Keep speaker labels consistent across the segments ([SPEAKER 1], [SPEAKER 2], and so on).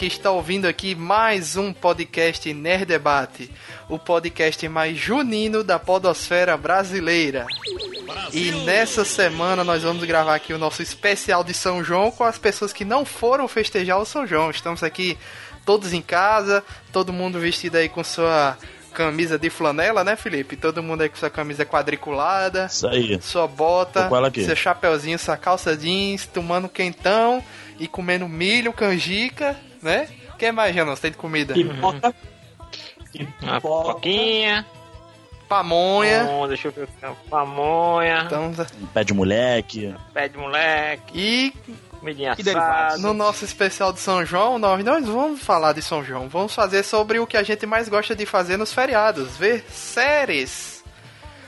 [SPEAKER 1] Que está ouvindo aqui mais um podcast Nerd Debate, o podcast mais junino da podosfera brasileira. E nessa semana nós vamos gravar aqui o nosso especial de São João com as pessoas que não foram festejar o São João. Estamos aqui todos em casa, todo mundo vestido aí com sua camisa de flanela, né, Felipe? Todo mundo aí com sua camisa quadriculada.
[SPEAKER 2] Isso aí.
[SPEAKER 1] Sua bota, seu chapeuzinho, sua calça jeans, tomando quentão e comendo milho, canjica, né? O que mais, Janão? Você tem de comida?
[SPEAKER 3] Pipoca.
[SPEAKER 4] Uma pipoquinha.
[SPEAKER 1] Pamonha.
[SPEAKER 4] Bom, deixa eu ver. o que é. Pamonha.
[SPEAKER 1] Então,
[SPEAKER 2] Pé de moleque.
[SPEAKER 4] Pé de moleque.
[SPEAKER 1] e
[SPEAKER 4] Comidinha
[SPEAKER 3] E
[SPEAKER 4] assada.
[SPEAKER 1] no nosso especial de São João, nós, nós vamos falar de São João. Vamos fazer sobre o que a gente mais gosta de fazer nos feriados, ver séries.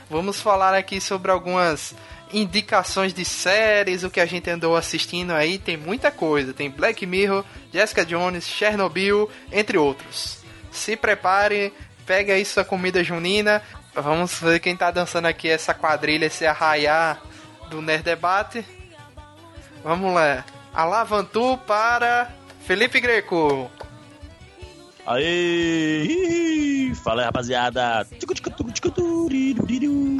[SPEAKER 1] Vamos falar aqui sobre algumas indicações de séries, o que a gente andou assistindo aí, tem muita coisa. Tem Black Mirror, Jessica Jones, Chernobyl, entre outros. Se prepare, pega aí sua comida junina. Vamos ver quem tá dançando aqui essa quadrilha, esse arraiar do Nerd Debate. Vamos lá. Alavantu para Felipe Greco.
[SPEAKER 2] Aê! Fala aí, rapaziada.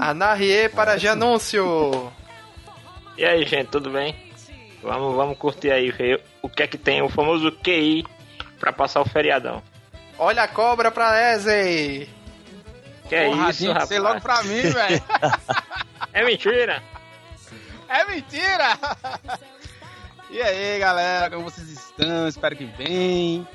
[SPEAKER 1] Anarrie para Janúncio.
[SPEAKER 4] E aí, gente, tudo bem? Vamos, vamos curtir aí, ver o que é que tem o famoso QI pra passar o feriadão.
[SPEAKER 1] Olha a cobra para Ezei.
[SPEAKER 4] Que é
[SPEAKER 3] Porra,
[SPEAKER 4] isso,
[SPEAKER 3] que
[SPEAKER 4] rapaz?
[SPEAKER 3] ser logo pra mim, velho.
[SPEAKER 4] É mentira!
[SPEAKER 3] É mentira! E aí, galera, como vocês estão? Espero que bem.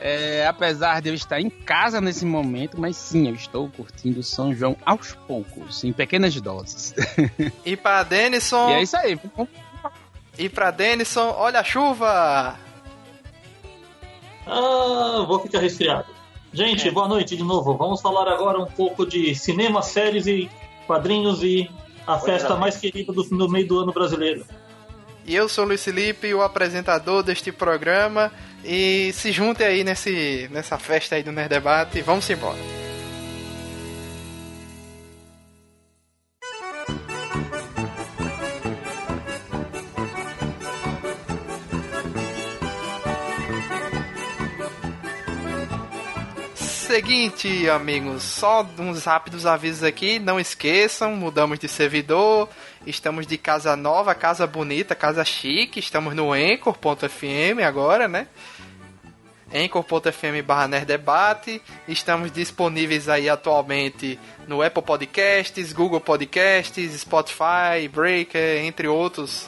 [SPEAKER 3] É, apesar de eu estar em casa nesse momento, mas sim, eu estou curtindo São João aos poucos, em pequenas doses.
[SPEAKER 1] E para Denison.
[SPEAKER 3] E é isso aí.
[SPEAKER 1] E para Denison, olha a chuva.
[SPEAKER 5] Ah, vou ficar resfriado. Gente, boa noite de novo. Vamos falar agora um pouco de cinema, séries e quadrinhos e a festa mais querida do, no meio do ano brasileiro.
[SPEAKER 1] E eu sou o Luiz Felipe, o apresentador deste programa. E se junte aí nesse, nessa festa aí do Nerd Debate. Vamos embora. Seguinte, amigos, só uns rápidos avisos aqui. Não esqueçam, mudamos de servidor. Estamos de casa nova, casa bonita, casa chique. Estamos no Anchor.fm agora, né? Anchor.fm barra Nerdebate. Estamos disponíveis aí atualmente no Apple Podcasts, Google Podcasts, Spotify, Breaker, entre outros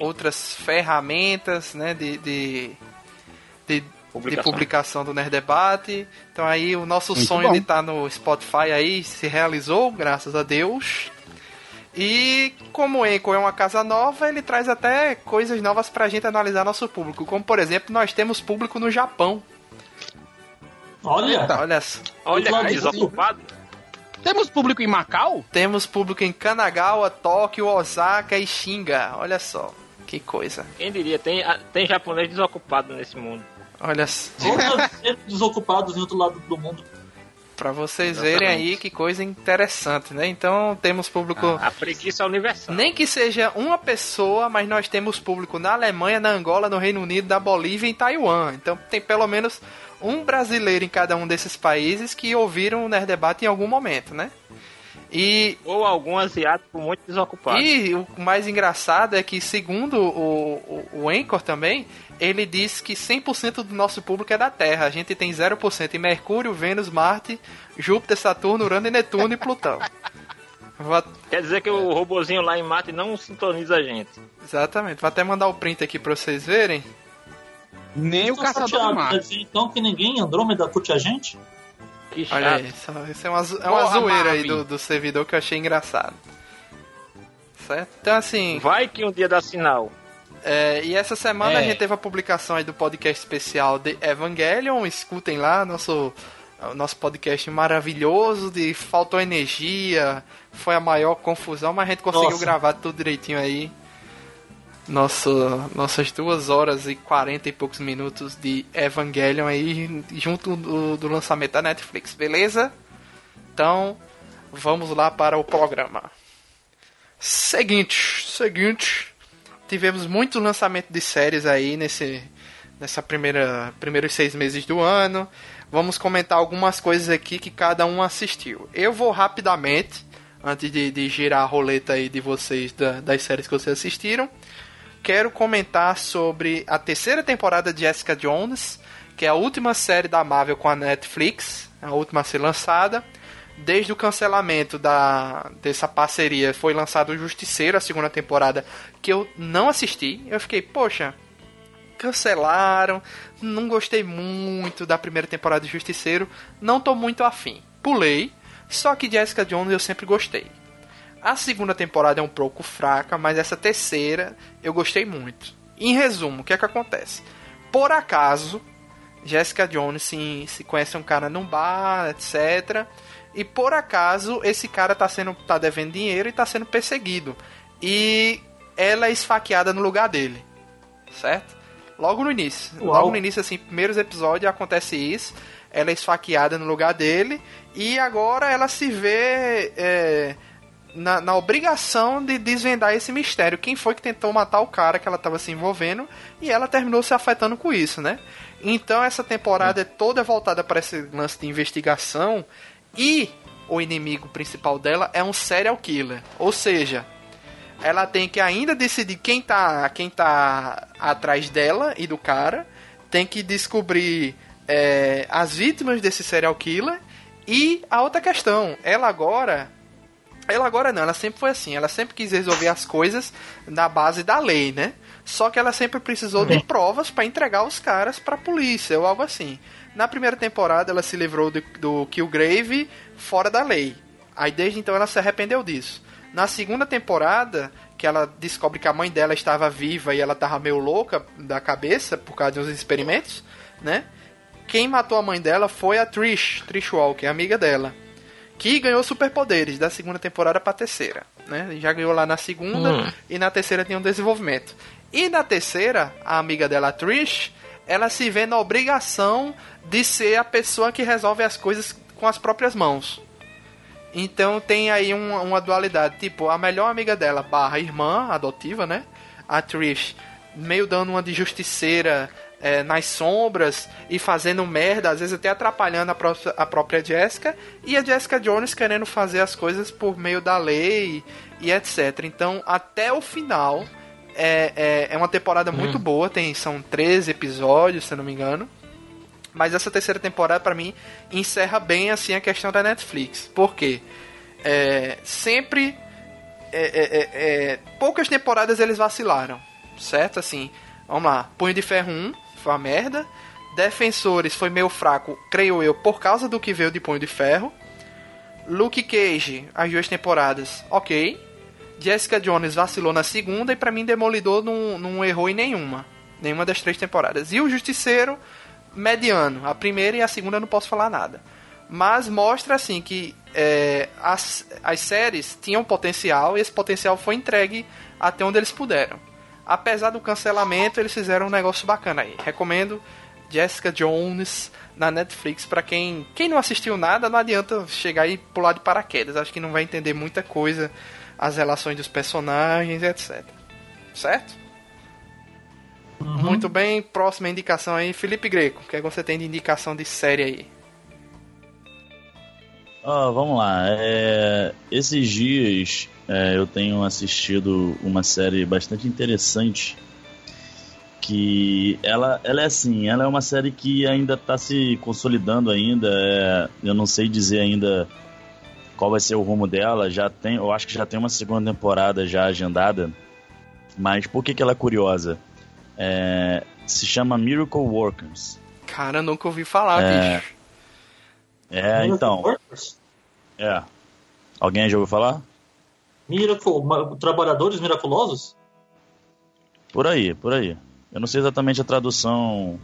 [SPEAKER 1] outras ferramentas né, de, de, de, de
[SPEAKER 4] Publicação.
[SPEAKER 1] publicação do Nerd Debate. Então aí o nosso
[SPEAKER 3] Muito
[SPEAKER 1] sonho
[SPEAKER 3] bom.
[SPEAKER 1] de estar no Spotify aí se realizou, graças a Deus. E como o Anchor é uma casa nova, ele traz até coisas novas pra gente analisar nosso público. Como, por exemplo, nós temos público no Japão.
[SPEAKER 5] Olha.
[SPEAKER 1] Olha só.
[SPEAKER 4] Olha que desocupado.
[SPEAKER 3] Temos público em Macau?
[SPEAKER 1] Temos público em Kanagawa, Tóquio, Osaka e Shinga. Olha só. Que coisa.
[SPEAKER 4] Quem diria, tem, tem japonês desocupado nesse mundo.
[SPEAKER 1] Olha
[SPEAKER 5] desocupados em outro lado do mundo.
[SPEAKER 1] Pra vocês
[SPEAKER 4] Exatamente.
[SPEAKER 1] verem aí que coisa interessante, né? Então temos público.
[SPEAKER 4] A preguiça é universal.
[SPEAKER 1] Nem que seja uma pessoa, mas nós temos público na Alemanha, na Angola, no Reino Unido, na Bolívia e em Taiwan. Então tem pelo menos um brasileiro em cada um desses países que ouviram o Nerd Debate em algum momento, né? E,
[SPEAKER 4] Ou algum asiático muito desocupado.
[SPEAKER 1] e o mais engraçado é que, segundo o, o, o Anchor também, ele diz que 100% do nosso público é da Terra. A gente tem 0% em Mercúrio, Vênus, Marte, Júpiter, Saturno, Urano, e Netuno e Plutão.
[SPEAKER 4] Quer dizer que o robozinho lá em Marte não sintoniza a gente.
[SPEAKER 1] Exatamente. Vou até mandar o print aqui pra vocês verem.
[SPEAKER 3] Nem o caçador
[SPEAKER 5] chateado,
[SPEAKER 3] do
[SPEAKER 5] Quer
[SPEAKER 3] mar.
[SPEAKER 5] dizer, então que ninguém Andrômeda curte a gente?
[SPEAKER 4] Que chato.
[SPEAKER 1] Olha aí. Isso, isso é uma, é uma
[SPEAKER 3] Porra,
[SPEAKER 1] zoeira aí do, do servidor que eu achei engraçado. Certo? Então, assim.
[SPEAKER 4] Vai que um dia dá sinal.
[SPEAKER 1] é, e essa semana
[SPEAKER 3] É.
[SPEAKER 1] a gente teve a publicação aí do podcast especial de Evangelion. Escutem lá nosso, o nosso podcast maravilhoso de faltou energia. Foi a maior confusão, mas a gente conseguiu
[SPEAKER 5] Nossa.
[SPEAKER 1] gravar tudo direitinho aí. Nosso, nossas duas horas e 40 e poucos minutos de Evangelion aí, junto do, do lançamento da Netflix, beleza? Então, vamos lá para o programa. Seguinte, seguinte. tivemos muito lançamento de séries aí nesse nessa primeira primeiros seis meses do ano. Vamos comentar algumas coisas aqui que cada um assistiu. Eu vou rapidamente, antes de, de girar a roleta aí de vocês da, das séries que vocês assistiram. Quero comentar sobre a terceira temporada de Jessica Jones, que é a última série da Marvel com a Netflix, a última a ser lançada. Desde o cancelamento da, dessa parceria foi lançado o Justiceiro, a segunda temporada, que eu não assisti. Eu fiquei, poxa, cancelaram, não gostei muito da primeira temporada de Justiceiro, não tô muito afim. Pulei, só que Jessica Jones eu sempre gostei. A segunda temporada é um pouco fraca, mas essa terceira eu gostei muito. Em resumo, o que é que acontece? Por acaso, Jessica Jones se, se conhece um cara num bar, etc. E por acaso esse cara tá sendo tá devendo dinheiro e tá sendo perseguido. E ela é esfaqueada no lugar dele. Certo? Logo no início.
[SPEAKER 5] Uau.
[SPEAKER 1] Logo no início, assim, primeiros episódios acontece isso. Ela é esfaqueada no lugar dele. E agora ela se vê é, na, na obrigação de desvendar esse mistério. Quem foi que tentou matar o cara que ela estava se envolvendo? E ela terminou se afetando com isso, né? Então essa temporada é toda voltada para esse lance de investigação. E o inimigo principal dela é um serial killer. Ou seja, ela tem que ainda decidir quem tá, quem tá atrás dela e do cara, tem que descobrir é, as vítimas desse serial killer e a outra questão, ela agora, ela agora não, ela sempre foi assim, ela sempre quis resolver as coisas na base da lei, né? Só que ela sempre precisou de provas para entregar os caras pra polícia ou algo assim. Na primeira temporada ela se livrou do, do Killgrave fora da lei. Aí desde então ela se arrependeu disso. Na segunda temporada, que ela descobre que a mãe dela estava viva e ela estava meio louca da cabeça por causa dos experimentos, né? Quem matou a mãe dela foi a Trish, Trish Walker, amiga dela, que ganhou superpoderes da segunda temporada para terceira, né? Já ganhou lá na segunda
[SPEAKER 4] Hum.
[SPEAKER 1] e na terceira tem um desenvolvimento. E na terceira, a amiga dela, a Trish, ela se vê na obrigação de ser a pessoa que resolve as coisas com as próprias mãos. Então tem aí um- uma dualidade, tipo, a melhor amiga dela barra irmã adotiva, né? A Trish, meio dando uma de justiceira é, nas sombras e fazendo merda, às vezes até atrapalhando a, pró- a própria Jessica, e a Jessica Jones querendo fazer as coisas por meio da lei e etc. Então, até o final, é, é, é uma temporada muito boa, tem, são 13 episódios, se não me engano. Mas essa terceira temporada, pra mim, encerra bem assim a questão da Netflix. Por quê? É, sempre. é, é, é, poucas temporadas eles vacilaram. Certo? Assim, vamos lá. Punho de Ferro 1 foi uma merda. Defensores foi meio fraco, creio eu, por causa do que veio de Punho de Ferro. Luke Cage, as duas temporadas, ok. Jessica Jones vacilou na segunda e pra mim Demolidor não, não errou em nenhuma. Nenhuma das três temporadas. E o Justiceiro, mediano. A primeira e a segunda eu não posso falar nada. Mas mostra assim que é, as, as séries tinham potencial e esse potencial foi entregue até onde eles puderam. Apesar do cancelamento, eles fizeram um negócio bacana aí. Recomendo Jessica Jones na Netflix para quem quem não assistiu nada, não adianta chegar e pular de paraquedas. Acho que não vai entender muita coisa, as relações dos personagens, etc. Certo? Muito bem, próxima indicação aí, Felipe Greco. O que é que você tem de indicação de série aí?
[SPEAKER 2] Ó, vamos lá. É, esses dias é, eu tenho assistido uma série bastante interessante. Que ela, ela é assim, ela é uma série que ainda está se consolidando ainda. é, eu não sei dizer ainda qual vai ser o rumo dela. Já tem, eu acho que já tem uma segunda temporada já agendada. Mas por que, que ela é curiosa? É, se chama Miracle Workers.
[SPEAKER 1] Cara, eu nunca ouvi falar,
[SPEAKER 2] É.
[SPEAKER 1] bicho.
[SPEAKER 2] É, então,
[SPEAKER 5] Workers?
[SPEAKER 2] é. Alguém já ouviu falar?
[SPEAKER 5] Miracle, trabalhadores miraculosos?
[SPEAKER 2] Por aí, por aí. Eu não sei exatamente a tradução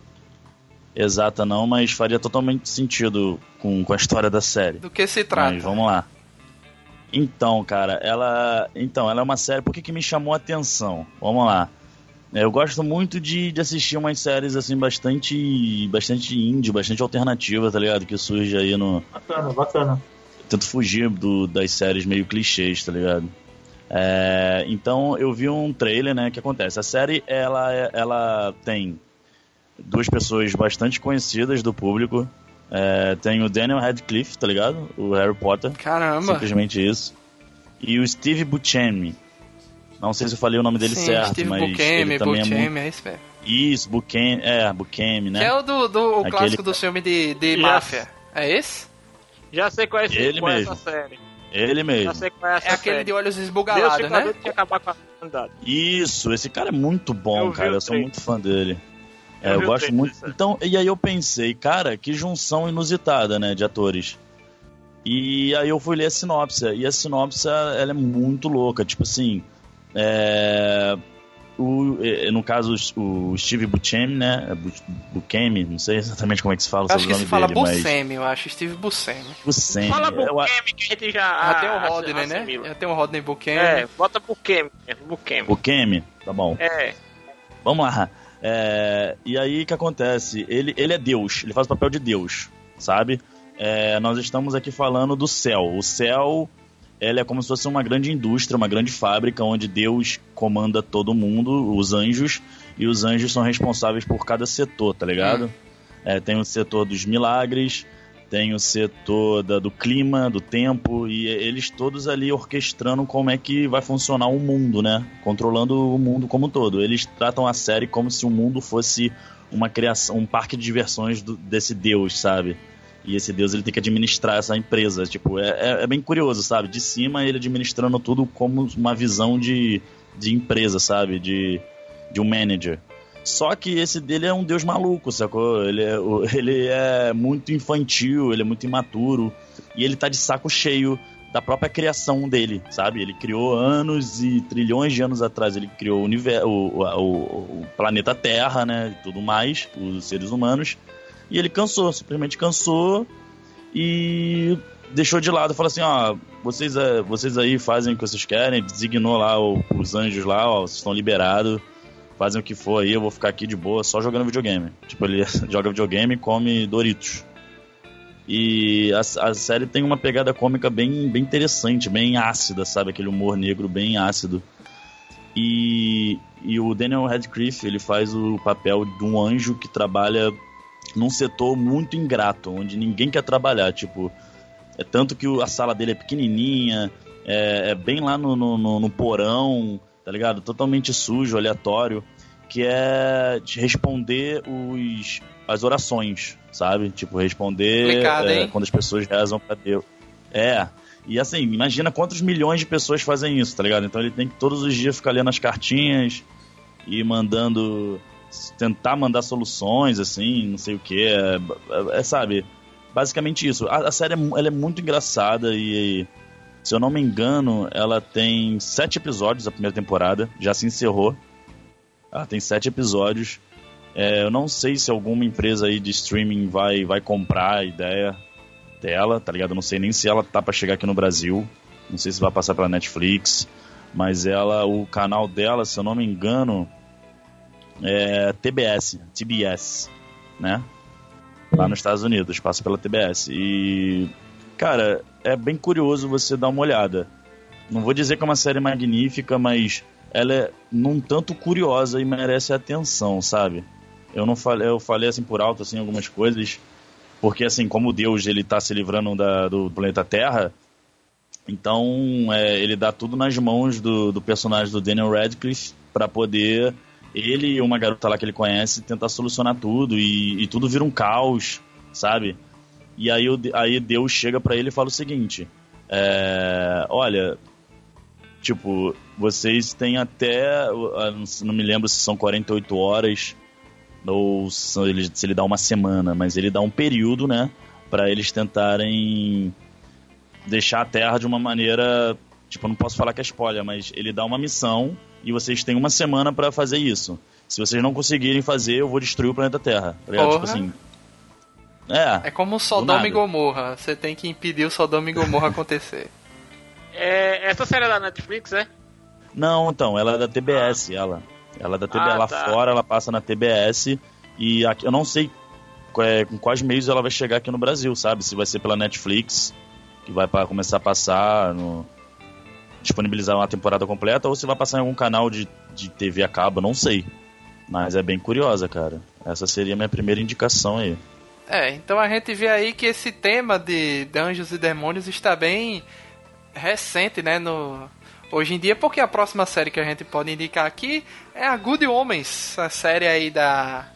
[SPEAKER 2] exata não, mas faria totalmente sentido com, com a história da série.
[SPEAKER 1] Do que se trata?
[SPEAKER 2] Mas vamos lá. Então, cara, ela. Então, ela é uma série. Por que, que me chamou a atenção? Vamos lá. Eu gosto muito de, de assistir umas séries assim bastante. bastante indie, bastante alternativa, tá ligado? Que surge aí no.
[SPEAKER 5] Bacana, bacana.
[SPEAKER 2] Tento fugir do, das séries meio clichês, tá ligado? É, então eu vi um trailer, né? Que acontece? A série ela, ela tem duas pessoas bastante conhecidas do público. É, tem o Daniel Radcliffe, tá ligado? O Harry Potter.
[SPEAKER 1] Caramba!
[SPEAKER 2] Simplesmente isso. E o Steve Buscemi. Não sei se eu falei o nome dele
[SPEAKER 1] Sim,
[SPEAKER 2] certo,
[SPEAKER 1] Steve
[SPEAKER 2] mas
[SPEAKER 1] Buscemi,
[SPEAKER 2] ele também
[SPEAKER 1] Buscemi,
[SPEAKER 2] é muito...
[SPEAKER 1] é isso mesmo.
[SPEAKER 2] Isso, Buscemi, é, Buscemi, né?
[SPEAKER 1] Que é o do, do o
[SPEAKER 2] Aquele-
[SPEAKER 1] clássico do filme de, de
[SPEAKER 4] Yes.
[SPEAKER 1] máfia. É esse?
[SPEAKER 4] Já sei qual é, esse,
[SPEAKER 2] Ele
[SPEAKER 4] qual é
[SPEAKER 2] mesmo.
[SPEAKER 4] essa série.
[SPEAKER 2] Ele
[SPEAKER 4] Já
[SPEAKER 2] mesmo.
[SPEAKER 4] sei qual é essa
[SPEAKER 1] É aquele de olhos esbugalados, né?
[SPEAKER 4] acabar com a humanidade.
[SPEAKER 2] Isso, esse cara é muito bom,
[SPEAKER 4] Eu
[SPEAKER 2] cara. Eu sou muito fã dele. É,
[SPEAKER 4] Eu
[SPEAKER 2] eu gosto muito.
[SPEAKER 4] certo.
[SPEAKER 2] Então, e aí eu pensei, cara, que junção inusitada, né, de atores. E aí eu fui ler a sinopse. E a sinopse, ela é muito louca. Tipo assim, é... O, é, no caso, o Steve Buscemi, né? é Bu- Buscemi, não sei exatamente como é que se fala
[SPEAKER 1] Acho
[SPEAKER 2] sobre
[SPEAKER 1] que
[SPEAKER 2] o
[SPEAKER 1] se
[SPEAKER 2] nome
[SPEAKER 1] fala
[SPEAKER 2] dele, mas...
[SPEAKER 1] Buscemi, eu acho. Steve Buscemi.
[SPEAKER 2] Buscemi.
[SPEAKER 4] Fala
[SPEAKER 2] eu
[SPEAKER 4] Bukemi que a gente já.
[SPEAKER 1] Já tem o
[SPEAKER 4] ah,
[SPEAKER 1] Rodney, né? tem o Rodney Buscemi.
[SPEAKER 4] É, bota Bukemi. Bukemi.
[SPEAKER 2] Buscemi, tá bom.
[SPEAKER 4] É.
[SPEAKER 2] Vamos lá. É, e aí o que acontece? Ele, ele é Deus, ele faz o papel de Deus, sabe? É, nós estamos aqui falando do céu. O céu ele é como se fosse uma grande indústria, uma grande fábrica onde Deus comanda todo mundo, os anjos, e os anjos são responsáveis por cada setor, tá ligado? É, tem o setor dos milagres, tem o setor da- do clima, do tempo, e eles todos ali orquestrando como é que vai funcionar o mundo, né? Controlando o mundo como um todo. Eles tratam a série como se o mundo fosse uma criação, um parque de diversões do- desse Deus, sabe? E esse Deus ele tem que administrar essa empresa. Tipo, é, é- é bem curioso, sabe? De cima ele administrando tudo como uma visão de, de empresa, sabe? De, de um manager. Só que esse dele é um deus maluco, sacou? Ele é, ele é muito infantil, ele é muito imaturo. E ele tá de saco cheio da própria criação dele, sabe? Ele criou anos e trilhões de anos atrás, ele criou o, universo, o, o- o planeta Terra, né? E tudo mais, os seres humanos. E ele cansou, simplesmente cansou e deixou de lado. Falou assim: ó, vocês, vocês aí fazem o que vocês querem, designou lá os anjos lá, ó, vocês estão liberados fazem o que for aí, eu vou ficar aqui de boa só jogando videogame. Tipo, ele joga videogame e come Doritos. E a, a série tem uma pegada cômica bem, bem interessante, bem ácida, sabe? Aquele humor negro bem ácido. E, e o Daniel Radcliffe, ele faz o papel de um anjo que trabalha num setor muito ingrato, onde ninguém quer trabalhar. Tipo, é tanto que a sala dele é pequenininha, é, é bem lá no, no, no- no porão, tá ligado? Totalmente sujo, aleatório, que é de responder os, as orações, sabe? Tipo, responder é, quando as pessoas rezam pra Deus. É. E assim, imagina quantos milhões de pessoas fazem isso, tá ligado? Então ele tem que todos os dias ficar lendo as cartinhas e mandando. Tentar mandar soluções, assim, não sei o que. É, é, sabe? Basicamente isso. A, a série é, ela é muito engraçada e, se eu não me engano, ela tem sete episódios a primeira temporada, já se encerrou. Ela tem sete episódios. É, eu não sei se alguma empresa aí de streaming vai, vai comprar a ideia dela, tá ligado? Eu não sei nem se ela tá pra chegar aqui no Brasil. Não sei se vai passar pela Netflix. Mas ela, o canal dela, se eu não me engano, é TBS, TBS, né? Lá nos Estados Unidos, passa pela TBS. E, cara, é bem curioso você dar uma olhada. Não vou dizer que é uma série magnífica, mas ela é num tanto curiosa e merece atenção, sabe? Eu não falei, eu falei assim por alto assim algumas coisas, porque assim, como Deus ele tá se livrando da, do planeta Terra, então é, ele dá tudo nas mãos do, do personagem do Daniel Radcliffe para poder ele e uma garota lá que ele conhece tentar solucionar tudo e, e tudo vira um caos, sabe? E aí, aí Deus chega para ele e fala o seguinte: é, olha, tipo, vocês têm até, não me lembro se são 48 horas ou se ele, se ele dá uma semana, mas ele dá um período, né, para eles tentarem deixar a Terra de uma maneira, tipo, não posso falar que é spoiler, mas ele dá uma missão e vocês têm uma semana para fazer isso. Se vocês não conseguirem fazer, eu vou destruir o planeta Terra. Tá ligado? Tipo assim. É,
[SPEAKER 1] É como
[SPEAKER 2] Do
[SPEAKER 1] Sodoma e Gomorra. Você tem que impedir o Sodoma e Gomorra acontecer.
[SPEAKER 4] É, essa série é da Netflix, é?
[SPEAKER 2] Não, então, ela é da TBS, ela. Ela é da TBS.
[SPEAKER 4] Ah,
[SPEAKER 2] lá
[SPEAKER 4] tá.
[SPEAKER 2] fora ela passa na TBS e aqui, eu não sei é, com quais meios ela vai chegar aqui no Brasil, sabe? Se vai ser pela Netflix, que vai pa- começar a passar no, disponibilizar uma temporada completa ou se vai passar em algum canal de, de TV a cabo, não sei. Mas é bem curiosa, cara. Essa seria a minha primeira indicação aí.
[SPEAKER 1] É, então a gente vê aí que esse tema de, anjos e demônios está bem recente, né, no, hoje em dia, porque a próxima série que a gente pode indicar aqui é a Good Homens, a série aí da,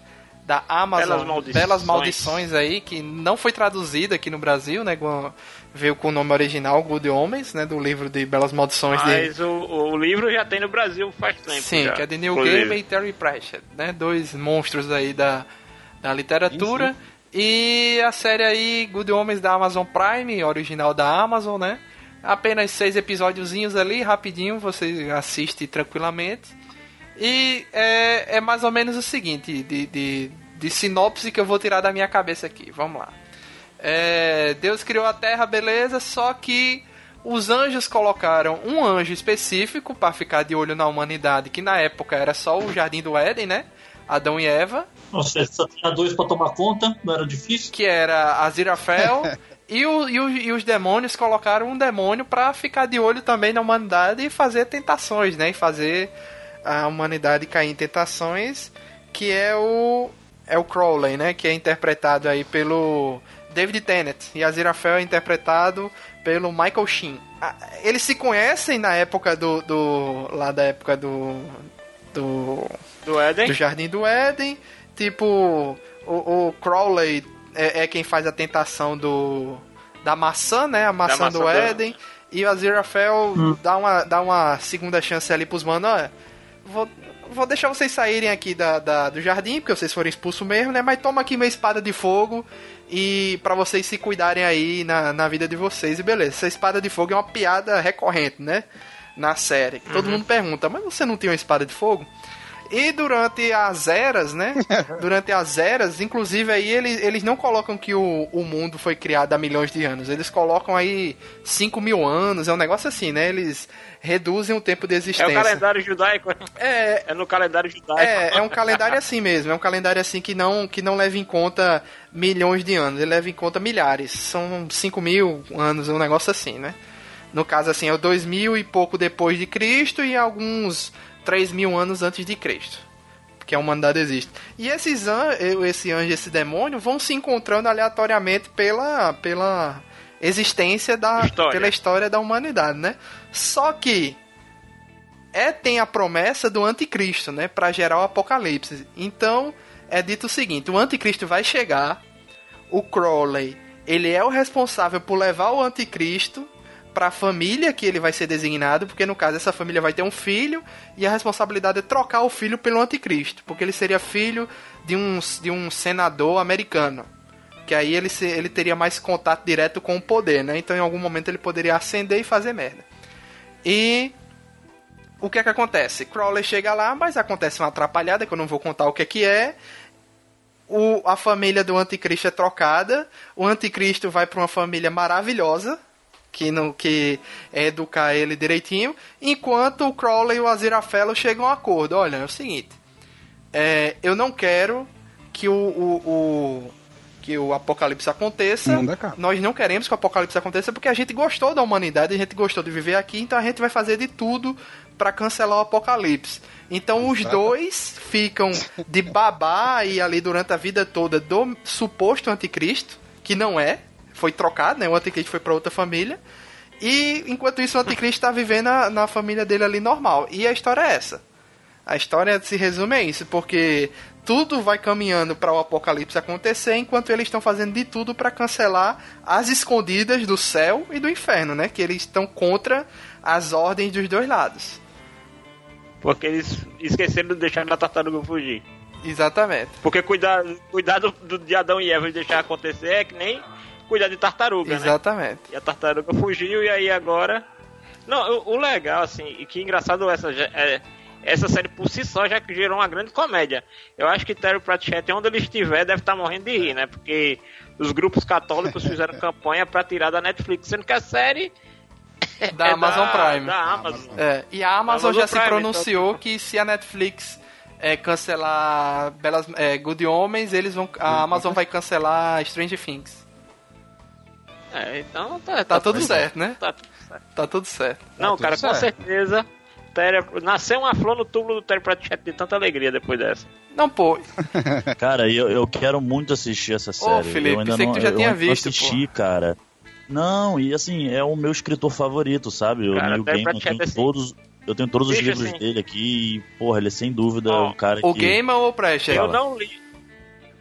[SPEAKER 1] da Amazon,
[SPEAKER 4] Belas Maldições.
[SPEAKER 1] Belas Maldições aí, que não foi traduzida aqui no Brasil, né, com- veio com o nome original, Good Homens, né, do livro de Belas Maldições de...
[SPEAKER 4] Mas o, o livro já tem no Brasil faz tempo.
[SPEAKER 1] Sim,
[SPEAKER 4] já,
[SPEAKER 1] que é de Neil. Gaiman e Terry Pratchett, né? Dois monstros aí da, da literatura. E a série aí, Good Homens da Amazon Prime, original da Amazon, né? Apenas seis episódiozinhos ali, rapidinho, você assiste tranquilamente. E é, é mais ou menos o seguinte, de, de, de sinopse que eu vou tirar da minha cabeça aqui. Vamos lá. É, Deus criou a Terra, beleza, só que os anjos colocaram um anjo específico para ficar de olho na humanidade, que na época era só o Jardim do Éden, né? Adão e Eva,
[SPEAKER 5] Nossa, só tinha dois pra tomar conta, não era difícil.
[SPEAKER 1] que era Aziraphale, e, o, e, o- e os demônios colocaram um demônio para ficar de olho também na humanidade e fazer tentações, né? E fazer a humanidade cair em tentações, que é o é o Crowley, né? Que é interpretado aí pelo David Tennant e Aziraphale é interpretado pelo Michael Sheen. Ah, Eles se conhecem na época do, do lá da época do do
[SPEAKER 4] Do Éden.
[SPEAKER 1] do Jardim do Éden. Tipo, o, o Crowley é, é quem faz a tentação do da maçã, né? A maçã,
[SPEAKER 4] maçã
[SPEAKER 1] do Éden. E o Aziraphale dá, uma, dá uma segunda chance ali pros manos, ó. Vou, vou deixar vocês saírem aqui da, da- do jardim, porque vocês foram expulsos mesmo, né? Mas toma aqui minha espada de fogo e para vocês se cuidarem aí na, na vida de vocês. E beleza, essa espada de fogo é uma piada recorrente, né? Na série. Todo mundo pergunta, mas você não tem uma espada de fogo? E durante as eras, né? durante as eras, inclusive aí eles, eles não colocam que o, o mundo foi criado há milhões de anos. Eles colocam aí 5 mil anos, é um negócio assim, né? Eles reduzem o tempo de
[SPEAKER 4] É
[SPEAKER 1] existência.
[SPEAKER 4] o calendário judaico.
[SPEAKER 1] É,
[SPEAKER 4] É no calendário judaico.
[SPEAKER 1] é, é um calendário assim mesmo, é um calendário assim que não, que não leva em conta milhões de anos, ele leva em conta milhares, são 5 mil anos, um negócio assim, né? No caso assim, é o 2 mil e pouco depois de Cristo e alguns 3 mil anos antes de Cristo. Que a humanidade existe. E esses an esse anjo e esse demônio vão se encontrando aleatoriamente pela, pela existência da
[SPEAKER 4] História.
[SPEAKER 1] pela história da humanidade, né? Só que é tem a promessa do anticristo, né, Pra gerar o apocalipse. Então, é dito o seguinte, o anticristo vai chegar, o Crowley, ele é o responsável por levar o anticristo para a família que ele vai ser designado, porque no caso essa família vai ter um filho e a responsabilidade é trocar o filho pelo anticristo, porque ele seria filho de um, de um senador americano. Que aí ele, se- ele teria mais contato direto com o poder, né? Então em algum momento ele poderia ascender e fazer merda. E o que é que acontece? Crowley chega lá, mas acontece uma atrapalhada que eu não vou contar o que é que é. O, a família do anticristo é trocada. O anticristo vai para uma família maravilhosa que não que é educar ele direitinho, enquanto o Crowley e o Aziraphale chegam a um acordo. Olha, é o seguinte, é, eu não quero que o, o, o- que o apocalipse aconteça.
[SPEAKER 3] Acaba.
[SPEAKER 1] Nós não queremos que o apocalipse aconteça porque a gente gostou da humanidade, a gente gostou de viver aqui, então a gente vai fazer de tudo para cancelar o apocalipse. Então os dois ficam de babá e ali durante a vida toda do suposto anticristo, que não é, foi trocado, né? O anticristo foi para outra família. E enquanto isso o anticristo está vivendo na, na família dele ali normal. E a história é essa. A história se resume a isso, porque tudo vai caminhando para o apocalipse acontecer, enquanto eles estão fazendo de tudo para cancelar as escondidas do céu e do inferno, né? Que eles estão contra as ordens dos dois lados.
[SPEAKER 4] Porque eles esqueceram de deixar a tartaruga fugir.
[SPEAKER 1] Exatamente.
[SPEAKER 4] Porque cuidar, cuidar do, do- de Adão e Eva e deixar acontecer é que nem cuidar de tartaruga, né?
[SPEAKER 1] Exatamente.
[SPEAKER 4] E a tartaruga fugiu e aí agora. Não, o, o legal, assim, e que engraçado essa, já- é, essa série por si só já que gerou uma grande comédia. Eu acho que Terry Pratchett, onde ele estiver, deve estar morrendo de rir, né? Porque os grupos católicos fizeram campanha pra tirar da Netflix, sendo que a série
[SPEAKER 1] Da
[SPEAKER 4] é
[SPEAKER 1] Amazon Prime.
[SPEAKER 4] Da Amazon.
[SPEAKER 1] É, e a Amazon
[SPEAKER 4] Amazon
[SPEAKER 1] já se
[SPEAKER 4] Prime,
[SPEAKER 1] pronunciou que se a Netflix é, cancelar Belas, é, Good Homens, eles vão, a Amazon vai cancelar Stranger Things.
[SPEAKER 4] É, então tá,
[SPEAKER 1] Tá tudo certo, né?
[SPEAKER 4] Tá tudo certo.
[SPEAKER 1] Tá tudo certo.
[SPEAKER 4] Não,
[SPEAKER 3] tudo
[SPEAKER 4] cara, com
[SPEAKER 3] certo.
[SPEAKER 4] certeza. Téria- Nasceu uma flor no túmulo do Terry Pratchett de tanta alegria depois dessa.
[SPEAKER 1] Não, pô,
[SPEAKER 2] Cara, eu, eu quero muito assistir essa série.
[SPEAKER 1] Felipe,
[SPEAKER 2] eu ainda
[SPEAKER 1] pensei
[SPEAKER 2] não,
[SPEAKER 1] que tu já
[SPEAKER 2] eu
[SPEAKER 1] tinha
[SPEAKER 2] não
[SPEAKER 1] visto,
[SPEAKER 2] assisti, cara. Não, e assim, é o meu escritor favorito, sabe? O
[SPEAKER 4] Cara,
[SPEAKER 2] Neil Gaiman, eu
[SPEAKER 4] Pratchett,
[SPEAKER 2] tenho
[SPEAKER 4] assim,
[SPEAKER 2] todos, eu tenho todos os
[SPEAKER 4] Bicho,
[SPEAKER 2] livros
[SPEAKER 4] assim-
[SPEAKER 2] dele aqui e, porra, ele é sem dúvida
[SPEAKER 4] Ó,
[SPEAKER 2] um cara
[SPEAKER 1] o
[SPEAKER 2] que...
[SPEAKER 1] Gaiman ou o Preacher?
[SPEAKER 4] Eu não li.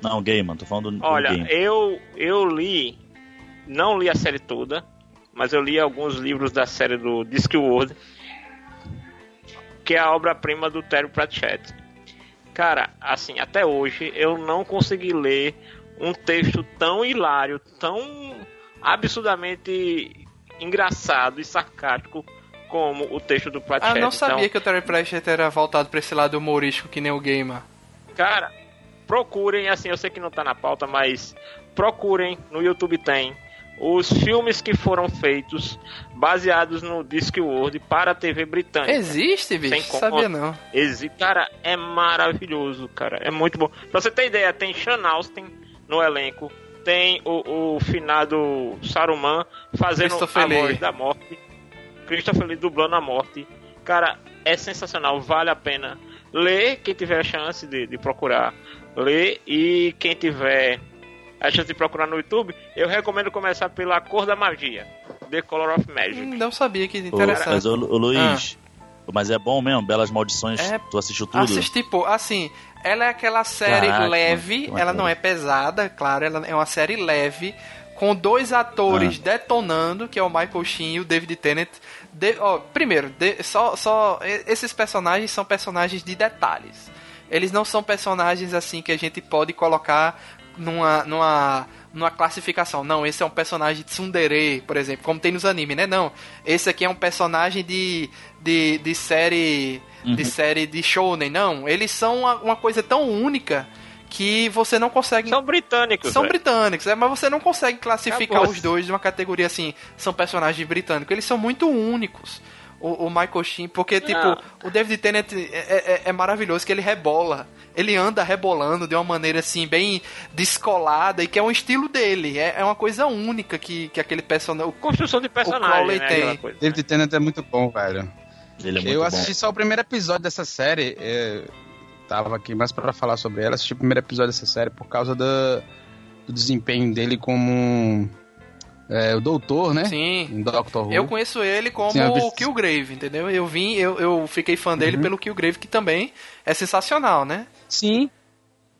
[SPEAKER 2] Não, Gaiman, tô falando do
[SPEAKER 4] Olha, eu, eu li. Não li a série toda, mas eu li alguns livros da série do Discworld, que é a obra-prima do Terry Pratchett. Cara, assim, até hoje eu não consegui ler um texto tão hilário, tão absurdamente engraçado e sarcástico como o texto do Pratchett.
[SPEAKER 1] Ah, não sabia
[SPEAKER 4] Então,
[SPEAKER 1] que o Terry Pratchett era voltado pra esse lado humorístico que nem o Gaiman.
[SPEAKER 4] Cara, procurem, assim, eu sei que não tá na pauta, mas procurem, no YouTube tem, os filmes que foram feitos baseados no Discworld para a TV britânica.
[SPEAKER 1] Existe, bicho?
[SPEAKER 4] Sem
[SPEAKER 1] Sabia não.
[SPEAKER 4] Exi- Cara, é maravilhoso, cara. É muito bom. Pra você ter ideia, tem Sean Austin no elenco. Tem o, o finado Saruman fazendo a voz da morte. Christopher Lee dublando a morte. Cara, é sensacional. Vale a pena ler quem tiver a chance de, de procurar. Ler e quem tiver a chance de procurar no YouTube, eu recomendo começar pela Cor da Magia. The Color of Magic.
[SPEAKER 1] Hum, Não sabia que
[SPEAKER 2] Ô,
[SPEAKER 1] interessante.
[SPEAKER 2] mas, ô, Luiz, mas é bom mesmo? Belas Maldições,
[SPEAKER 1] É,
[SPEAKER 2] tu assistiu tudo?
[SPEAKER 1] Assisti, pô, assim, ela é aquela série
[SPEAKER 2] Caraca,
[SPEAKER 1] leve,
[SPEAKER 2] que
[SPEAKER 1] ela não é
[SPEAKER 2] bacana.
[SPEAKER 1] pesada, claro, ela é uma série leve, com dois atores detonando, que é o Michael Sheen e o David Tennant. De- ó, primeiro, de- só, só esses personagens são personagens de detalhes. Eles não são personagens assim que a gente pode colocar numa, numa, numa classificação. Não, esse é um personagem de tsundere, por exemplo, como tem nos animes, né? Não, esse aqui é um personagem de, de, de série de série de shounen. Não, eles são uma, uma coisa tão única que você não consegue
[SPEAKER 4] São britânicos.
[SPEAKER 1] são
[SPEAKER 4] velho.
[SPEAKER 1] britânicos, é, mas você não consegue classificar
[SPEAKER 4] Acabou.
[SPEAKER 1] os dois de uma categoria assim, são personagens britânicos, eles são muito únicos. O, o Michael Sheen, porque, tipo,
[SPEAKER 4] Ah.
[SPEAKER 1] o David Tennant é, é- é maravilhoso, que ele rebola. Ele anda rebolando de uma maneira, assim, bem descolada e que é um estilo dele. É, é uma coisa única que, que aquele personagem...
[SPEAKER 4] Construção de personagem, né?
[SPEAKER 1] tem.
[SPEAKER 4] aquela coisa, né?
[SPEAKER 3] David Tennant é muito bom, velho.
[SPEAKER 2] Ele é muito
[SPEAKER 3] eu
[SPEAKER 2] bom.
[SPEAKER 3] assisti só o primeiro episódio dessa série. é, tava aqui mais pra falar sobre ela. Assisti o primeiro episódio dessa série por causa da- do desempenho dele como é, o doutor, né?
[SPEAKER 1] Sim.
[SPEAKER 3] Em Doctor Who.
[SPEAKER 1] Eu conheço ele como
[SPEAKER 3] Sim, eu
[SPEAKER 1] o Killgrave, entendeu? Eu vim, eu, eu fiquei fã
[SPEAKER 3] Uhum.
[SPEAKER 1] dele pelo Killgrave, que também é sensacional, né?
[SPEAKER 3] Sim.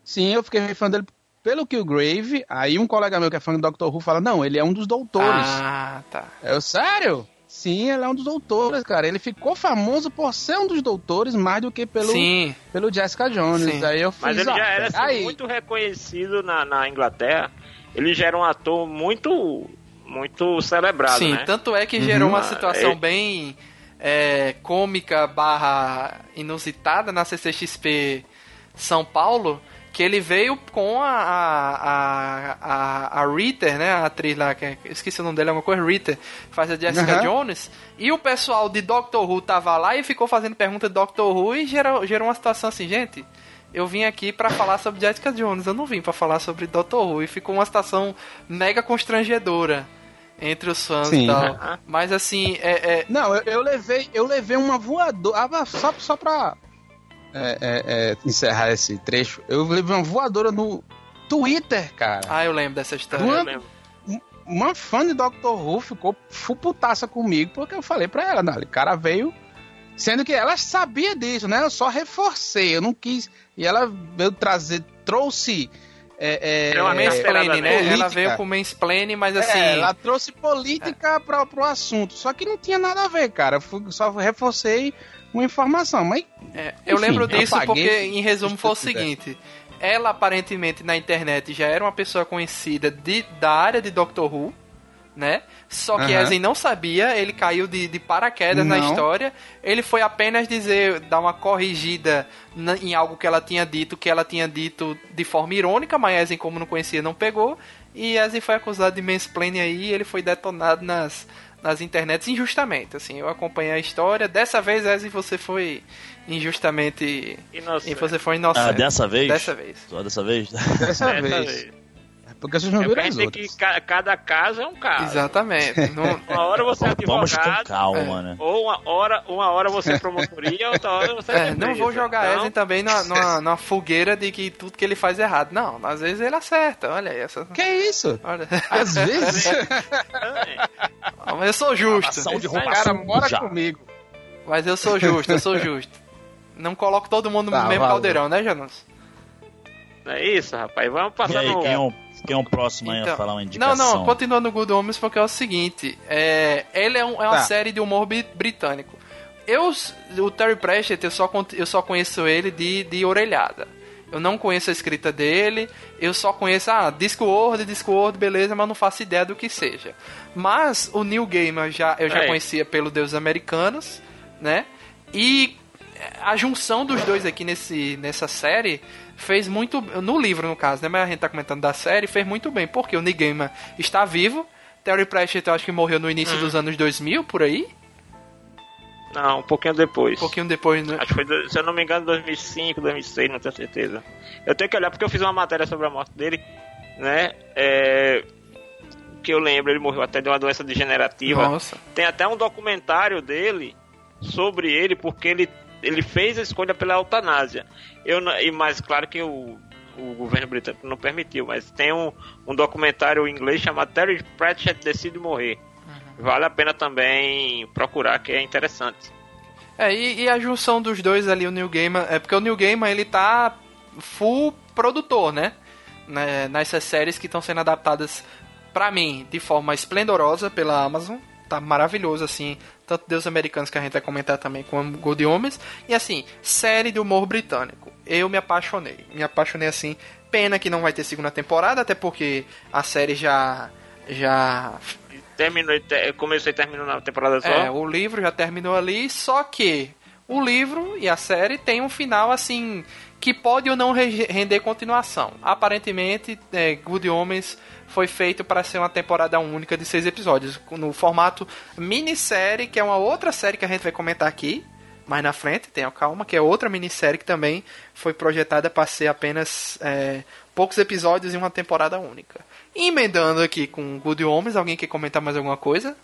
[SPEAKER 3] Sim, eu fiquei fã dele pelo Killgrave. Aí um colega meu que é fã do Doctor Who fala: Não, ele é um dos doutores.
[SPEAKER 1] Ah, tá.
[SPEAKER 3] Eu, sério? Sim, ele é um dos doutores, cara. Ele ficou famoso por ser um dos doutores mais do que pelo,
[SPEAKER 1] Sim.
[SPEAKER 3] pelo Jessica Jones.
[SPEAKER 1] Sim.
[SPEAKER 3] Aí eu fiz,
[SPEAKER 4] Mas ele
[SPEAKER 3] ah,
[SPEAKER 4] já era assim,
[SPEAKER 3] aí,
[SPEAKER 4] muito reconhecido na, na Inglaterra. Ele já era um ator muito muito celebrado,
[SPEAKER 1] Sim,
[SPEAKER 4] né?
[SPEAKER 1] tanto é que gerou uma
[SPEAKER 4] Ah,
[SPEAKER 1] situação
[SPEAKER 4] é-
[SPEAKER 1] bem é, cômica barra inusitada na CCXP São Paulo, que ele veio com a, a, a, a Ritter, né, a atriz lá, que é- esqueci o nome dela, é uma coisa Ritter, que faz a Jessica
[SPEAKER 3] Aham.
[SPEAKER 1] Jones, e o pessoal de Doctor Who tava lá e ficou fazendo pergunta de Doctor Who e gerou, gerou uma situação assim, gente... Eu vim aqui pra falar sobre Jessica Jones, eu não vim pra falar sobre Doctor Who. E ficou uma situação mega constrangedora entre os fãs
[SPEAKER 3] Sim.
[SPEAKER 1] e tal. Mas assim, é, é-
[SPEAKER 3] Não, eu, eu levei, eu levei uma voadora. Ah, só, só pra é, é, é, encerrar esse trecho, eu levei uma voadora no Twitter, cara.
[SPEAKER 1] Ah, eu lembro dessa história.
[SPEAKER 3] Uma-
[SPEAKER 4] Eu lembro.
[SPEAKER 3] Uma fã de Doctor Who ficou fuputaça comigo porque eu falei pra ela, não, o cara veio. Sendo que ela sabia disso, né? Eu só reforcei, eu não quis. E ela veio trazer, trouxe. É, é,
[SPEAKER 4] É uma
[SPEAKER 1] Mansplaining, né?
[SPEAKER 3] política.
[SPEAKER 1] Ela veio com mansplaining, mas assim...
[SPEAKER 3] É, ela trouxe política para pro assunto. Só que não tinha nada a ver, cara. Eu só reforcei uma informação. Mas
[SPEAKER 1] É, eu
[SPEAKER 3] Enfim,
[SPEAKER 1] lembro disso porque, em resumo, foi o seguinte: ela aparentemente na internet já era uma pessoa conhecida de, da área de Doctor Who, né? Só que. Ezen não sabia, ele caiu de, de paraquedas na
[SPEAKER 3] Não.
[SPEAKER 1] história. Ele foi apenas dizer, dar uma corrigida na- em algo que ela tinha dito, que ela tinha dito de forma irônica, mas Ezen, como não conhecia, não pegou. E Ezen foi acusado de mansplaining aí e ele foi detonado nas, nas internets injustamente. Assim, eu acompanhei a história. Dessa vez, Ezen, você foi injustamente. E
[SPEAKER 4] Inocente.
[SPEAKER 1] você foi inocente.
[SPEAKER 2] Ah, dessa vez?
[SPEAKER 1] Dessa vez.
[SPEAKER 2] Só dessa vez?
[SPEAKER 3] dessa
[SPEAKER 4] Dessa
[SPEAKER 3] vez.
[SPEAKER 4] vez.
[SPEAKER 3] Porque vocês não viram as outras.
[SPEAKER 4] que. ca- Cada caso é um caso.
[SPEAKER 1] Exatamente. Não-
[SPEAKER 4] Uma hora você é
[SPEAKER 2] Vamos com
[SPEAKER 4] advogado,
[SPEAKER 2] calma, né?
[SPEAKER 4] ou uma hora, uma hora você é promotoria, outra hora você é
[SPEAKER 1] É, não vou jogar
[SPEAKER 4] Então,
[SPEAKER 1] Ezen também na, numa, numa fogueira de que tudo que ele faz é errado. Não, às vezes ele acerta. Olha aí, essa.
[SPEAKER 3] Que isso?
[SPEAKER 1] Olha.
[SPEAKER 3] Às vezes.
[SPEAKER 1] Mas eu sou justo.
[SPEAKER 2] De
[SPEAKER 3] cara mora
[SPEAKER 2] suja.
[SPEAKER 3] comigo.
[SPEAKER 1] Mas eu sou justo, eu sou justo. Não coloco todo mundo
[SPEAKER 3] Tá,
[SPEAKER 1] no mesmo
[SPEAKER 3] valeu.
[SPEAKER 1] caldeirão, né, Janus?
[SPEAKER 4] É isso, rapaz. Vamos
[SPEAKER 2] E
[SPEAKER 4] passar
[SPEAKER 2] aí,
[SPEAKER 4] no.
[SPEAKER 2] quem é o, quem é o próximo aí a
[SPEAKER 1] Então,
[SPEAKER 2] falar uma
[SPEAKER 1] não,
[SPEAKER 2] indicação?
[SPEAKER 1] não, continua no Good Homens porque é o seguinte: é, ele é, um- é uma
[SPEAKER 3] Tá.
[SPEAKER 1] série de humor britânico. Eu, o Terry Pratchett, eu só, eu só conheço ele de, de orelhada. Eu não conheço a escrita dele, eu só conheço, ah, Discworld, Discworld, beleza, mas não faço ideia do que seja. Mas o Neil Gaiman já, eu já
[SPEAKER 4] É.
[SPEAKER 1] conhecia pelo Deus Americanos, né? E a junção dos dois aqui nesse, nessa série fez muito no livro no caso, né? Mas a gente tá comentando da série, fez muito bem, porque o Neil Gaiman está vivo. Terry Pratchett eu acho que morreu no início dos anos 2000 por aí,
[SPEAKER 4] Não, um pouquinho depois.
[SPEAKER 1] um pouquinho depois, né?
[SPEAKER 4] Acho que foi, se eu não me engano, 2005, 2006, não tenho certeza. Eu tenho que olhar porque eu fiz uma matéria sobre a morte dele, né? É, que eu lembro, ele morreu até de uma doença degenerativa.
[SPEAKER 1] Nossa.
[SPEAKER 4] Tem até um documentário dele sobre ele, porque ele, ele fez a escolha pela eutanásia. Eu, e mais claro que o, o governo britânico não permitiu, mas tem um, um documentário em inglês chamado Terry Pratchett Decide Morrer. Vale a pena também procurar, que é interessante.
[SPEAKER 1] É, e, e a junção dos dois ali, o Neil Gaiman, é porque o Neil Gaiman, ele tá full produtor, né? Né, Nessas séries que estão sendo adaptadas, pra mim, de forma esplendorosa pela Amazon. Tá maravilhoso, assim. Tanto Deus Americanos, que a gente vai comentar também, como Good Homens. E, assim, série de humor britânico. Eu me apaixonei. Me apaixonei, assim. Pena que não vai ter segunda temporada, até porque a série já... Já
[SPEAKER 4] Terminou, e te- começou e terminou na temporada só.
[SPEAKER 1] é, o livro já terminou ali, só que o livro e a série tem um final assim que pode ou não re- render continuação. Aparentemente, é, Good Homens foi feito para ser uma temporada única de seis episódios, no formato minissérie, que é uma outra série que a gente vai comentar aqui. Mais na frente, tenha calma, que é outra minissérie que também foi projetada para ser apenas é, poucos episódios em uma temporada única. Emendando aqui com Good Homens, alguém quer comentar mais alguma coisa?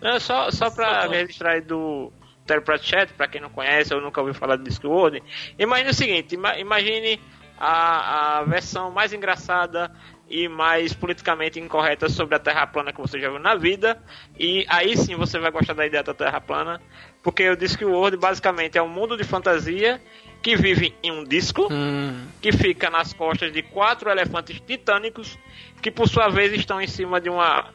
[SPEAKER 4] Não, só, só pra registrar aí do Terry Pratchett, pra quem não conhece ou nunca ouviu falar de Discworld, imagine o seguinte, ima- imagine a, a versão mais engraçada e mais politicamente incorreta sobre a Terra plana que você já viu na vida, e aí sim você vai gostar da ideia da Terra plana, porque o Discworld basicamente é um mundo de fantasia que vive em um disco,
[SPEAKER 1] Hum,
[SPEAKER 4] que fica nas costas de quatro elefantes titânicos, que por sua vez estão em cima de uma,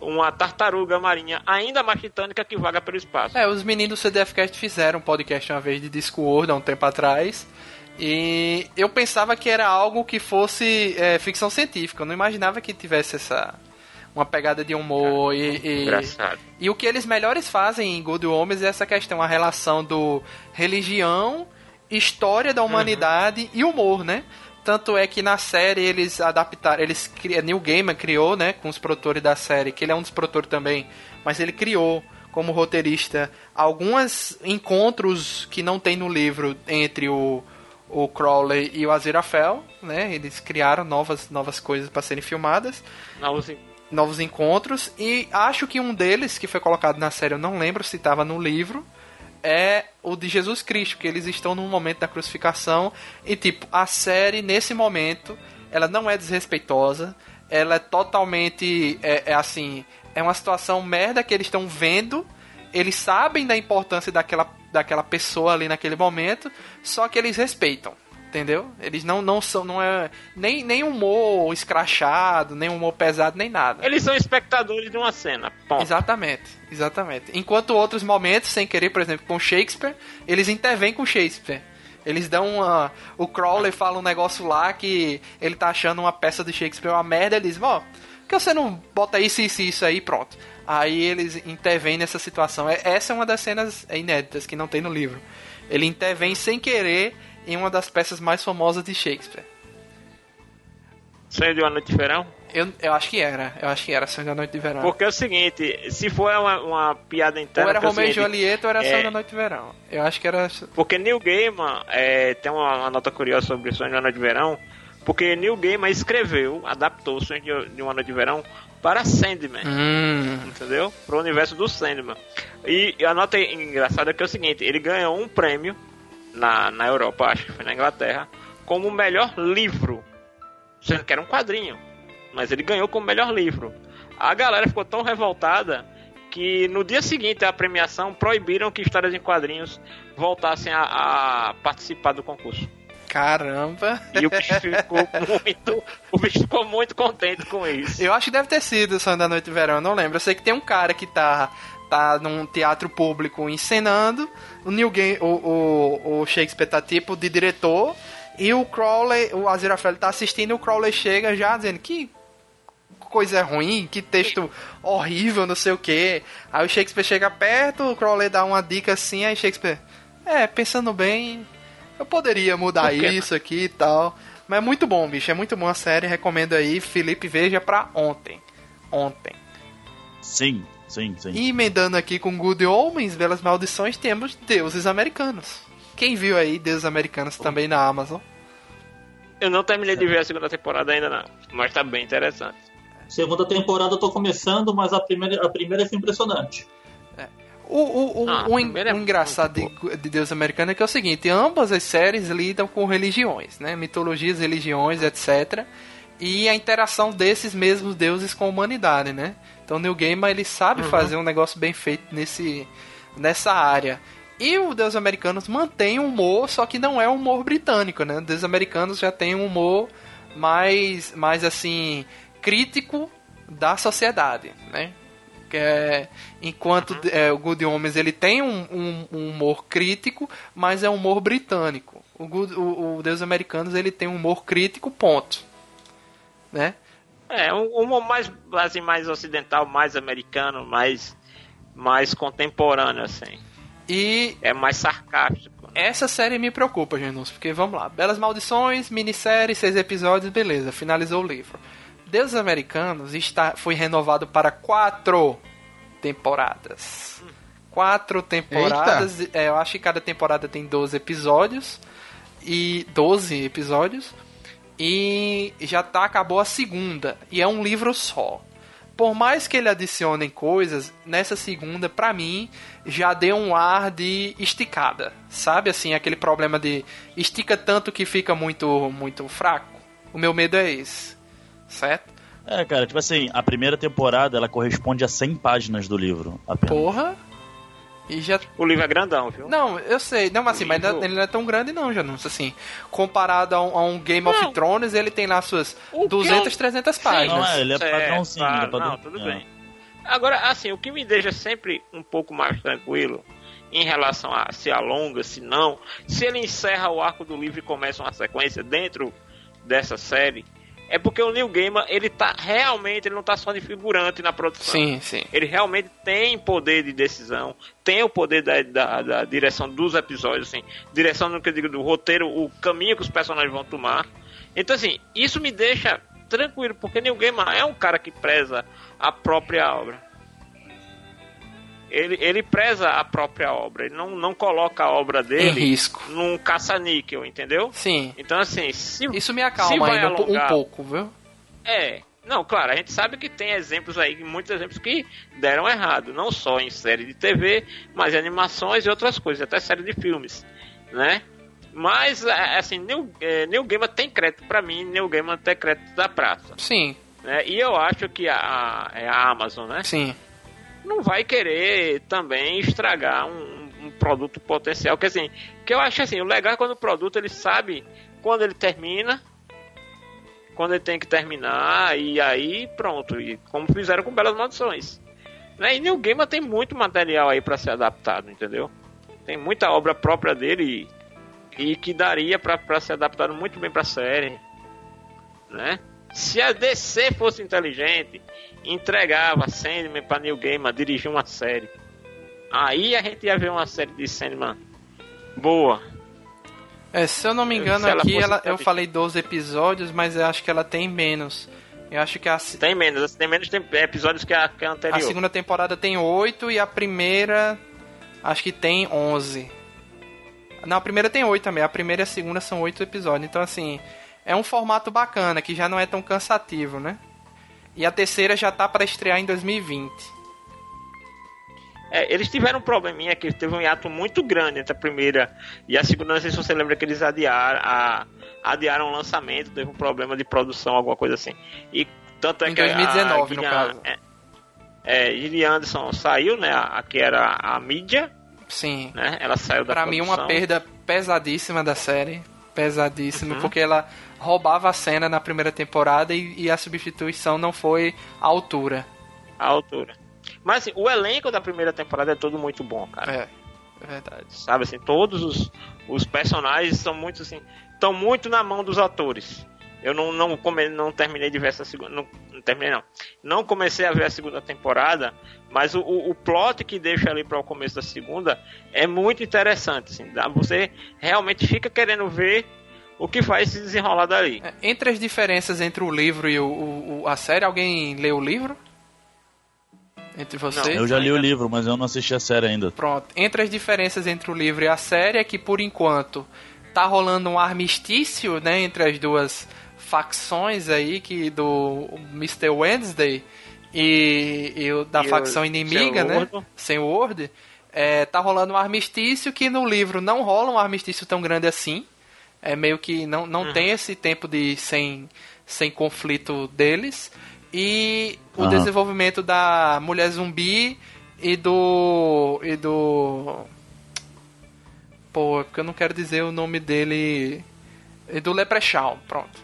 [SPEAKER 4] uma tartaruga marinha ainda mais titânica que vaga pelo espaço.
[SPEAKER 1] É, os meninos do CDFcast fizeram um podcast uma vez de Discworld há um tempo atrás. E eu pensava que era algo que fosse é, ficção científica. Eu não imaginava que tivesse essa. Uma pegada de humor e, e, e o que eles melhores fazem em Good Homens é essa questão, a relação do religião, história da humanidade e humor, né? Tanto é que na série eles adaptaram, eles Neil Gaiman criou, né, com os produtores da série, que ele é um dos produtores também, mas ele criou como roteirista alguns encontros que não tem no livro entre o o Crowley e o Aziraphale, né? Eles criaram novas novas coisas para serem filmadas
[SPEAKER 4] Novos en-
[SPEAKER 1] novos encontros e acho que um deles que foi colocado na série, eu não lembro se estava no livro, é o de Jesus Cristo, que eles estão no momento da crucificação e tipo, a série nesse momento, ela não é desrespeitosa, ela é totalmente é, é assim, é uma situação merda que eles estão vendo, eles sabem da importância daquela daquela pessoa ali naquele momento, só que eles respeitam. Entendeu? Eles não, não são, não é nem, nem humor escrachado, nem humor pesado, nem nada.
[SPEAKER 4] Eles são espectadores de uma cena. Ponto.
[SPEAKER 1] Exatamente, exatamente. Enquanto outros momentos, sem querer, por exemplo, com Shakespeare, eles intervêm com Shakespeare. Eles dão uma. O Crowley fala um negócio lá que ele tá achando uma peça de Shakespeare uma merda, ele diz, ó, por que você não bota isso, isso isso aí pronto? Aí eles intervêm nessa situação. É- Essa é uma das cenas inéditas que não tem no livro. Ele intervém sem querer em uma das peças mais famosas de Shakespeare.
[SPEAKER 4] Sonho de uma noite de verão.
[SPEAKER 1] Eu, eu acho que era, eu acho que era Sonho da Noite de Verão.
[SPEAKER 4] Porque é o seguinte, se for uma, uma piada interna...
[SPEAKER 1] Ou era
[SPEAKER 4] é o
[SPEAKER 1] Romeu e Julieta ou era
[SPEAKER 4] é-
[SPEAKER 1] Sonho da Noite de Verão. Eu acho que era.
[SPEAKER 4] Porque Neil Gaiman é, tem uma, uma nota curiosa sobre Sonho de uma Noite de Verão, Porque Neil Gaiman escreveu, adaptou o Sonho de de uma Noite de Verão para Sandman.
[SPEAKER 1] Hum.
[SPEAKER 4] entendeu? Pro universo do Sandman. E a nota engraçada é que é o seguinte, ele ganhou um prêmio na, na Europa, acho que foi na Inglaterra, como o melhor livro. Sendo que era um quadrinho. Mas ele ganhou como melhor livro. A galera ficou tão revoltada que no dia seguinte à premiação proibiram que histórias em quadrinhos voltassem a, a participar do concurso.
[SPEAKER 1] Caramba.
[SPEAKER 4] E o bicho ficou muito. O bicho ficou muito contente com isso.
[SPEAKER 1] Eu acho que deve ter sido o Sonho da Noite de Verão, eu não lembro. Eu sei que tem um cara que tá, tá num teatro público encenando, o Neil Gaiman, o, o, o Shakespeare tá tipo de diretor, e o Crowley, o Aziraphale tá assistindo e o Crowley chega já dizendo que coisa ruim, que texto horrível, não sei o que. Aí o Shakespeare chega perto, o Crowley dá uma dica assim, aí Shakespeare, é, pensando bem, eu poderia mudar isso aqui e tal. Mas é muito bom, bicho, é muito bom a série, recomendo aí, Felipe veja pra ontem. Ontem.
[SPEAKER 2] Sim, sim, sim.
[SPEAKER 1] E emendando aqui com Good Omens, Belas Maldições, temos Deuses Americanos. Quem viu aí Deuses Americanos também na Amazon?
[SPEAKER 4] Eu não terminei de ver a segunda temporada ainda não, mas tá bem interessante.
[SPEAKER 5] Segunda temporada eu tô começando, mas a primeira, a primeira foi impressionante.
[SPEAKER 1] O, o, o,
[SPEAKER 4] Ah,
[SPEAKER 1] o en-
[SPEAKER 4] é
[SPEAKER 1] o engraçado de, de Deus Americano é que é o seguinte, ambas as séries lidam com religiões, né? Mitologias, religiões, etc. E a interação desses mesmos deuses com a humanidade, né? Então o Neil Gaiman, ele sabe fazer um negócio bem feito nesse, nessa área. E o Deus Americanos mantém um humor, só que não é um humor britânico, né? O Deus Americanos já tem um humor mais, mais assim, crítico da sociedade, né? Que é, enquanto é, o Good Homens ele tem um, um- um humor crítico, mas é um humor britânico. O, Good- o, o Deus Americanos ele tem um humor crítico, ponto. Né?
[SPEAKER 4] É, um humor mais, assim, mais ocidental, mais americano, mais, mais contemporâneo, assim.
[SPEAKER 1] E
[SPEAKER 4] É mais sarcástico.
[SPEAKER 1] essa série me preocupa, Genus, porque vamos lá. Belas Maldições, minissérie, seis episódios, beleza, finalizou o livro. Deus Americanos está, foi renovado para quatro temporadas. Quatro temporadas, é, eu acho que cada temporada tem 12 episódios. E 12 episódios. E já tá, acabou a segunda. E é um livro só. Por mais que ele adicione coisas, nessa segunda, pra mim, já deu um ar de esticada. Sabe assim, aquele problema de estica tanto que fica muito, muito fraco? O meu medo é esse. Certo?
[SPEAKER 2] É, cara, tipo assim, a primeira temporada ela corresponde a 100 páginas do livro. Apenas.
[SPEAKER 1] Porra. E já
[SPEAKER 4] O livro é grandão, viu?
[SPEAKER 1] Não, eu sei. Não, mas assim, mas
[SPEAKER 4] livro-
[SPEAKER 1] ele não é tão grande não, Janus. Assim, comparado a um, a um Game of
[SPEAKER 4] Não.
[SPEAKER 1] Thrones, ele tem lá suas
[SPEAKER 4] O que
[SPEAKER 1] 200,
[SPEAKER 4] eu-
[SPEAKER 1] 300
[SPEAKER 4] Sim.
[SPEAKER 1] páginas.
[SPEAKER 2] Não, é, ele é padrãozinho. é
[SPEAKER 4] claro,
[SPEAKER 2] padrão-
[SPEAKER 4] Não, tudo
[SPEAKER 2] é.
[SPEAKER 4] bem. Agora, assim, o que me deixa sempre um pouco mais tranquilo em relação a se alonga, se não, se ele encerra o arco do livro e começa uma sequência dentro dessa série, é porque o Neil Gaiman, ele tá realmente, ele não tá só de figurante na produção.
[SPEAKER 1] Sim, sim.
[SPEAKER 4] Ele realmente tem poder de decisão, tem o poder da, da, da direção dos episódios, assim, direção no que eu digo do roteiro, o caminho que os personagens vão tomar. Então, assim, isso me deixa tranquilo, porque Neil Gaiman é um cara que preza a própria obra. Ele, ele preza a própria obra, ele não, não coloca a obra
[SPEAKER 1] Em
[SPEAKER 4] dele
[SPEAKER 1] risco.
[SPEAKER 4] num caça-níquel, entendeu?
[SPEAKER 1] Sim.
[SPEAKER 4] Então, assim, se,
[SPEAKER 1] Isso me acalma ainda um po- um
[SPEAKER 4] alongar-
[SPEAKER 1] pouco, viu?
[SPEAKER 4] é. Não, claro, a gente sabe que tem exemplos aí, muitos exemplos que deram errado, não só em série de TV, mas em animações e outras coisas, até série de filmes, né? Mas, é, assim, Neil, é, Gaiman tem crédito pra mim, Neil Gaiman tem crédito da praça,
[SPEAKER 1] Sim,
[SPEAKER 4] né? E eu acho que a, a, é a Amazon, né?
[SPEAKER 1] sim.
[SPEAKER 4] Não vai querer também estragar um, um produto potencial. Que assim, que eu acho assim, o legal é quando o produto ele sabe quando ele termina, quando ele tem que terminar, e aí pronto. E como fizeram com Belas Maldições. Né? E Neil Gaiman tem muito material aí para ser adaptado, entendeu? Tem muita obra própria dele e, e que daria para ser adaptado muito bem para série, né? Se a DC fosse inteligente, entregava Sandman para Neil Gaiman dirigir uma série. Aí a gente ia ver uma série de Sandman boa.
[SPEAKER 1] É, se eu não me engano, aqui ela, eu falei 12 episódios, mas eu acho que ela tem menos. Eu acho que a,
[SPEAKER 4] Tem menos, tem menos episódios que a, que a
[SPEAKER 1] a
[SPEAKER 4] anterior.
[SPEAKER 1] segunda temporada tem 8 e a primeira acho que tem 11. Não, a primeira tem 8 também. A primeira e a segunda são 8 episódios. Então, assim, é um formato bacana, que já não é tão cansativo, né? E a terceira já tá para estrear em 2020.
[SPEAKER 4] É, eles tiveram um probleminha que teve um hiato muito grande entre a primeira e a segunda. Não sei se você lembra que eles adiaram, a, adiaram o lançamento, teve um problema de produção, alguma coisa assim. E tanto é
[SPEAKER 1] Em
[SPEAKER 4] que
[SPEAKER 1] 2019,
[SPEAKER 4] a,
[SPEAKER 1] no caso.
[SPEAKER 4] É, é, Gillian Anderson saiu, né? A, a que era a mídia,
[SPEAKER 1] Sim.
[SPEAKER 4] né? Ela saiu da
[SPEAKER 1] Pra mim,
[SPEAKER 4] produção.
[SPEAKER 1] uma perda pesadíssima da série. Pesadíssima,
[SPEAKER 4] Uhum.
[SPEAKER 1] porque ela roubava a cena na primeira temporada e, e a substituição não foi à altura.
[SPEAKER 4] A altura. Mas assim, o elenco da primeira temporada é todo muito bom, cara.
[SPEAKER 1] É, é verdade.
[SPEAKER 4] Sabe assim, todos os, os personagens são muito assim, estão muito na mão dos atores. Eu não não, come, não terminei de ver essa segunda, não, não terminei não. Não comecei a ver a segunda temporada, mas o, o, o plot que deixa ali para o começo da segunda é muito interessante, assim, dá- você realmente fica querendo ver o que vai se desenrolar dali.
[SPEAKER 1] É, Entre as diferenças entre o livro e o, o- o- a série, alguém leu o livro? Entre vocês?
[SPEAKER 2] Eu já li o livro, mas eu não assisti a série ainda.
[SPEAKER 1] Pronto. Entre as diferenças entre o livro e a série é que, por enquanto, tá rolando um armistício, né, entre as duas facções aí, que do Mr. Wednesday e, e o da
[SPEAKER 4] E o
[SPEAKER 1] facção inimiga, né,
[SPEAKER 4] Ward.
[SPEAKER 1] Sam Ward. É, tá rolando um armistício que no livro não rola um armistício tão grande assim. É meio que não, não
[SPEAKER 4] Uhum.
[SPEAKER 1] tem esse tempo de sem, sem conflito deles. E o
[SPEAKER 2] Aham.
[SPEAKER 1] desenvolvimento da mulher zumbi e do. e do. Pô, é porque eu não quero dizer o nome dele. E do Leprechaun, pronto.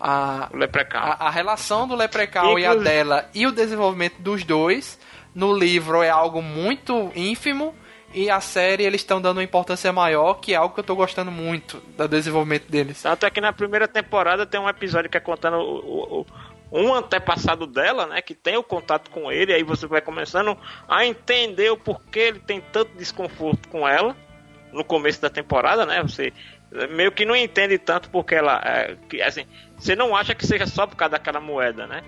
[SPEAKER 1] A,
[SPEAKER 4] O Leprechaun.
[SPEAKER 1] a, a relação do Leprechaun e a
[SPEAKER 4] Inclusive-
[SPEAKER 1] dela e o desenvolvimento dos dois no livro é algo muito ínfimo e a série eles estão dando uma importância maior, que é algo que eu tô gostando muito do desenvolvimento deles.
[SPEAKER 4] Tanto é que na primeira temporada tem um episódio que é contando o, o- um antepassado dela, né? Que tem o contato com ele, aí você vai começando a entender o porquê ele tem tanto desconforto com ela no começo da temporada, né? Você meio que não entende tanto porque ela. é, que, assim, você não acha que seja só por causa daquela moeda, né?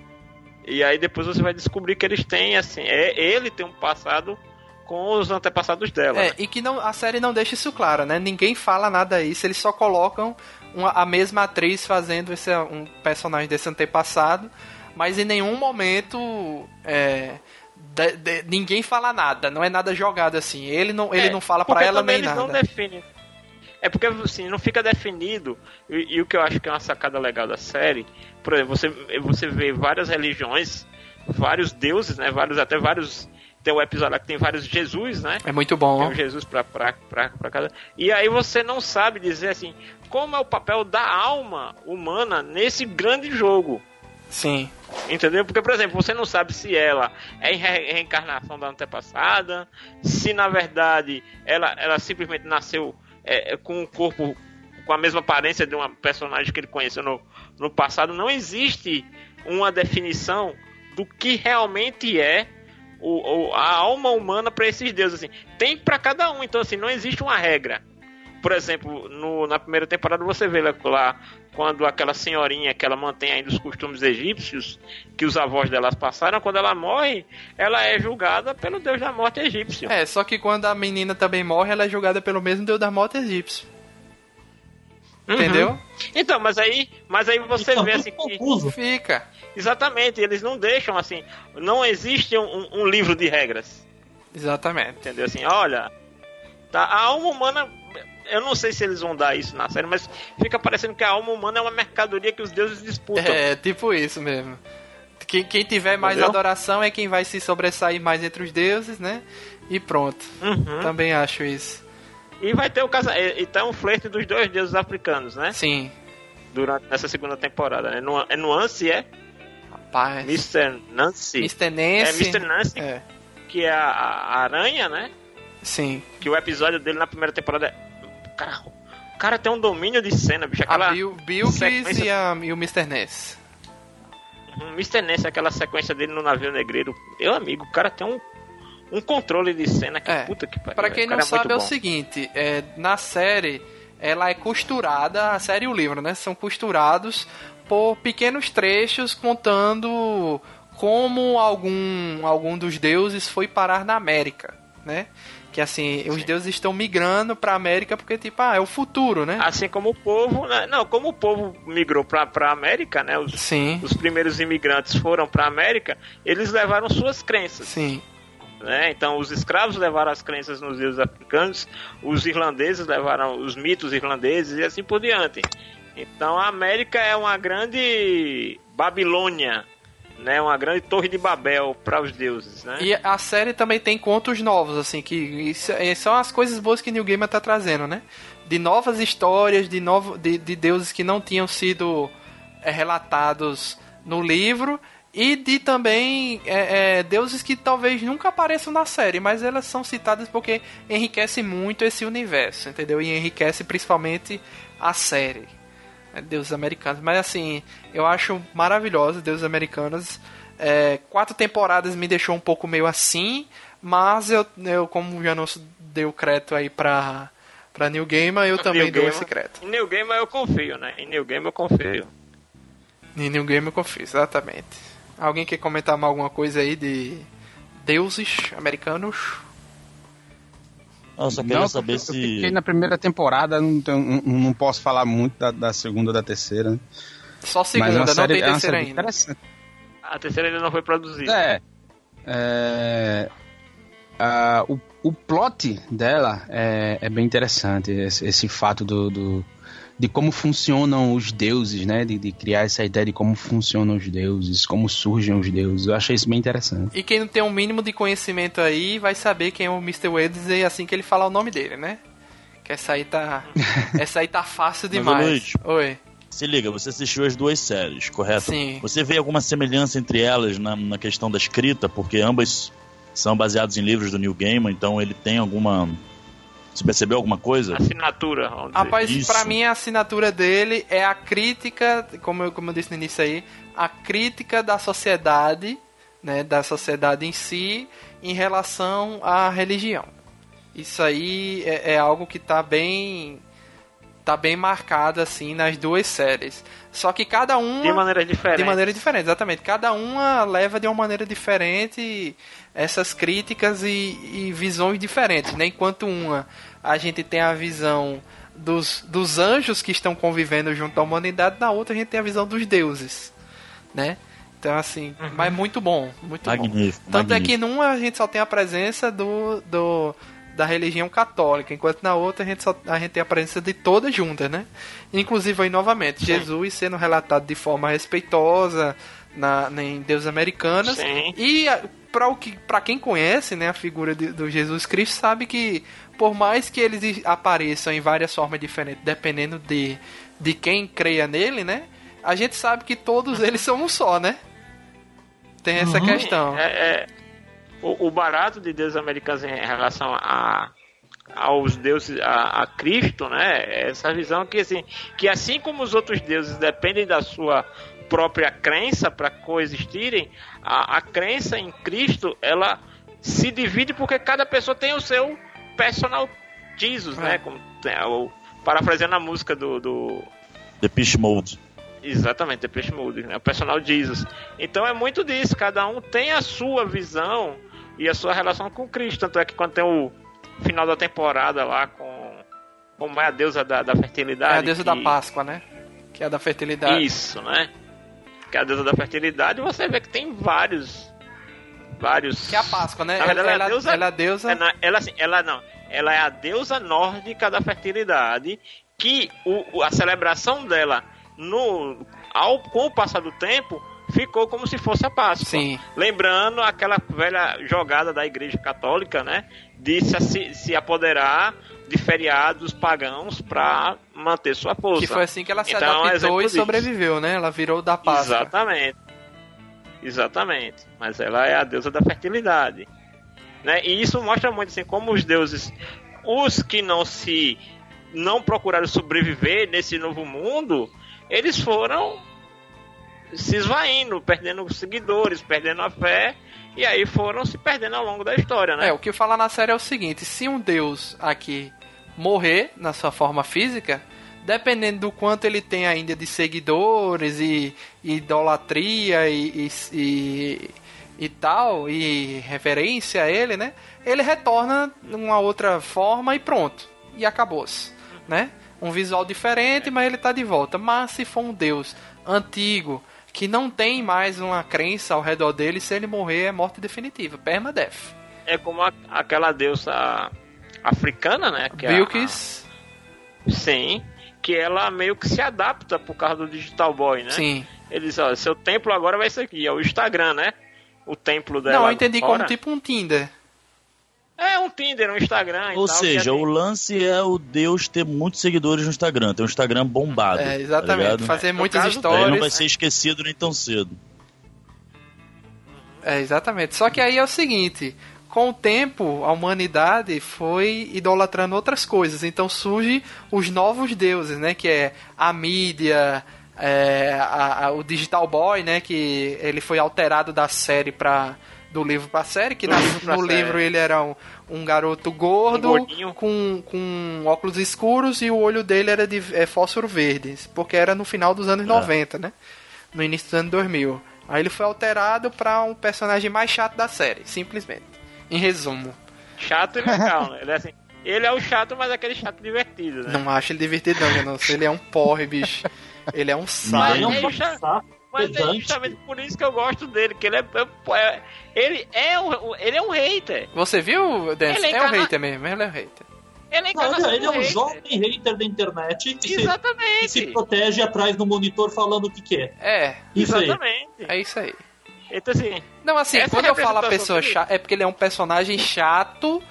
[SPEAKER 4] E aí depois você vai descobrir que eles têm, assim, é, ele tem um passado com os antepassados dela.
[SPEAKER 1] É,
[SPEAKER 4] né?
[SPEAKER 1] e que não, a série não deixa isso claro, né? Ninguém fala nada isso, eles só colocam uma- a mesma atriz fazendo esse, um personagem desse antepassado, mas em nenhum momento é, de- de- ninguém fala nada, não é nada jogado assim. Ele não, ele
[SPEAKER 4] É,
[SPEAKER 1] não fala pra
[SPEAKER 4] porque
[SPEAKER 1] ela nem
[SPEAKER 4] eles
[SPEAKER 1] nada.
[SPEAKER 4] não definem. É porque assim, não fica definido. E, e o que eu acho que é uma sacada legal da série, por exemplo, você, você vê várias religiões, vários deuses, né? Vários, até vários. Tem um episódio lá que tem vários Jesus, né?
[SPEAKER 1] É muito
[SPEAKER 4] Tem
[SPEAKER 1] bom.
[SPEAKER 4] um Jesus pra, pra, pra, pra cada. E aí você não sabe dizer assim, como é o papel da alma humana nesse grande jogo.
[SPEAKER 1] Sim.
[SPEAKER 4] Entendeu? Porque, por exemplo, você não sabe se ela é re- reencarnação da antepassada, se na verdade ela, ela simplesmente nasceu é, é, com um corpo com a mesma aparência de uma personagem que ele conheceu no, no passado. Não existe uma definição do que realmente é o, o- a alma humana para esses deuses. Assim. Tem para cada um, então assim, não existe uma regra. Por exemplo, no- na primeira temporada você vê lá, lá quando aquela senhorinha que ela mantém ainda os costumes egípcios que os avós delas passaram, quando ela morre, ela é julgada pelo deus da morte egípcio.
[SPEAKER 1] É, só que quando a menina também morre, ela é julgada pelo mesmo deus da morte egípcio.
[SPEAKER 4] Uhum.
[SPEAKER 1] Entendeu?
[SPEAKER 4] Então, mas aí, mas aí você
[SPEAKER 5] Fica
[SPEAKER 4] vê assim que
[SPEAKER 5] confuso.
[SPEAKER 1] Fica.
[SPEAKER 4] exatamente, eles não deixam assim, não existe um, um livro de regras.
[SPEAKER 1] Exatamente.
[SPEAKER 4] Entendeu? Assim, olha, tá, a alma humana, eu não sei se eles vão dar isso na série, mas fica parecendo que a alma humana é uma mercadoria que os deuses disputam.
[SPEAKER 1] É, tipo isso mesmo. Quem, quem tiver mais
[SPEAKER 4] Entendeu?
[SPEAKER 1] adoração é quem vai se sobressair mais entre os deuses, né? E pronto.
[SPEAKER 4] Uhum.
[SPEAKER 1] Também acho isso.
[SPEAKER 4] E vai ter o casamento. Então, um flerte dos dois deuses africanos, né?
[SPEAKER 1] Sim.
[SPEAKER 4] Durante essa segunda temporada, né? É Nuance, é?
[SPEAKER 1] Rapaz.
[SPEAKER 4] Mr. Nancy.
[SPEAKER 1] Mr.
[SPEAKER 4] É
[SPEAKER 1] Nancy.
[SPEAKER 4] Mr. Nancy,
[SPEAKER 1] É,
[SPEAKER 4] que é a, a aranha, né?
[SPEAKER 1] sim.
[SPEAKER 4] Que o episódio dele na primeira temporada é. Cara, o cara tem um domínio de cena, bicho. Aquela.
[SPEAKER 1] A Bill, Bilkis
[SPEAKER 4] sequência-
[SPEAKER 1] e, a, e o Mr. Ness.
[SPEAKER 4] Um Mr. Nancy, aquela sequência dele no navio negreiro. Meu amigo, o cara tem um. Um controle de cena que
[SPEAKER 1] É.
[SPEAKER 4] puta que pariu.
[SPEAKER 1] Pra quem
[SPEAKER 4] o
[SPEAKER 1] não
[SPEAKER 4] cara
[SPEAKER 1] sabe,
[SPEAKER 4] muito
[SPEAKER 1] é o seguinte: é, na série, ela é costurada, a série e o livro, né? São costurados por pequenos trechos contando como algum, algum dos deuses foi parar na América. né? Que assim, os deuses estão migrando pra América porque, tipo, ah, é o futuro, né?
[SPEAKER 4] Assim como o povo, né? não, como o povo migrou pra, pra América, né? Os,
[SPEAKER 1] Sim,
[SPEAKER 4] os primeiros imigrantes foram pra América, eles levaram suas crenças.
[SPEAKER 1] sim.
[SPEAKER 4] Né? Então, os escravos levaram as crenças nos deuses africanos, os irlandeses levaram os mitos irlandeses e assim por diante. Então, a América é uma grande Babilônia, né? Uma grande torre de Babel para os deuses, né?
[SPEAKER 1] E a série também tem contos novos, assim, que é- são as coisas boas que New Gamer tá trazendo, né? De novas histórias, de, novo, de, de deuses que não tinham sido é, relatados no livro e de também é, é, deuses que talvez nunca apareçam na série, mas elas são citadas porque enriquece muito esse universo, entendeu? E enriquece principalmente a série. né? Deuses americanos. Mas assim, eu acho maravilhoso Deuses Americanos. É, quatro temporadas me deixou um pouco meio assim, mas eu, eu como o Janus deu crédito aí pra, pra New Gamer, eu também
[SPEAKER 4] New
[SPEAKER 1] dou
[SPEAKER 4] Gamer.
[SPEAKER 1] esse crédito.
[SPEAKER 4] Em New Game eu confio, né? Em New Game eu confio.
[SPEAKER 1] Em New Gamer eu confio, exatamente. Alguém quer comentar mais alguma coisa aí de deuses americanos?
[SPEAKER 2] Eu só queria
[SPEAKER 3] Não,
[SPEAKER 2] saber
[SPEAKER 3] eu,
[SPEAKER 2] se.
[SPEAKER 3] fiquei na primeira temporada, não, tenho- não, não posso falar muito da, da segunda ou da terceira. né?
[SPEAKER 1] Só
[SPEAKER 3] Mas é
[SPEAKER 1] segunda,
[SPEAKER 3] uma
[SPEAKER 1] não
[SPEAKER 3] série,
[SPEAKER 1] tem
[SPEAKER 3] é
[SPEAKER 1] terceira ainda.
[SPEAKER 3] interessante.
[SPEAKER 4] A terceira ainda não foi produzida.
[SPEAKER 3] É. é, ah, o, o plot dela é, é bem interessante. Esse, esse fato do, do- de como funcionam os deuses, né? De, de criar essa ideia de como funcionam os deuses, como surgem os deuses. Eu achei isso bem interessante.
[SPEAKER 1] E quem não tem um mínimo de conhecimento aí vai saber quem é o Mr. Wednesday assim que ele falar o nome dele, né? Que essa aí tá. essa aí tá fácil demais. Oi.
[SPEAKER 2] Se liga, você assistiu as duas séries, correto?
[SPEAKER 1] Sim.
[SPEAKER 2] Você vê alguma semelhança entre elas na, na questão da escrita? Porque ambas são baseadas em livros do Neil Gaiman, então ele tem alguma. Você percebeu alguma coisa?
[SPEAKER 4] Assinatura, vamos dizer.
[SPEAKER 1] Rapaz,
[SPEAKER 2] Isso.
[SPEAKER 1] pra mim a assinatura dele é a crítica, como eu, como eu disse no início aí, a crítica da sociedade, né, da sociedade em si, em relação à religião. Isso aí é, é algo que tá bem tá bem marcado assim nas duas séries. Só que cada uma
[SPEAKER 4] De maneira diferente.
[SPEAKER 1] de maneira diferente, exatamente. Cada uma leva de uma maneira diferente essas críticas e, e visões diferentes, né? Enquanto uma a gente tem a visão dos, dos anjos que estão convivendo junto à humanidade, na outra a gente tem a visão dos deuses, né? Então assim, mas muito bom, muito bom.
[SPEAKER 2] Magnífico.
[SPEAKER 1] Tanto é
[SPEAKER 2] magnífico.
[SPEAKER 1] que numa a gente só tem a presença do, do da religião católica, enquanto na outra a gente, só, a gente tem a presença de todas juntas, né? Inclusive aí novamente, Jesus sendo relatado de forma respeitosa na, na- em Deus Americanas.
[SPEAKER 4] Sim.
[SPEAKER 1] E para o que para quem conhece, né, a figura de- do Jesus Cristo sabe que por mais que eles apareçam em várias formas diferentes, dependendo de, de quem creia nele, né? A gente sabe que todos eles são um só, né? Tem essa questão.
[SPEAKER 4] É, é, o, o barato de deuses americanos em relação a aos deuses a, a Cristo, né? é Essa visão que assim, que assim como os outros deuses dependem da sua própria crença para coexistirem, a, a crença em Cristo ela se divide porque cada pessoa tem o seu personal Jesus,
[SPEAKER 1] É.
[SPEAKER 4] né? Como tem, o, parafraseando a música do, do
[SPEAKER 2] The Pitch Mode.
[SPEAKER 4] Exatamente, Depeche Mode, né? O personal Jesus. Então é muito disso, cada um tem a sua visão e a sua relação com Cristo. Tanto é que quando tem o final da temporada lá com. Como é a deusa da, da fertilidade?
[SPEAKER 1] É a deusa
[SPEAKER 4] que-
[SPEAKER 1] da Páscoa, né? Que é a da fertilidade.
[SPEAKER 4] Isso, né? Que é a deusa da fertilidade, você vê que tem vários. Vários.
[SPEAKER 1] Que é a Páscoa, né? Ela,
[SPEAKER 4] verdade,
[SPEAKER 1] ela,
[SPEAKER 4] a deusa-
[SPEAKER 1] ela é a deusa.
[SPEAKER 4] É, na- ela, assim, ela não. Ela é a deusa nórdica da fertilidade. Que o- a celebração dela, no, ao, com o passar do tempo, ficou como se fosse a Páscoa.
[SPEAKER 1] Sim.
[SPEAKER 4] Lembrando aquela velha jogada da Igreja Católica, né? De se, se apoderar de feriados pagãos para manter sua força.
[SPEAKER 1] Que foi assim que ela se
[SPEAKER 4] Então, é
[SPEAKER 1] adaptou e
[SPEAKER 4] disso.
[SPEAKER 1] sobreviveu, né? Ela virou da Páscoa.
[SPEAKER 4] Exatamente. Exatamente. Mas ela é a deusa da fertilidade. Né? E isso mostra muito assim, como os deuses, os que não se não procuraram sobreviver nesse novo mundo, eles foram se esvaindo, perdendo seguidores, perdendo a fé, e aí foram se perdendo ao longo da história, né?
[SPEAKER 1] É, o que fala na série é o seguinte: se um deus aqui morrer na sua forma física, dependendo do quanto ele tem ainda de seguidores e, e idolatria e, e, e, tal, e reverência a ele, né? Ele retorna numa outra forma e pronto. E acabou-se, né? Um visual diferente, mas ele tá de volta. Mas se for um deus antigo, que não tem mais uma crença ao redor dele, se ele morrer é morte definitiva, permadeath.
[SPEAKER 4] É como a- aquela deusa africana, né? Que é a-
[SPEAKER 1] Bilkis,
[SPEAKER 4] Sim. Que ela meio que se adapta por causa do Digital Boy, né?
[SPEAKER 1] sim.
[SPEAKER 4] Eles, ó, seu templo agora vai ser aqui, é o Instagram, né? O templo dela.
[SPEAKER 1] Não, eu entendi
[SPEAKER 4] agora.
[SPEAKER 1] como tipo um Tinder.
[SPEAKER 4] É um Tinder, um Instagram e
[SPEAKER 2] Ou
[SPEAKER 4] tal,
[SPEAKER 2] seja,
[SPEAKER 4] que é-
[SPEAKER 2] o lance é o Deus ter muitos seguidores no Instagram, ter um Instagram bombado.
[SPEAKER 1] É,
[SPEAKER 2] tá
[SPEAKER 1] exatamente.
[SPEAKER 2] ligado?
[SPEAKER 1] Fazer
[SPEAKER 4] No
[SPEAKER 1] muitas
[SPEAKER 4] caso
[SPEAKER 2] Daí não vai
[SPEAKER 1] histórias.
[SPEAKER 2] ser esquecido nem tão cedo.
[SPEAKER 1] É, exatamente. Só que aí é o seguinte, com o tempo, a humanidade foi idolatrando outras coisas. Então surge os novos deuses, né? Que é a mídia, é, a- a- o Digital Boy, né? Que ele foi alterado da série para do livro pra série, que
[SPEAKER 4] Do
[SPEAKER 1] na-
[SPEAKER 4] livro pra
[SPEAKER 1] no
[SPEAKER 4] série.
[SPEAKER 1] livro ele era um, um garoto gordo,
[SPEAKER 4] Um gordinho.
[SPEAKER 1] com, com óculos escuros e o olho dele era de é, fósforo verde, porque era no final dos anos 90, né? No início dos anos 2000. Aí ele foi alterado pra um personagem mais chato da série, simplesmente. Em resumo.
[SPEAKER 4] Chato e legal, né? Ele é, assim, ele é o chato, mas aquele chato divertido, né?
[SPEAKER 1] Não acho ele divertido não, Janus. Ele é um porre, bicho. Ele é um saco.
[SPEAKER 5] Ele é um
[SPEAKER 4] Mas-
[SPEAKER 5] saco
[SPEAKER 4] Mas é justamente por isso que eu gosto dele, que ele é, é- ele é um, ele é um hater.
[SPEAKER 1] Você viu, Dance?
[SPEAKER 4] Ele é
[SPEAKER 1] É um
[SPEAKER 4] encarna-
[SPEAKER 1] hater mesmo, ele é um hater.
[SPEAKER 4] Ele é
[SPEAKER 5] Não, ele, é um
[SPEAKER 4] hater.
[SPEAKER 5] jovem hater da internet que se, que se protege atrás do monitor falando o que quer.
[SPEAKER 1] É,
[SPEAKER 5] Isso aí.
[SPEAKER 4] Exatamente.
[SPEAKER 1] é isso aí.
[SPEAKER 4] Então assim,
[SPEAKER 1] Não, assim, quando eu falo a pessoa chata, é porque ele é um personagem chato,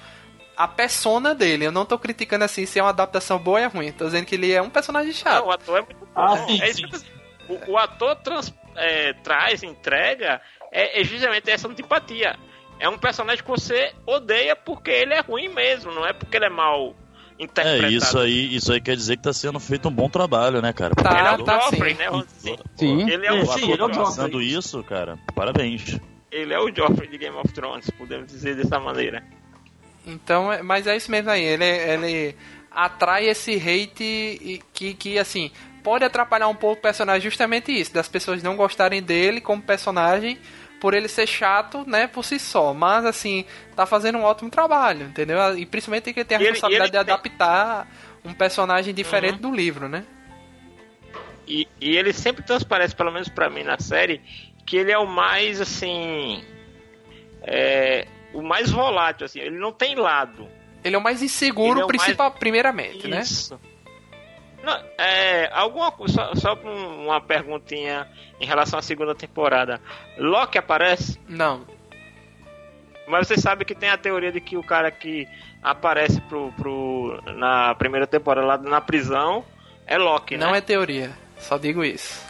[SPEAKER 1] a persona dele. Eu não tô criticando assim se é uma adaptação boa ou é ruim. Tô dizendo que ele é um personagem
[SPEAKER 4] não,
[SPEAKER 1] chato.
[SPEAKER 4] o ator é muito bom.
[SPEAKER 5] Ah, sim,
[SPEAKER 4] é isso
[SPEAKER 5] sim,
[SPEAKER 4] que eu tô- o, o ator trans- é, traz, entrega, é, é justamente essa antipatia. É um personagem que você odeia porque ele é ruim mesmo, não é porque ele é mal interpretado.
[SPEAKER 2] É, isso aí, isso aí quer dizer que tá sendo feito um bom trabalho, né, cara?
[SPEAKER 1] Tá,
[SPEAKER 4] Ele é o
[SPEAKER 1] tá
[SPEAKER 4] Joffrey,
[SPEAKER 1] sim.
[SPEAKER 4] né? dizer.
[SPEAKER 3] Sim.
[SPEAKER 4] Ele é o,
[SPEAKER 5] sim, ele é o Joffrey.
[SPEAKER 2] Isso, cara, parabéns.
[SPEAKER 4] ele é o Joffrey de Game of Thrones, podemos dizer dessa maneira.
[SPEAKER 1] Então, é- mas é isso mesmo aí. Ele, ele atrai esse hate e que, que, assim, pode atrapalhar um pouco o personagem justamente isso, das pessoas não gostarem dele como personagem por ele ser chato, né, por si só. Mas, assim, tá fazendo um ótimo trabalho, entendeu? E principalmente que ele tem a
[SPEAKER 4] E ele-
[SPEAKER 1] responsabilidade de adaptar um personagem diferente
[SPEAKER 4] Uhum.
[SPEAKER 1] do livro, né?
[SPEAKER 4] E, e ele sempre transparece, pelo menos pra mim na série, que ele é o mais assim. É, o mais volátil, assim. Ele não tem lado.
[SPEAKER 1] Ele é o mais inseguro,
[SPEAKER 4] é o
[SPEAKER 1] principal, primeiramente, né?
[SPEAKER 4] Isso. Não, é, alguma só, só um- uma perguntinha em relação à segunda temporada. Loki aparece,
[SPEAKER 1] Não.
[SPEAKER 4] mas você sabe que tem a teoria de que o cara que aparece pro, pro, na primeira temporada lá na prisão é Loki, né?
[SPEAKER 1] Não é teoria. Só digo isso.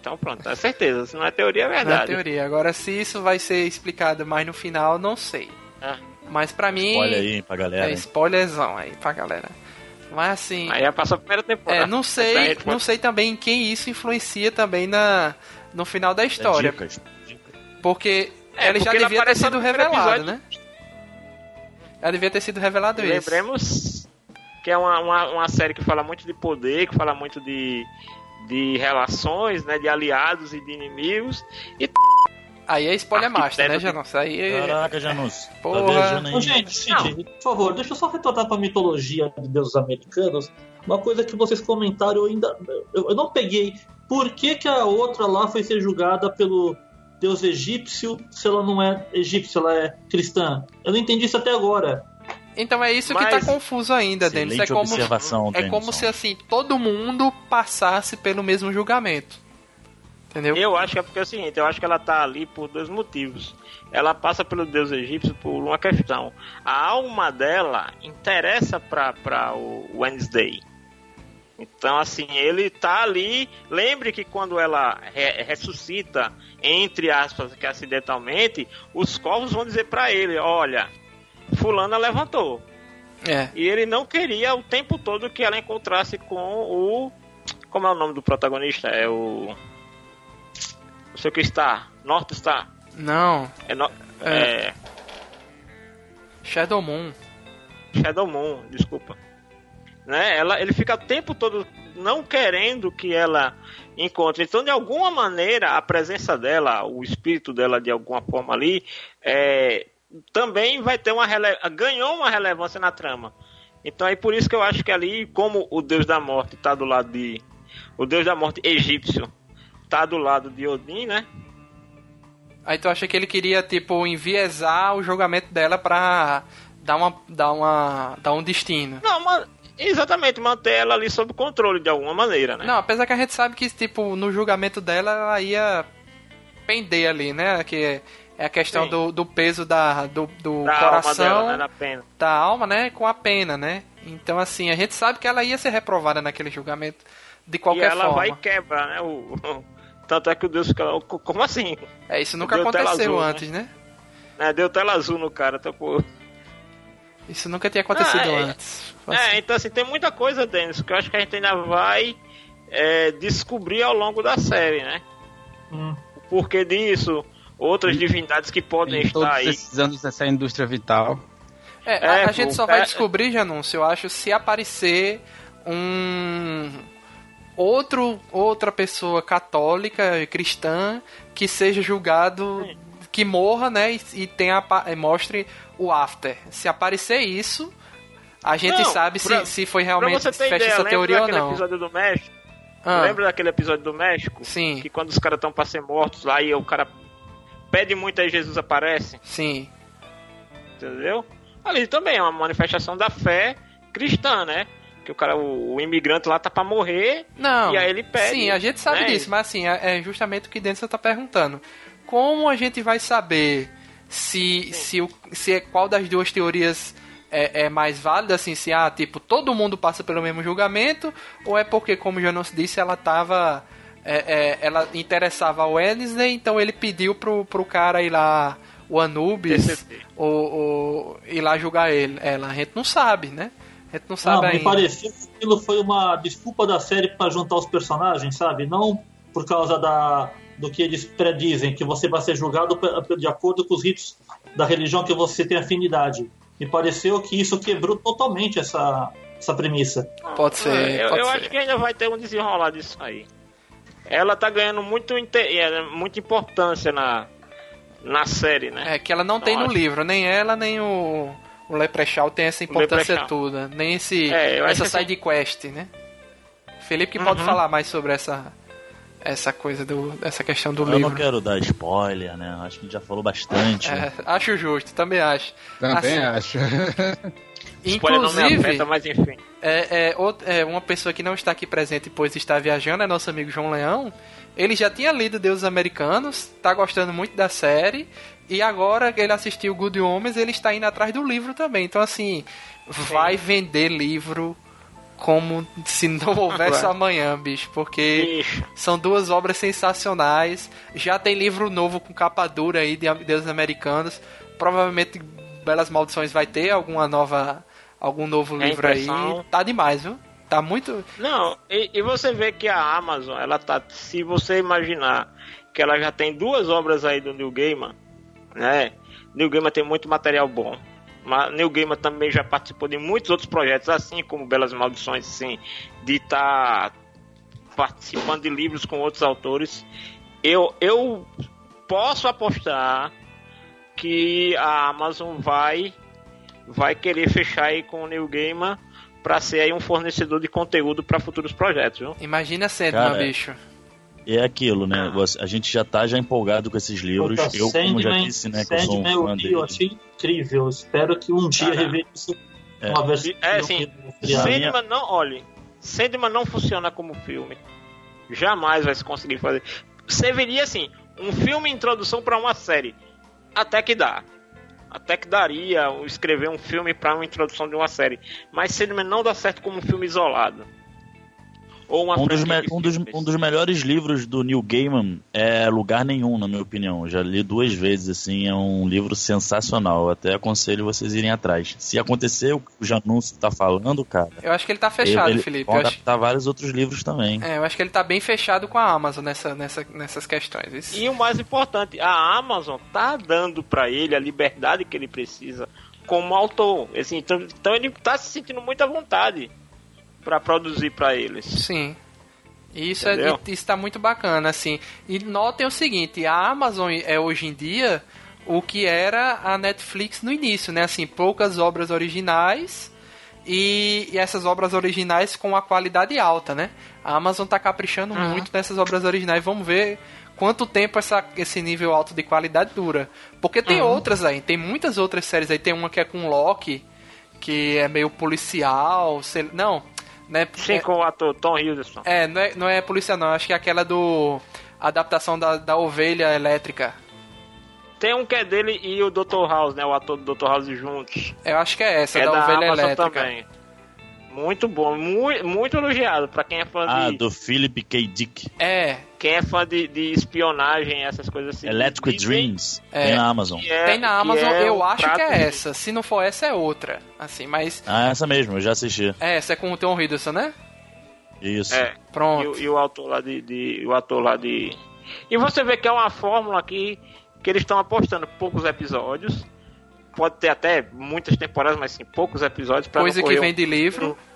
[SPEAKER 4] Então pronto, é certeza. Se não é teoria, é
[SPEAKER 1] Não é
[SPEAKER 4] verdade.
[SPEAKER 1] teoria. Agora, se isso vai ser explicado mais no final, não sei.
[SPEAKER 4] Ah.
[SPEAKER 1] Mas pra mim.
[SPEAKER 2] Olha aí pra galera.
[SPEAKER 1] É spoilerzão aí pra galera. Mas assim.
[SPEAKER 4] Aí já passou a primeira temporada.
[SPEAKER 1] É, não sei, não sei também em quem isso influencia também na, no final da história.
[SPEAKER 2] Dicas, dicas.
[SPEAKER 1] Porque
[SPEAKER 4] É,
[SPEAKER 1] ele já
[SPEAKER 4] porque ele
[SPEAKER 1] devia ter sido revelado,
[SPEAKER 4] episódio.
[SPEAKER 1] né? Já devia ter sido revelado isso.
[SPEAKER 4] Lembremos que é uma, uma, uma série que fala muito de poder, que fala muito de, de relações, né? De aliados e de inimigos. E
[SPEAKER 1] Aí é spoiler master, né, Janus? Aí é...
[SPEAKER 2] Caraca, Janus. Tá
[SPEAKER 1] Porra.
[SPEAKER 5] Ô, gente, Cid, por favor, deixa eu só retornar pra mitologia de deuses americanos. Uma coisa que vocês comentaram, eu ainda. Eu, eu não peguei. Por que, que a outra lá foi ser julgada pelo deus egípcio se ela não é egípcia, ela é cristã? Eu não entendi isso até agora.
[SPEAKER 1] Então é isso que
[SPEAKER 4] Mas-
[SPEAKER 1] tá confuso ainda, Denis. É
[SPEAKER 2] Excelente
[SPEAKER 1] como, é como se assim, todo mundo passasse pelo mesmo julgamento. Entendeu?
[SPEAKER 4] eu acho que é porque é o seguinte, eu acho que ela tá ali por dois motivos. Ela passa pelo deus egípcio por uma questão. A alma dela interessa pra, pra o Wednesday. Então, assim, ele tá ali. Lembre que quando ela re- ressuscita, entre aspas, que acidentalmente, os corvos vão dizer pra ele: Olha, Fulana levantou.
[SPEAKER 1] É.
[SPEAKER 4] E ele não queria o tempo todo que ela encontrasse com o. Como é o nome do protagonista? É o. Não sei o que está. North Star.
[SPEAKER 1] Não.
[SPEAKER 4] É, no...
[SPEAKER 1] É.
[SPEAKER 4] é...
[SPEAKER 1] Shadow Moon.
[SPEAKER 4] Shadow Moon, desculpa. Né? Ela, ele fica o tempo todo não querendo que ela encontre. Então, de alguma maneira, a presença dela, o espírito dela, de alguma forma ali, é, também vai ter uma rele... ganhou uma relevância na trama. Então é por isso que eu acho que ali, como o Deus da Morte está do lado de. O Deus da Morte egípcio está do lado de Odin, né?
[SPEAKER 1] Aí tu acha que ele queria, tipo, enviesar o julgamento dela pra dar uma. dar uma. dar um destino.
[SPEAKER 4] Não, mas. Exatamente, manter ela ali sob controle de alguma maneira, né?
[SPEAKER 1] Não, apesar que a gente sabe que, tipo, no julgamento dela ela ia pender ali, né? Que é a questão do, do, peso da, do, do
[SPEAKER 4] da
[SPEAKER 1] coração,
[SPEAKER 4] alma dela, né?
[SPEAKER 1] da alma, né? Com a pena, né? Então, assim, a gente sabe que ela ia ser reprovada naquele julgamento de qualquer
[SPEAKER 4] forma.
[SPEAKER 1] E ela
[SPEAKER 4] forma. vai quebrar, né? O, tanto é que o Deus fica. Como assim?
[SPEAKER 1] É, isso nunca Deu aconteceu azul, antes, né?
[SPEAKER 4] né? É, deu tela azul no cara, tá pô.
[SPEAKER 1] Isso nunca tinha acontecido ah, é, antes.
[SPEAKER 4] É, assim. então assim, tem muita coisa, Denis, que eu acho que a gente ainda vai é, descobrir ao longo da série, né? Hum. O porquê disso, outras divindades que podem estar todos aí.
[SPEAKER 3] esses anos dessa indústria vital.
[SPEAKER 1] É, a, é, a gente só vai descobrir, Janúncio, eu acho, se aparecer um outro outra pessoa católica cristã que seja julgado Sim. que morra né e, e tenha mostre o after. Se aparecer isso a gente não, sabe pra, se, se foi realmente se fecha ideia, essa teoria ou não.
[SPEAKER 4] episódio do México? Ah. lembra daquele episódio do México?
[SPEAKER 1] Sim.
[SPEAKER 4] Que quando os caras estão para ser mortos lá e o cara pede muito aí Jesus aparece?
[SPEAKER 1] Sim.
[SPEAKER 4] Entendeu? Ali também é uma manifestação da fé cristã né que o cara, o, o, imigrante lá tá pra morrer.
[SPEAKER 1] Não.
[SPEAKER 4] E aí ele pede.
[SPEAKER 1] Sim, a gente sabe né? disso, mas assim, é, é justamente o que dentro você tá perguntando. Como a gente vai saber se, se, o, se é, qual das duas teorias é, é, mais válida, assim, se ah, tipo, todo mundo passa pelo mesmo julgamento, ou é porque, como já não se disse, ela tava. É, é, ela interessava ao Wednesday, então ele pediu pro, pro cara ir lá, o Anubis, o, o, ir lá julgar ele. Ela, a gente não sabe, né? A gente não sabe ah,
[SPEAKER 5] Me pareceu que aquilo foi uma desculpa da série para juntar os personagens, sabe? Não por causa da, do que eles predizem, que você vai ser julgado de acordo com os ritos da religião que você tem afinidade. Me pareceu que isso quebrou totalmente essa, essa premissa.
[SPEAKER 1] Pode ser.
[SPEAKER 4] Eu,
[SPEAKER 1] pode
[SPEAKER 4] eu
[SPEAKER 1] ser.
[SPEAKER 4] acho que ainda vai ter um desenrolar disso aí. Ela tá ganhando muito, é, muita importância na, na série, né?
[SPEAKER 1] É, que ela não tem no livro, nem ela, nem o o Leprechaun tem essa importância toda, nem esse é, essa side assim... quest, né? Felipe que uhum. pode falar mais sobre essa essa coisa do essa questão do
[SPEAKER 2] Eu
[SPEAKER 1] livro.
[SPEAKER 2] Eu não quero dar spoiler, né? Acho que a gente já falou bastante. É,
[SPEAKER 1] né? Acho justo, também acho.
[SPEAKER 3] Também assim, acho.
[SPEAKER 4] Inclusive, afeta, mas enfim.
[SPEAKER 1] É, é, é, uma pessoa que não está aqui presente, pois está viajando, é nosso amigo João Leão. Ele já tinha lido Deuses Americanos, está gostando muito da série e agora ele assistiu Good Homens, ele está indo atrás do livro também. Então, assim, vai vender livro como se não houvesse amanhã, bicho. Porque são duas obras sensacionais. Já tem livro novo com capa dura aí de Deus Americanos. Provavelmente Belas Maldições vai ter alguma nova. algum novo é livro aí. Tá demais, viu? Tá muito.
[SPEAKER 4] Não, e, e, você vê que a Amazon, ela tá. Se você imaginar que ela já tem duas obras aí do New Gaiman né? Neil Gaiman tem muito material bom. Mas Neil Gaiman também já participou de muitos outros projetos, assim como Belas Maldições, assim, de estar tá participando de livros com outros autores. Eu, eu posso apostar que a Amazon vai vai querer fechar aí com o Neil Gaiman para ser aí um fornecedor de conteúdo para futuros projetos, viu?
[SPEAKER 1] Imagina sendo, meu bicho
[SPEAKER 2] é aquilo, né? Ah. A gente já tá já empolgado com esses livros. Puta, eu, Sandman, como já disse, né, que eu sou um fã dele.
[SPEAKER 5] Eu achei incrível. Espero que um dia reveja isso
[SPEAKER 4] é. uma versão. É assim, Sandman não, olhe, Sandman não funciona como filme. Jamais vai se conseguir fazer. Veria assim, um filme introdução para uma série. Até que dá. Até que daria escrever um filme para uma introdução de uma série. Mas Sandman não dá certo como um filme isolado.
[SPEAKER 2] Ou uma um, dos um, dos, um dos melhores livros do Neil Gaiman é Lugar Nenhum, na minha opinião. já li duas vezes, assim, é um livro sensacional. Eu até aconselho vocês irem atrás. Se acontecer o que o Janúncio tá falando, cara.
[SPEAKER 1] Eu acho que ele tá fechado, ele, Felipe.
[SPEAKER 2] Pode
[SPEAKER 1] adaptar
[SPEAKER 2] acho... vários outros livros também.
[SPEAKER 1] É, eu acho que ele tá bem fechado com a Amazon nessa, nessa, nessas questões. Isso.
[SPEAKER 4] E o mais importante, a Amazon tá dando para ele a liberdade que ele precisa como autor. Assim, então, então ele tá se sentindo muito à vontade para produzir para eles.
[SPEAKER 1] Sim. Isso é,
[SPEAKER 4] Entendeu?
[SPEAKER 1] está muito bacana, assim. E notem o seguinte, a Amazon é hoje em dia o que era a Netflix no início, né? Assim, poucas obras originais e, e essas obras originais com a qualidade alta, né? A Amazon tá caprichando
[SPEAKER 4] Uhum.
[SPEAKER 1] muito nessas obras originais. Vamos ver quanto tempo essa, esse nível alto de qualidade dura. Porque tem
[SPEAKER 4] Uhum.
[SPEAKER 1] outras aí, tem muitas outras séries aí. Tem uma que é com Loki, que é meio policial, sei- não, né?
[SPEAKER 4] Sim,
[SPEAKER 1] é-
[SPEAKER 4] com o ator Tom Hiddleston.
[SPEAKER 1] é, não é, não é polícia não, acho que é aquela do. Adaptação da, da ovelha elétrica.
[SPEAKER 4] Tem um que é dele e o Dr. House, né? O ator do Dr. House juntos.
[SPEAKER 1] Eu acho que é essa,
[SPEAKER 4] é
[SPEAKER 1] da,
[SPEAKER 4] da
[SPEAKER 1] ovelha
[SPEAKER 4] Amazon
[SPEAKER 1] elétrica.
[SPEAKER 4] também. Muito bom, muito, muito elogiado pra quem é fã
[SPEAKER 2] Ah,
[SPEAKER 4] de.
[SPEAKER 2] do Philip K. Dick.
[SPEAKER 1] É,
[SPEAKER 4] Quem é fã de, de espionagem, essas coisas assim.
[SPEAKER 2] Electric
[SPEAKER 4] Disney,
[SPEAKER 2] Dreams.
[SPEAKER 1] É.
[SPEAKER 2] Tem na Amazon.
[SPEAKER 4] é-
[SPEAKER 1] tem na Amazon,
[SPEAKER 4] é
[SPEAKER 1] eu
[SPEAKER 4] um
[SPEAKER 1] acho que é
[SPEAKER 4] de-
[SPEAKER 1] essa. Se não for essa, é outra. Assim, mas.
[SPEAKER 2] Ah, essa mesmo, eu já assisti.
[SPEAKER 1] É, essa é com o Tom Hiddleston, né?
[SPEAKER 2] Isso.
[SPEAKER 4] É. E,
[SPEAKER 1] Pronto.
[SPEAKER 4] o- e o autor lá de, de- o ator lá de e você vê que é uma fórmula que que eles estão apostando poucos episódios pode ter até muitas temporadas mas sim poucos episódios
[SPEAKER 1] Coisa
[SPEAKER 4] não
[SPEAKER 1] que vem de livro.
[SPEAKER 4] um-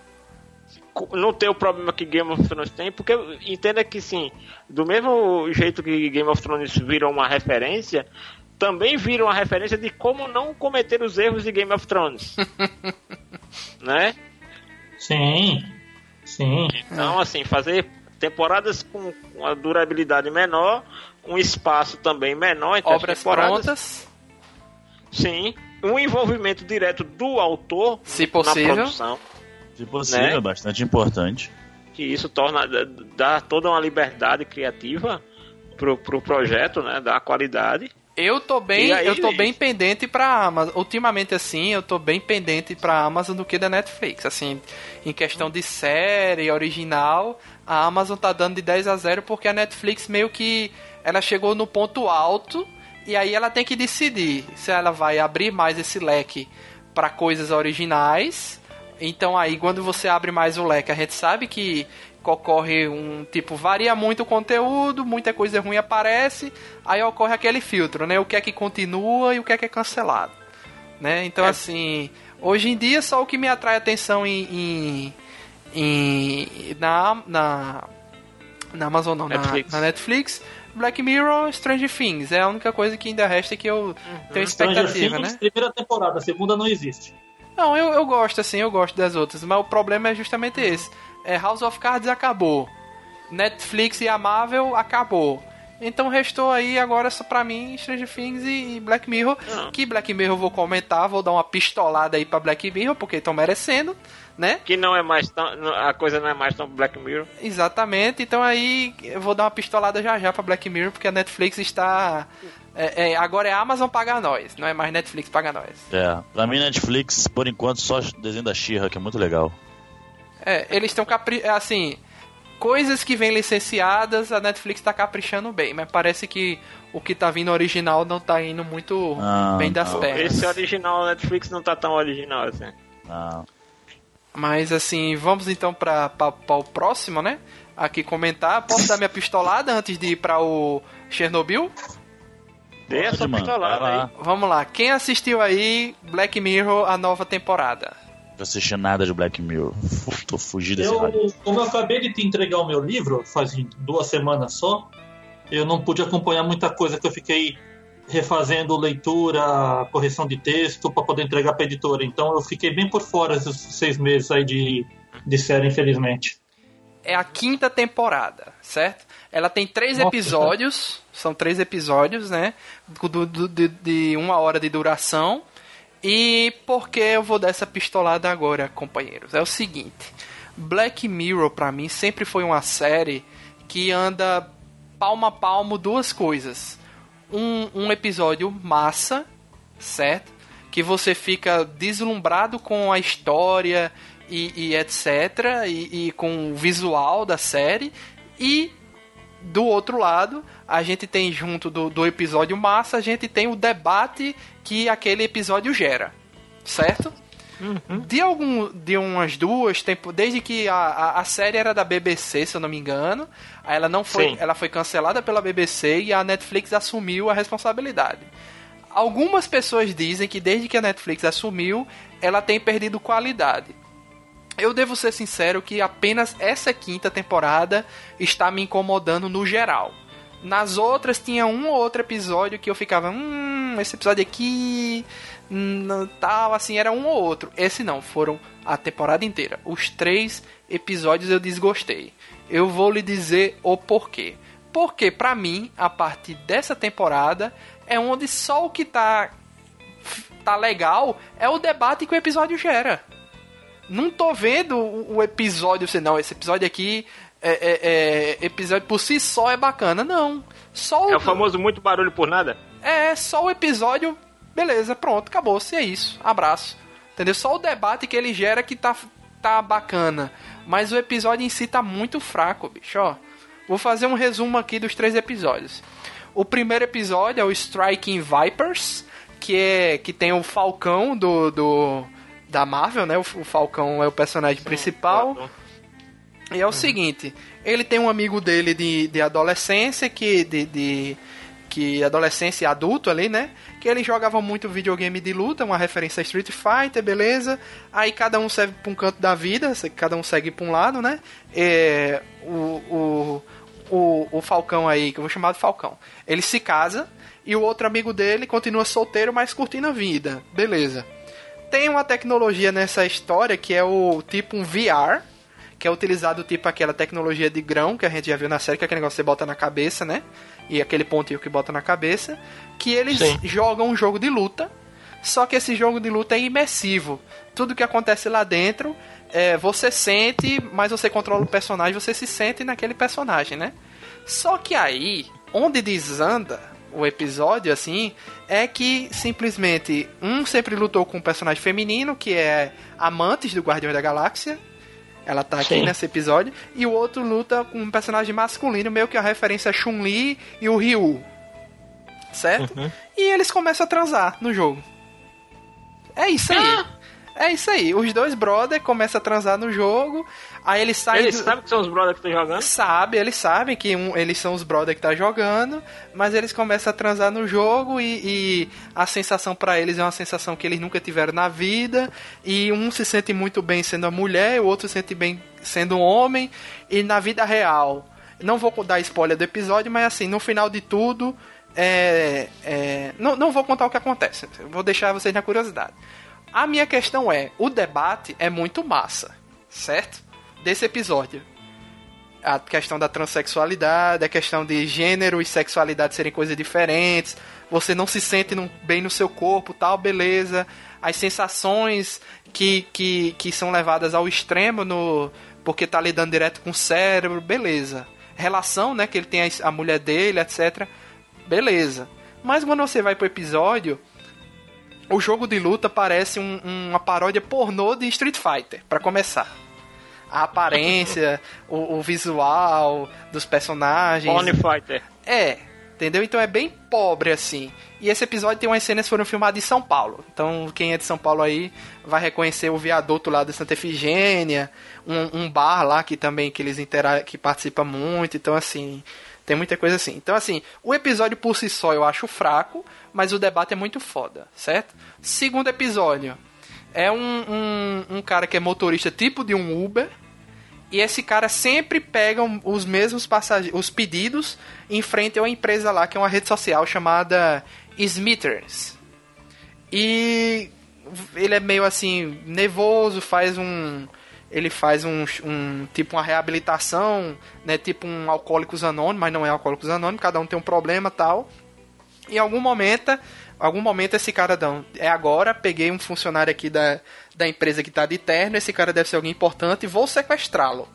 [SPEAKER 4] não ter o problema que Game of Thrones tem porque entenda que sim do mesmo jeito que Game of Thrones virou uma referência também vira uma referência de como não cometer os erros de Game of Thrones né
[SPEAKER 5] Sim, sim.
[SPEAKER 4] Então, assim, fazer temporadas com uma durabilidade menor, um espaço também menor entre
[SPEAKER 1] Obras
[SPEAKER 4] as temporadas.
[SPEAKER 1] prontas,
[SPEAKER 4] Sim. Um envolvimento direto do autor
[SPEAKER 1] se
[SPEAKER 4] na
[SPEAKER 1] possível.
[SPEAKER 4] produção,
[SPEAKER 2] Se possível,
[SPEAKER 4] Né?
[SPEAKER 2] é bastante importante.
[SPEAKER 4] que isso torna dá toda uma liberdade criativa pro, pro projeto, né? Dá qualidade.
[SPEAKER 1] Eu tô bem,
[SPEAKER 4] aí,
[SPEAKER 1] eu tô bem pendente pra Amazon. Ultimamente, assim, eu tô bem pendente pra Amazon do que da Netflix. Assim, em questão de série original, a Amazon tá dando de 10 a 0 porque a Netflix meio que ela chegou no ponto alto e aí ela tem que decidir se ela vai abrir mais esse leque pra coisas originais. Então aí quando você abre mais o leque, a gente sabe que ocorre um tipo varia muito o conteúdo, muita coisa ruim aparece, aí ocorre aquele filtro, né? O que é que continua e o que é que é cancelado, né? Então
[SPEAKER 4] É.
[SPEAKER 1] assim, hoje em dia só o que me atrai atenção em, em, em- na na na Amazon não, na-
[SPEAKER 4] Netflix.
[SPEAKER 1] Na, Netflix, Black Mirror, Stranger Things, é a única coisa que ainda resta que eu tenho
[SPEAKER 5] Stranger
[SPEAKER 1] expectativa,
[SPEAKER 5] Things,
[SPEAKER 1] né?
[SPEAKER 5] primeira temporada, a segunda não existe.
[SPEAKER 1] Não, eu, eu gosto, assim, eu gosto das outras, mas o problema é justamente esse. É, House of Cards acabou. Netflix e a Marvel acabou. Então restou aí agora só pra mim Stranger Things e, Black Mirror.
[SPEAKER 4] Não.
[SPEAKER 1] Que Black Mirror eu vou comentar, vou dar uma pistolada aí pra Black Mirror, porque estão merecendo, né?
[SPEAKER 4] Que não é mais tão. A coisa não é mais tão Black Mirror.
[SPEAKER 1] Exatamente, então aí eu vou dar uma pistolada já já pra Black Mirror, porque a Netflix está. É, é, agora é Amazon pagar nós, não é mais Netflix pagar nós.
[SPEAKER 2] É, pra mim Netflix, por enquanto, só desenho da She-Ra, que é muito legal.
[SPEAKER 1] É, eles estão capri... é, assim, coisas que vêm licenciadas, a Netflix tá caprichando bem, mas parece que o que tá vindo original não tá indo muito
[SPEAKER 2] Ah,
[SPEAKER 1] bem das
[SPEAKER 2] não.
[SPEAKER 1] pernas.
[SPEAKER 4] Esse original Netflix não tá tão original assim.
[SPEAKER 2] Ah,
[SPEAKER 1] Mas assim, vamos então para o próximo, né? Aqui comentar. Posso dar minha pistolada antes de ir para o Chernobyl?
[SPEAKER 4] Dê essa pistolada aí.
[SPEAKER 1] Vamos lá. Quem assistiu aí Black Mirror, a nova temporada?
[SPEAKER 2] Não assisti nada de Black Mirror. Tô fugindo desse
[SPEAKER 5] Eu, como eu acabei de te entregar o meu livro, faz duas semanas só, eu não pude acompanhar muita coisa que eu fiquei refazendo leitura, correção de texto para poder entregar para editora. Então eu fiquei bem por fora esses seis meses aí de, de série, infelizmente.
[SPEAKER 1] é a quinta temporada, certo? Ela tem três
[SPEAKER 5] Nossa,
[SPEAKER 1] episódios, são três episódios, né? Do, do- de, de uma hora de duração. E por que eu vou dar essa pistolada agora, companheiros? É o seguinte: Black Mirror, pra mim, sempre foi uma série que anda palmo a palmo duas coisas. Um, um episódio massa, certo? Que você fica deslumbrado com a história e, e etc. E, e com o visual da série. E do outro lado, a gente tem junto do, do episódio massa, a gente tem o debate que aquele episódio gera, certo? De algum, de umas duas tempo, desde que a, a, a série era da BBC, se eu não me engano, ela não foi,
[SPEAKER 4] Sim.
[SPEAKER 1] ela foi cancelada pela BBC e a Netflix assumiu a responsabilidade. Algumas pessoas dizem que desde que a Netflix assumiu, ela tem perdido qualidade. Eu devo ser sincero que apenas essa quinta temporada está me incomodando no geral. Nas outras tinha um ou outro episódio que eu ficava, hum, esse episódio aqui, hum, tal, assim, era um ou outro. Esse não, foram a temporada inteira. Os três episódios eu desgostei. Eu vou lhe dizer o porquê. Porque para mim, a partir dessa temporada é onde só o que tá tá legal é o debate que o episódio gera. Não tô vendo o, o episódio, você não, esse episódio aqui é, é, é, episódio por si só é bacana, não. Só
[SPEAKER 4] o, é o famoso muito barulho por nada?
[SPEAKER 1] É, só o episódio, beleza, pronto, acabou-se, é isso. Abraço. Entendeu? Só o debate que ele gera que tá, tá bacana. Mas o episódio em si tá muito fraco, bicho, ó. Vou fazer um resumo aqui dos três episódios. O primeiro episódio é o Striking Vipers, que é que tem o Falcão do, do da Marvel, né? O, o Falcão é o personagem Sim, principal. Claro. E é o uhum. seguinte, ele tem um amigo dele de, de adolescência que de, de que adolescência e adulto ali, né? Que ele jogava muito videogame de luta, uma referência a Street Fighter, beleza? Aí cada um serve para um canto da vida, cada um segue para um lado, né? É, o, o, o, o Falcão aí, que eu vou chamar de Falcão, ele se casa e o outro amigo dele continua solteiro, mas curtindo a vida, beleza? Tem uma tecnologia nessa história que é o tipo um VR, que é utilizado tipo aquela tecnologia de grão que a gente já viu na série, que é aquele negócio que você bota na cabeça, né? E aquele pontinho que bota na cabeça, que eles Sim. jogam um jogo de luta, só que esse jogo de luta é imersivo. Tudo que acontece lá dentro, é, você sente, mas você controla o personagem, você se sente naquele personagem, né? Só que aí, onde desanda o episódio, assim, é que simplesmente um sempre lutou com um personagem feminino, que é Amantes do Guardião da Galáxia. Ela tá aqui Sim. nesse episódio. E o outro luta com um personagem masculino, meio que a referência a Chun-Li e o Ryu. Certo? Uhum. E eles começam a transar no jogo. É isso aí. Ah! É isso aí. Os dois brother começam a transar no jogo. Aí eles saem.
[SPEAKER 4] Eles do... sabem que são os brothers que estão jogando?
[SPEAKER 1] Sabe, eles sabem que um, eles são os brothers que estão tá jogando. Mas eles começam a transar no jogo e, e a sensação para eles é uma sensação que eles nunca tiveram na vida. E um se sente muito bem sendo a mulher, o outro se sente bem sendo um homem. E na vida real. Não vou dar spoiler do episódio, mas assim, no final de tudo. É, é, não, não vou contar o que acontece, vou deixar vocês na curiosidade. A minha questão é: o debate é muito massa, certo? Desse episódio. A questão da transexualidade, a questão de gênero e sexualidade serem coisas diferentes, você não se sente bem no seu corpo, tal, beleza. As sensações que, que, que são levadas ao extremo no porque tá lidando direto com o cérebro, beleza. Relação, né, que ele tem a, a mulher dele, etc. Beleza. Mas quando você vai pro episódio, o jogo de luta parece um, uma paródia pornô de Street Fighter, para começar. A aparência, o, o, visual dos personagens.
[SPEAKER 4] Pony Fighter.
[SPEAKER 1] É, entendeu? Então é bem pobre assim. E esse episódio tem umas cenas que foram filmadas em São Paulo. Então quem é de São Paulo aí vai reconhecer o viaduto lá de Santa Efigênia, um, um bar lá que também que eles intera que participa muito. Então assim, tem muita coisa assim. Então, assim, o episódio por si só eu acho fraco, mas o debate é muito foda, certo? Segundo episódio. É um, um, um cara que é motorista tipo de um Uber. E esse cara sempre pega os mesmos passageiros, os pedidos em frente a uma empresa lá, que é uma rede social chamada Smithers. E ele é meio assim, nervoso, faz um ele faz um, um, tipo uma reabilitação, né, tipo um alcoólicos anônimos, mas não é alcoólicos anônimos, cada um tem um problema tal. Em algum momento, algum momento esse cara dá, é agora, peguei um funcionário aqui da, da empresa que está de terno, esse cara deve ser alguém importante vou sequestrá-lo.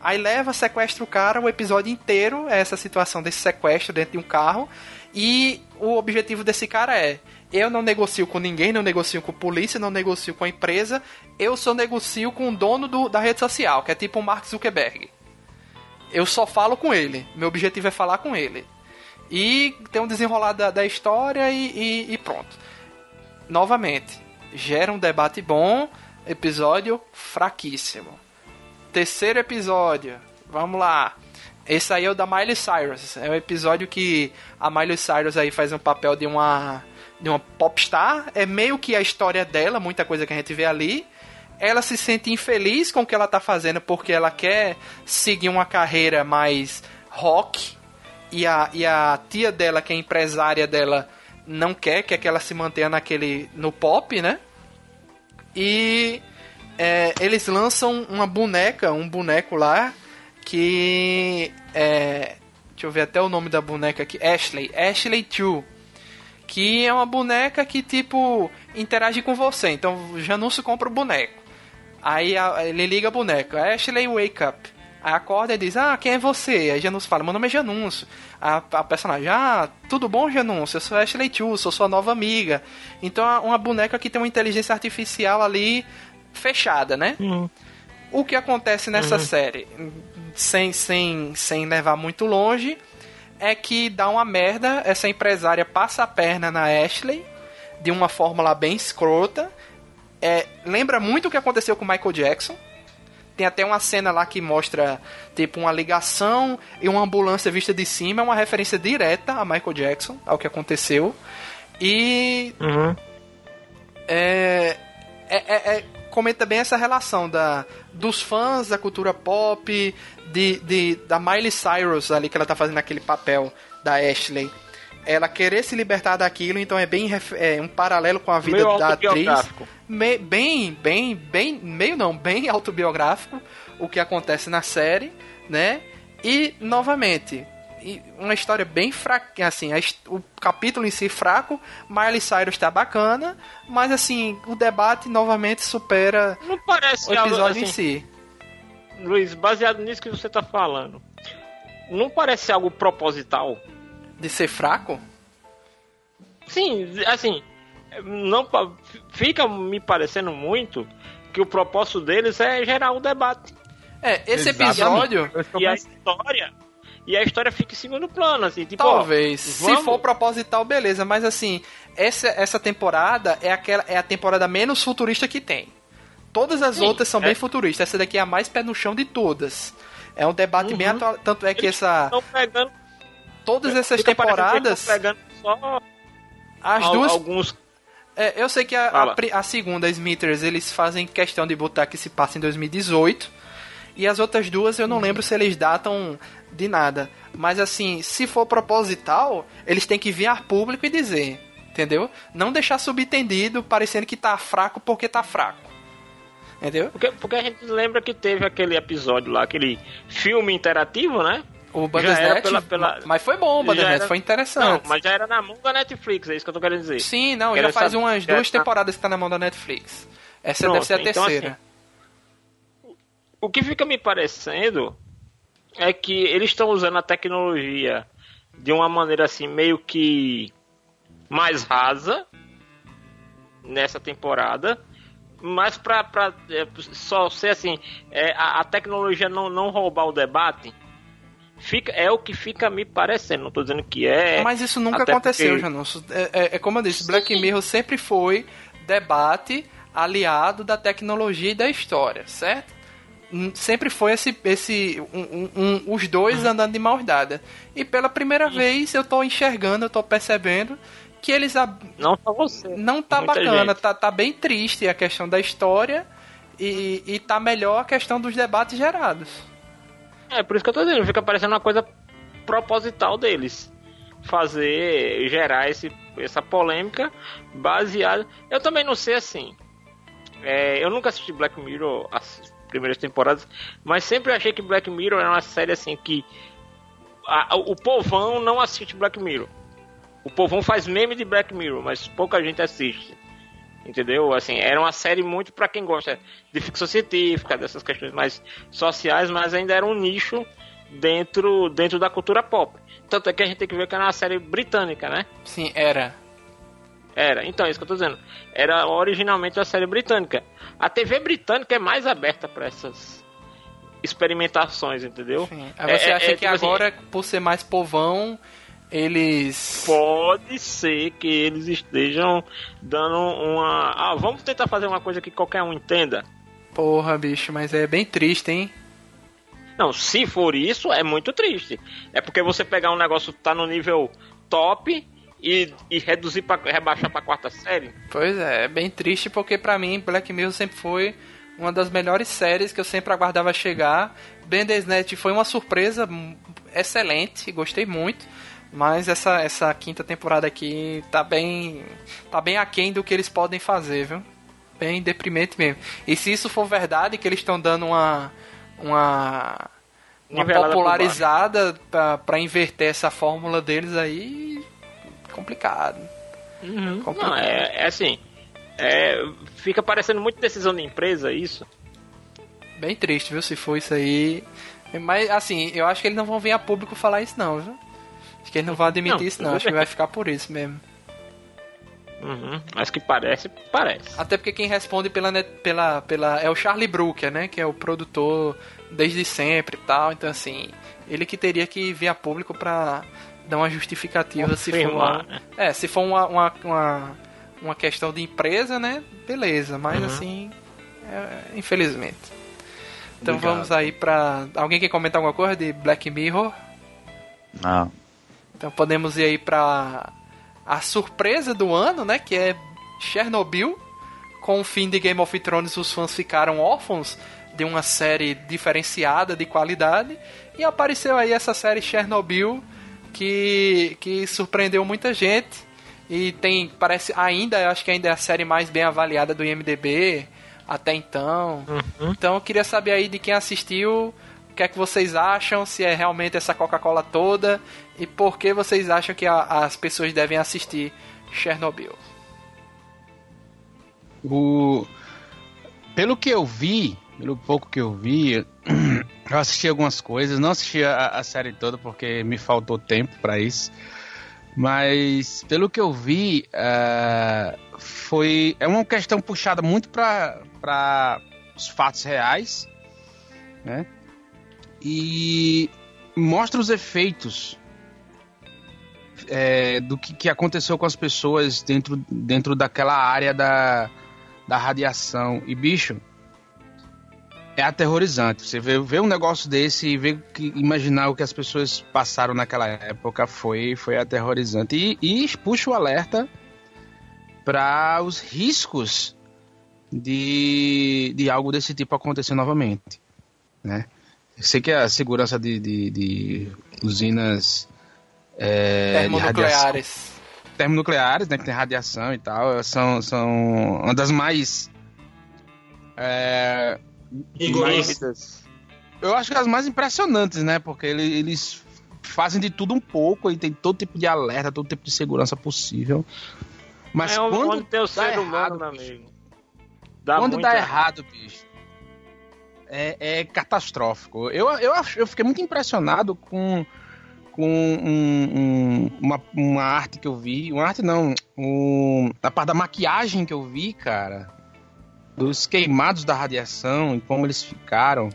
[SPEAKER 1] Aí leva, sequestra o cara, o episódio inteiro é essa situação desse sequestro dentro de um carro. E o objetivo desse cara é eu não negocio com ninguém, não negocio com polícia, não negocio com a empresa. Eu só negocio com o dono do, da rede social, que é tipo o Mark Zuckerberg. Eu só falo com ele. Meu objetivo é falar com ele. E tem um desenrolar da, da história e, e, e pronto. Novamente, gera um debate bom. Episódio fraquíssimo. Terceiro episódio. Vamos lá. Esse aí é o da Miley Cyrus. É um episódio que a Miley Cyrus aí faz um papel de uma de uma popstar. É meio que a história dela, muita coisa que a gente vê ali. ela se sente infeliz com o que ela tá fazendo porque ela quer seguir uma carreira mais rock e a, e a tia dela, que é empresária dela, não quer, quer que ela se mantenha naquele no pop, né? E é, eles lançam uma boneca, um boneco lá que é, deixa eu ver até o nome da boneca aqui, Ashley, Ashley 2, que é uma boneca que tipo interage com você. Então o Janúncio compra o boneco. Aí a, ele liga a boneca, Ashley wake up. Aí acorda e diz, ah, quem é você? Aí Janúncio fala, meu nome é Janúncio. A, a personagem, ah, tudo bom, Janúncio? Eu sou Ashley Chu, sou sua nova amiga. Então é uma boneca que tem uma inteligência artificial ali fechada, né?
[SPEAKER 5] Uhum.
[SPEAKER 1] O que acontece nessa
[SPEAKER 5] Uhum.
[SPEAKER 1] série, sem, sem, sem levar muito longe, é que dá uma merda, essa empresária passa a perna na Ashley, de uma forma lá bem escrota. É, lembra muito o que aconteceu com o Michael Jackson. Tem até uma cena lá que mostra, tipo, uma ligação e uma ambulância vista de cima, é uma referência direta a Michael Jackson, ao que aconteceu. E
[SPEAKER 5] Uhum.
[SPEAKER 1] é, é, é- é- comenta bem essa relação da, dos fãs da cultura pop, de, de, da Miley Cyrus ali, que ela tá fazendo aquele papel da Ashley. Ela querer se libertar daquilo, então é bem é, um paralelo com a vida
[SPEAKER 4] Meio
[SPEAKER 1] da atriz. Me- bem, bem, bem, meio não, bem autobiográfico o que acontece na série, né? E novamente, uma história bem fraca, assim, o capítulo em si fraco, Miley Cyrus tá bacana, mas assim, o debate novamente supera
[SPEAKER 4] Não parece
[SPEAKER 1] o
[SPEAKER 4] algo
[SPEAKER 1] episódio
[SPEAKER 4] assim,
[SPEAKER 1] em si.
[SPEAKER 4] Luiz, baseado nisso que você tá falando. Não parece algo proposital?
[SPEAKER 1] De ser fraco?
[SPEAKER 4] Sim, assim, não fica me parecendo muito que o propósito deles é gerar um debate.
[SPEAKER 1] É, esse
[SPEAKER 3] Exatamente.
[SPEAKER 1] episódio,
[SPEAKER 4] E a história e a história fica em segundo plano, assim, tipo,
[SPEAKER 1] talvez.
[SPEAKER 4] ó,
[SPEAKER 1] Se for proposital, beleza, mas assim, essa, essa temporada é, aquela, é a temporada menos futurista que tem. Todas as
[SPEAKER 4] Sim,
[SPEAKER 1] outras são
[SPEAKER 4] é.
[SPEAKER 1] bem futuristas. Essa daqui é a mais pé no chão de todas. É um debate bem
[SPEAKER 4] Uhum.
[SPEAKER 1] atual. Tanto é que
[SPEAKER 4] Eles
[SPEAKER 1] essa.
[SPEAKER 4] estão pegando,
[SPEAKER 1] Todas essas
[SPEAKER 4] fica
[SPEAKER 1] temporadas.
[SPEAKER 4] pegando só
[SPEAKER 1] As
[SPEAKER 4] al-
[SPEAKER 1] duas.
[SPEAKER 4] alguns
[SPEAKER 1] É, eu sei que a, a, a segunda, Smithers, eles fazem questão de botar que se passa em 2018. E as outras duas eu não lembro se eles datam de nada. Mas assim, se for proposital, eles têm que vir a público e dizer. Entendeu? Não deixar subentendido parecendo que tá fraco porque tá fraco. Entendeu?
[SPEAKER 4] Porque, porque a gente lembra que teve aquele episódio lá, aquele filme interativo, né?
[SPEAKER 1] O Bandersnatch,
[SPEAKER 4] pela- pela-
[SPEAKER 1] mas foi bom o Bandersnatch,
[SPEAKER 4] era-
[SPEAKER 1] foi
[SPEAKER 4] Não,
[SPEAKER 1] interessante.
[SPEAKER 4] mas já era na mão da Netflix, é isso que eu tô querendo dizer.
[SPEAKER 1] Sim, não,
[SPEAKER 4] Quero
[SPEAKER 1] já faz
[SPEAKER 4] saber-
[SPEAKER 1] umas duas temporadas que tá na mão da Netflix. Essa
[SPEAKER 4] Pronto,
[SPEAKER 1] deve ser a
[SPEAKER 4] então,
[SPEAKER 1] terceira.
[SPEAKER 4] O que fica me parecendo é que eles estão usando a tecnologia de uma maneira assim, meio que mais rasa nessa temporada. Mas pra, pra é, só ser assim, é, a, a tecnologia não, não roubar o debate, fica, é o que fica me parecendo. Não tô dizendo que é.
[SPEAKER 1] Mas isso nunca aconteceu,
[SPEAKER 4] porque-
[SPEAKER 1] Janus. É, é- é como eu disse, Black
[SPEAKER 4] Sim.
[SPEAKER 1] Mirror sempre foi debate aliado da tecnologia e da história, certo? Sempre foi esse, esse um- um- um- os dois andando de mãos dadas. E pela primeira vez eu tô enxergando, eu tô percebendo que eles ab-
[SPEAKER 4] Não só você.
[SPEAKER 1] não tá
[SPEAKER 4] Muita
[SPEAKER 1] bacana,
[SPEAKER 4] gente.
[SPEAKER 1] tá, tá bem triste a questão da história e, e tá melhor a questão dos debates gerados.
[SPEAKER 4] É, por isso que eu tô dizendo, fica parecendo uma coisa proposital deles. Fazer, gerar esse, essa polêmica baseada. Eu também não sei assim. É, eu nunca assisti Black Mirror as primeiras temporadas, mas sempre achei que Black Mirror era uma série assim que a- o povão não assiste Black Mirror. O povão faz meme de Black Mirror, mas pouca gente assiste. Entendeu? Assim, era uma série muito pra quem gosta de ficção científica, dessas questões mais sociais, mas ainda era um nicho dentro, dentro da cultura pop. Tanto é que a gente tem que ver que era uma série britânica, né?
[SPEAKER 1] Sim, era.
[SPEAKER 4] Era, então, é isso que eu tô dizendo. Era originalmente uma série britânica. A TV britânica é mais aberta pra essas experimentações, entendeu?
[SPEAKER 1] Sim. Aí você
[SPEAKER 4] É- é-
[SPEAKER 1] acha
[SPEAKER 4] é
[SPEAKER 1] que
[SPEAKER 4] tipo assim,
[SPEAKER 1] agora, por ser mais povão, eles.
[SPEAKER 4] Pode ser que eles estejam dando uma. Ah, vamos tentar fazer uma coisa que qualquer um entenda.
[SPEAKER 1] Porra, bicho, mas é bem triste, hein?
[SPEAKER 4] Não, se for isso, é muito triste. É porque você pegar um negócio que tá no nível top e, e reduzir para rebaixar pra quarta série.
[SPEAKER 1] Pois é, é bem triste porque pra mim Black Mirror sempre foi uma das melhores séries que eu sempre aguardava chegar. Bandersnatch foi uma surpresa excelente, gostei muito. Mas essa, essa quinta temporada aqui tá bem. tá bem aquém do que eles podem fazer, viu? Bem deprimente mesmo. E se isso for verdade, que eles estão dando uma. uma. uma
[SPEAKER 4] Nivelada
[SPEAKER 1] popularizada pra, pra inverter essa fórmula deles aí. complicado.
[SPEAKER 4] Uhum.
[SPEAKER 1] Complicado.
[SPEAKER 4] Não, é, é assim. é, fica parecendo muito decisão de empresa isso.
[SPEAKER 1] Bem triste, viu? Se for isso aí. Mas, assim, eu acho que eles não vão vir a público falar isso, não, viu? Acho que eles não vão admitir
[SPEAKER 4] Não,
[SPEAKER 1] isso, não. Acho que vai ficar por isso mesmo.
[SPEAKER 4] Uhum. Mas que parece, parece.
[SPEAKER 1] Até porque quem responde pela, pela, pela é o Charlie Brooker, né? Que é o produtor desde sempre e tal. Então, assim, ele que teria que vir a público pra dar uma justificativa se for
[SPEAKER 4] Confirmar,
[SPEAKER 1] uma,
[SPEAKER 4] né?
[SPEAKER 1] É, se for uma, uma, uma, uma questão de empresa, né? Beleza, mas
[SPEAKER 4] Uhum.
[SPEAKER 1] assim, é, infelizmente. Então
[SPEAKER 2] Obrigado.
[SPEAKER 1] vamos aí pra. Alguém quer comentar alguma coisa de Black Mirror?
[SPEAKER 2] Ah,
[SPEAKER 1] Então podemos ir aí pra a surpresa do ano, né? Que é Chernobyl. Com o fim de Game of Thrones, os fãs ficaram órfãos de uma série diferenciada de qualidade. E apareceu aí essa série Chernobyl que, que surpreendeu muita gente. E tem, parece ainda, eu acho que ainda é a série mais bem avaliada do IMDB até então. Então eu queria saber aí de quem assistiu, que é que vocês acham, se é realmente essa Coca-Cola toda e por que vocês acham que a- as pessoas devem assistir Chernobyl.
[SPEAKER 3] O... Pelo que eu vi, pelo pouco que eu vi, eu assisti algumas coisas. Não assisti a, a série toda porque me faltou tempo pra isso. Mas pelo que eu vi, eh, foi é uma questão puxada muito para os fatos reais, né? E mostra os efeitos é, do que, que aconteceu com as pessoas dentro, dentro daquela área da, da radiação. E, bicho, é aterrorizante. Você vê, vê um negócio desse e vê que, imaginar o que as pessoas passaram naquela época foi, foi aterrorizante. E, e puxa o alerta para os riscos de, de algo desse tipo acontecer novamente. Né? Eu sei que a segurança de, de, de usinas é, de radiação
[SPEAKER 1] Termonucleares.
[SPEAKER 3] termonucleares, né, que tem radiação e tal, são, são uma das mais. é,
[SPEAKER 5] Rigorosas.
[SPEAKER 3] eu acho que as mais impressionantes, né? Porque ele- eles fazem de tudo um pouco e tem todo tipo de alerta, todo tipo de segurança possível. Mas
[SPEAKER 4] é onde,
[SPEAKER 3] quando
[SPEAKER 4] onde tem o ser humano,
[SPEAKER 3] errado,
[SPEAKER 4] meu amigo. Dá
[SPEAKER 3] quando dá errado, bicho, é, é catastrófico. Eu, eu, eu fiquei muito impressionado com, com um- um- uma, uma arte que eu vi. Uma arte não, um, a parte da maquiagem que eu vi, cara. Dos queimados da radiação e como eles ficaram.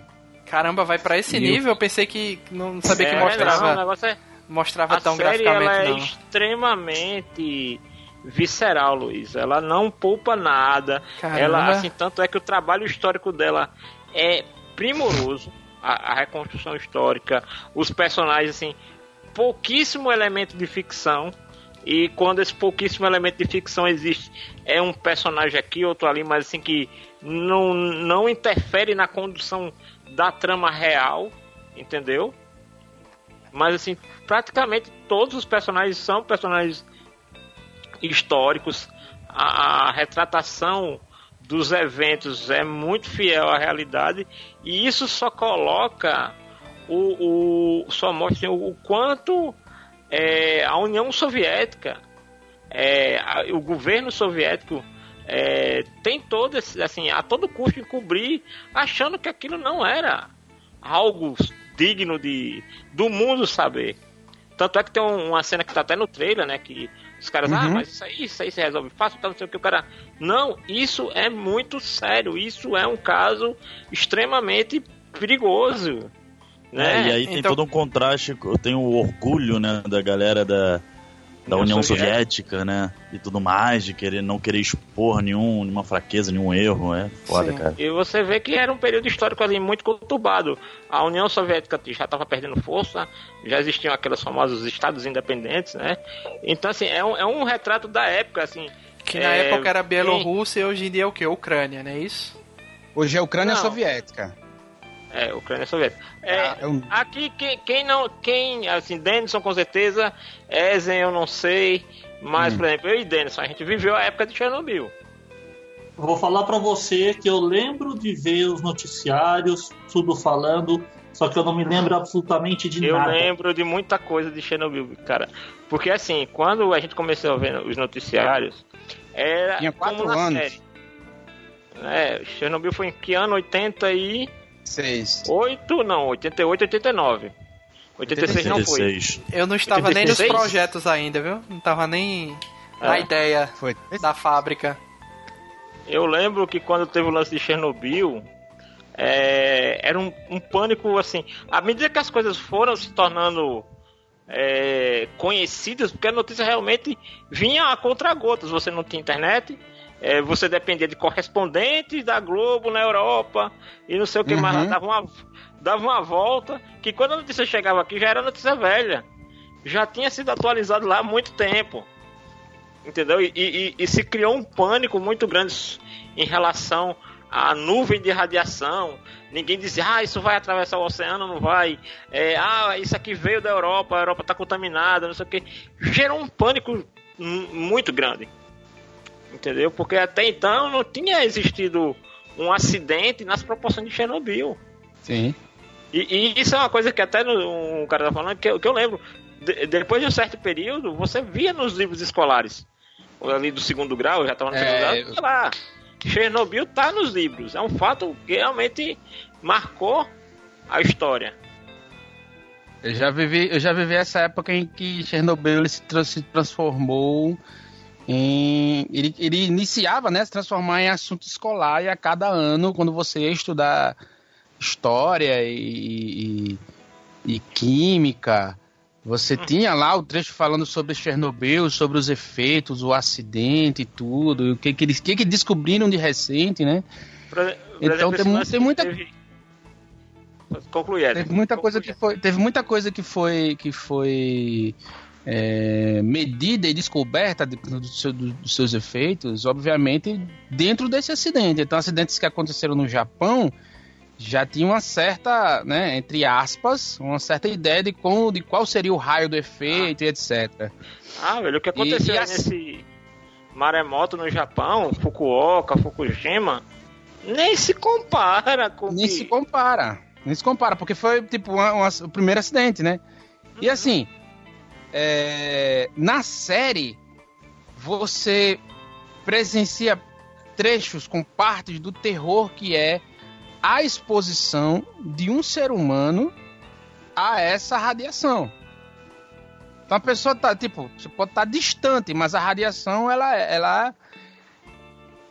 [SPEAKER 1] Caramba, vai pra esse
[SPEAKER 3] E
[SPEAKER 1] nível? Eu pensei que não sabia que
[SPEAKER 4] É, não, o
[SPEAKER 1] mostrava,
[SPEAKER 4] negócio é
[SPEAKER 1] mostrava
[SPEAKER 4] a
[SPEAKER 1] tão
[SPEAKER 4] série ela
[SPEAKER 1] graficamente
[SPEAKER 4] é
[SPEAKER 1] não.
[SPEAKER 4] extremamente visceral, Luiz. Ela não poupa nada.
[SPEAKER 1] Caramba.
[SPEAKER 4] Ela, assim, tanto é que o trabalho histórico dela é primoroso. A, a reconstrução histórica, os personagens, assim, pouquíssimo elemento de ficção. E quando esse pouquíssimo elemento de ficção existe, é um personagem aqui, outro ali, mas assim que não, não interfere na condução da trama real, entendeu? Mas assim, praticamente todos os personagens são personagens históricos. A, a retratação dos eventos é muito fiel à realidade e isso só coloca o, o só mostra o quanto é, a União Soviética, é, a- o governo soviético é, tem todo esse, assim, a todo custo encobrir, achando que aquilo não era algo digno de do mundo saber. Tanto é que tem um- uma cena que tá até no trailer, né? Que os caras, ah,
[SPEAKER 3] Uhum.
[SPEAKER 4] mas isso aí, isso aí se resolve fácil, tá, não sei o que, o cara. Não, isso é muito sério, isso é um caso extremamente perigoso. Né?
[SPEAKER 2] É, e aí tem
[SPEAKER 1] Então-
[SPEAKER 2] todo um contraste. Eu tenho o orgulho, né, da galera da, da
[SPEAKER 4] União
[SPEAKER 2] União
[SPEAKER 4] Soviética.
[SPEAKER 2] Soviética, né? E tudo mais, de querer não querer expor nenhum, nenhuma fraqueza, nenhum erro. É foda,
[SPEAKER 1] Sim.
[SPEAKER 2] cara.
[SPEAKER 4] E você vê que era um período histórico ali muito conturbado. A União Soviética já estava perdendo força, já existiam aqueles famosos estados independentes, né? Então, assim, é um, é um retrato da época, assim.
[SPEAKER 1] Que na
[SPEAKER 4] é,
[SPEAKER 1] época era Bielorrússia e hoje em dia é o que? Ucrânia, não é isso?
[SPEAKER 3] Hoje é Ucrânia
[SPEAKER 4] Não.
[SPEAKER 3] Soviética.
[SPEAKER 4] É, Ucrânia Soviética. É,
[SPEAKER 3] Ah, é um-
[SPEAKER 4] Aqui, quem, quem não. Quem, assim, Denison com certeza, Ezen eu não sei. Mas,
[SPEAKER 3] Hum.
[SPEAKER 4] por exemplo, eu e Denison, a gente viveu a época de Chernobyl.
[SPEAKER 5] Eu Vou falar pra você que eu lembro de ver os noticiários, tudo falando, só que eu não me lembro absolutamente de
[SPEAKER 4] Eu
[SPEAKER 5] nada.
[SPEAKER 4] lembro de muita coisa de Chernobyl, cara. Porque assim, quando a gente começou a ver os noticiários, era
[SPEAKER 3] Tinha quatro anos.
[SPEAKER 4] série. É, Chernobyl foi em que ano? 88?
[SPEAKER 3] Seis.
[SPEAKER 4] Não, 88, 89. 86 não foi.
[SPEAKER 2] 86.
[SPEAKER 1] Eu não estava nem nos
[SPEAKER 4] 86?
[SPEAKER 1] projetos ainda, viu? Não estava nem na
[SPEAKER 4] É.
[SPEAKER 1] ideia
[SPEAKER 3] Foi.
[SPEAKER 1] da fábrica.
[SPEAKER 4] Eu lembro que quando teve o lance de Chernobyl, é, era um, um pânico assim. À medida que as coisas foram se tornando é, conhecidas, porque a notícia realmente vinha a contra-gotas. Você não tinha internet, é, você dependia de correspondentes da Globo na Europa e não sei o que mais.
[SPEAKER 3] Uhum.
[SPEAKER 4] Dava uma, dava uma volta que quando a notícia chegava aqui já era notícia velha. Já tinha sido atualizado lá há muito tempo. Entendeu? E, e- e se criou um pânico muito grande em relação à nuvem de radiação. Ninguém dizia, ah, isso vai atravessar o oceano, não vai. É, ah, isso aqui veio da Europa, a Europa está contaminada, não sei o que. Gerou um pânico mu- muito grande. Entendeu? Porque até então não tinha existido um acidente nas proporções de Chernobyl.
[SPEAKER 3] Sim.
[SPEAKER 4] E, e isso é uma coisa que até um cara tá falando que, eu- que eu lembro. De- depois de um certo período, você via nos livros escolares, ali do segundo grau, eu já estava no
[SPEAKER 3] É,
[SPEAKER 4] segundo grau,
[SPEAKER 3] eu-
[SPEAKER 4] sei lá. Chernobyl tá nos livros. É um fato que realmente marcou a história.
[SPEAKER 3] Eu já vivi, eu já vivi essa época em que Chernobyl se, se transformou em. Ele, ele iniciava, né? Se transformar em assunto escolar e a cada ano, quando você ia estudar história e, e, e química, você tinha lá o trecho falando sobre Chernobyl, sobre os efeitos, o acidente e tudo, o que, que eles que, que descobriram de recente, né?
[SPEAKER 4] Por
[SPEAKER 3] Então, tem mu- tem muita-
[SPEAKER 4] teve-.
[SPEAKER 3] Teve muita coisa que foi, teve muita coisa que foi que foi é, medida e descoberta de- do seu- do- dos seus efeitos, obviamente, dentro desse acidente. Então, acidentes que aconteceram no Japão já tinham uma certa, né, entre aspas, uma certa ideia de, como, de qual seria o raio do efeito e etc.
[SPEAKER 4] Ah, velho, o que aconteceu
[SPEAKER 3] E- e
[SPEAKER 4] aí
[SPEAKER 3] assim-
[SPEAKER 4] nesse maremoto no Japão, Fukuoka, Fukushima, nem se compara com
[SPEAKER 3] Nem
[SPEAKER 4] que...
[SPEAKER 3] se compara. Nem se compara, porque foi tipo uma- uma- o primeiro acidente, né? E assim, é, na série, você presencia trechos com partes do terror que é a exposição de um ser humano a essa radiação. Então a pessoa tá, tipo, você pode estar distante, mas a radiação, ela, ela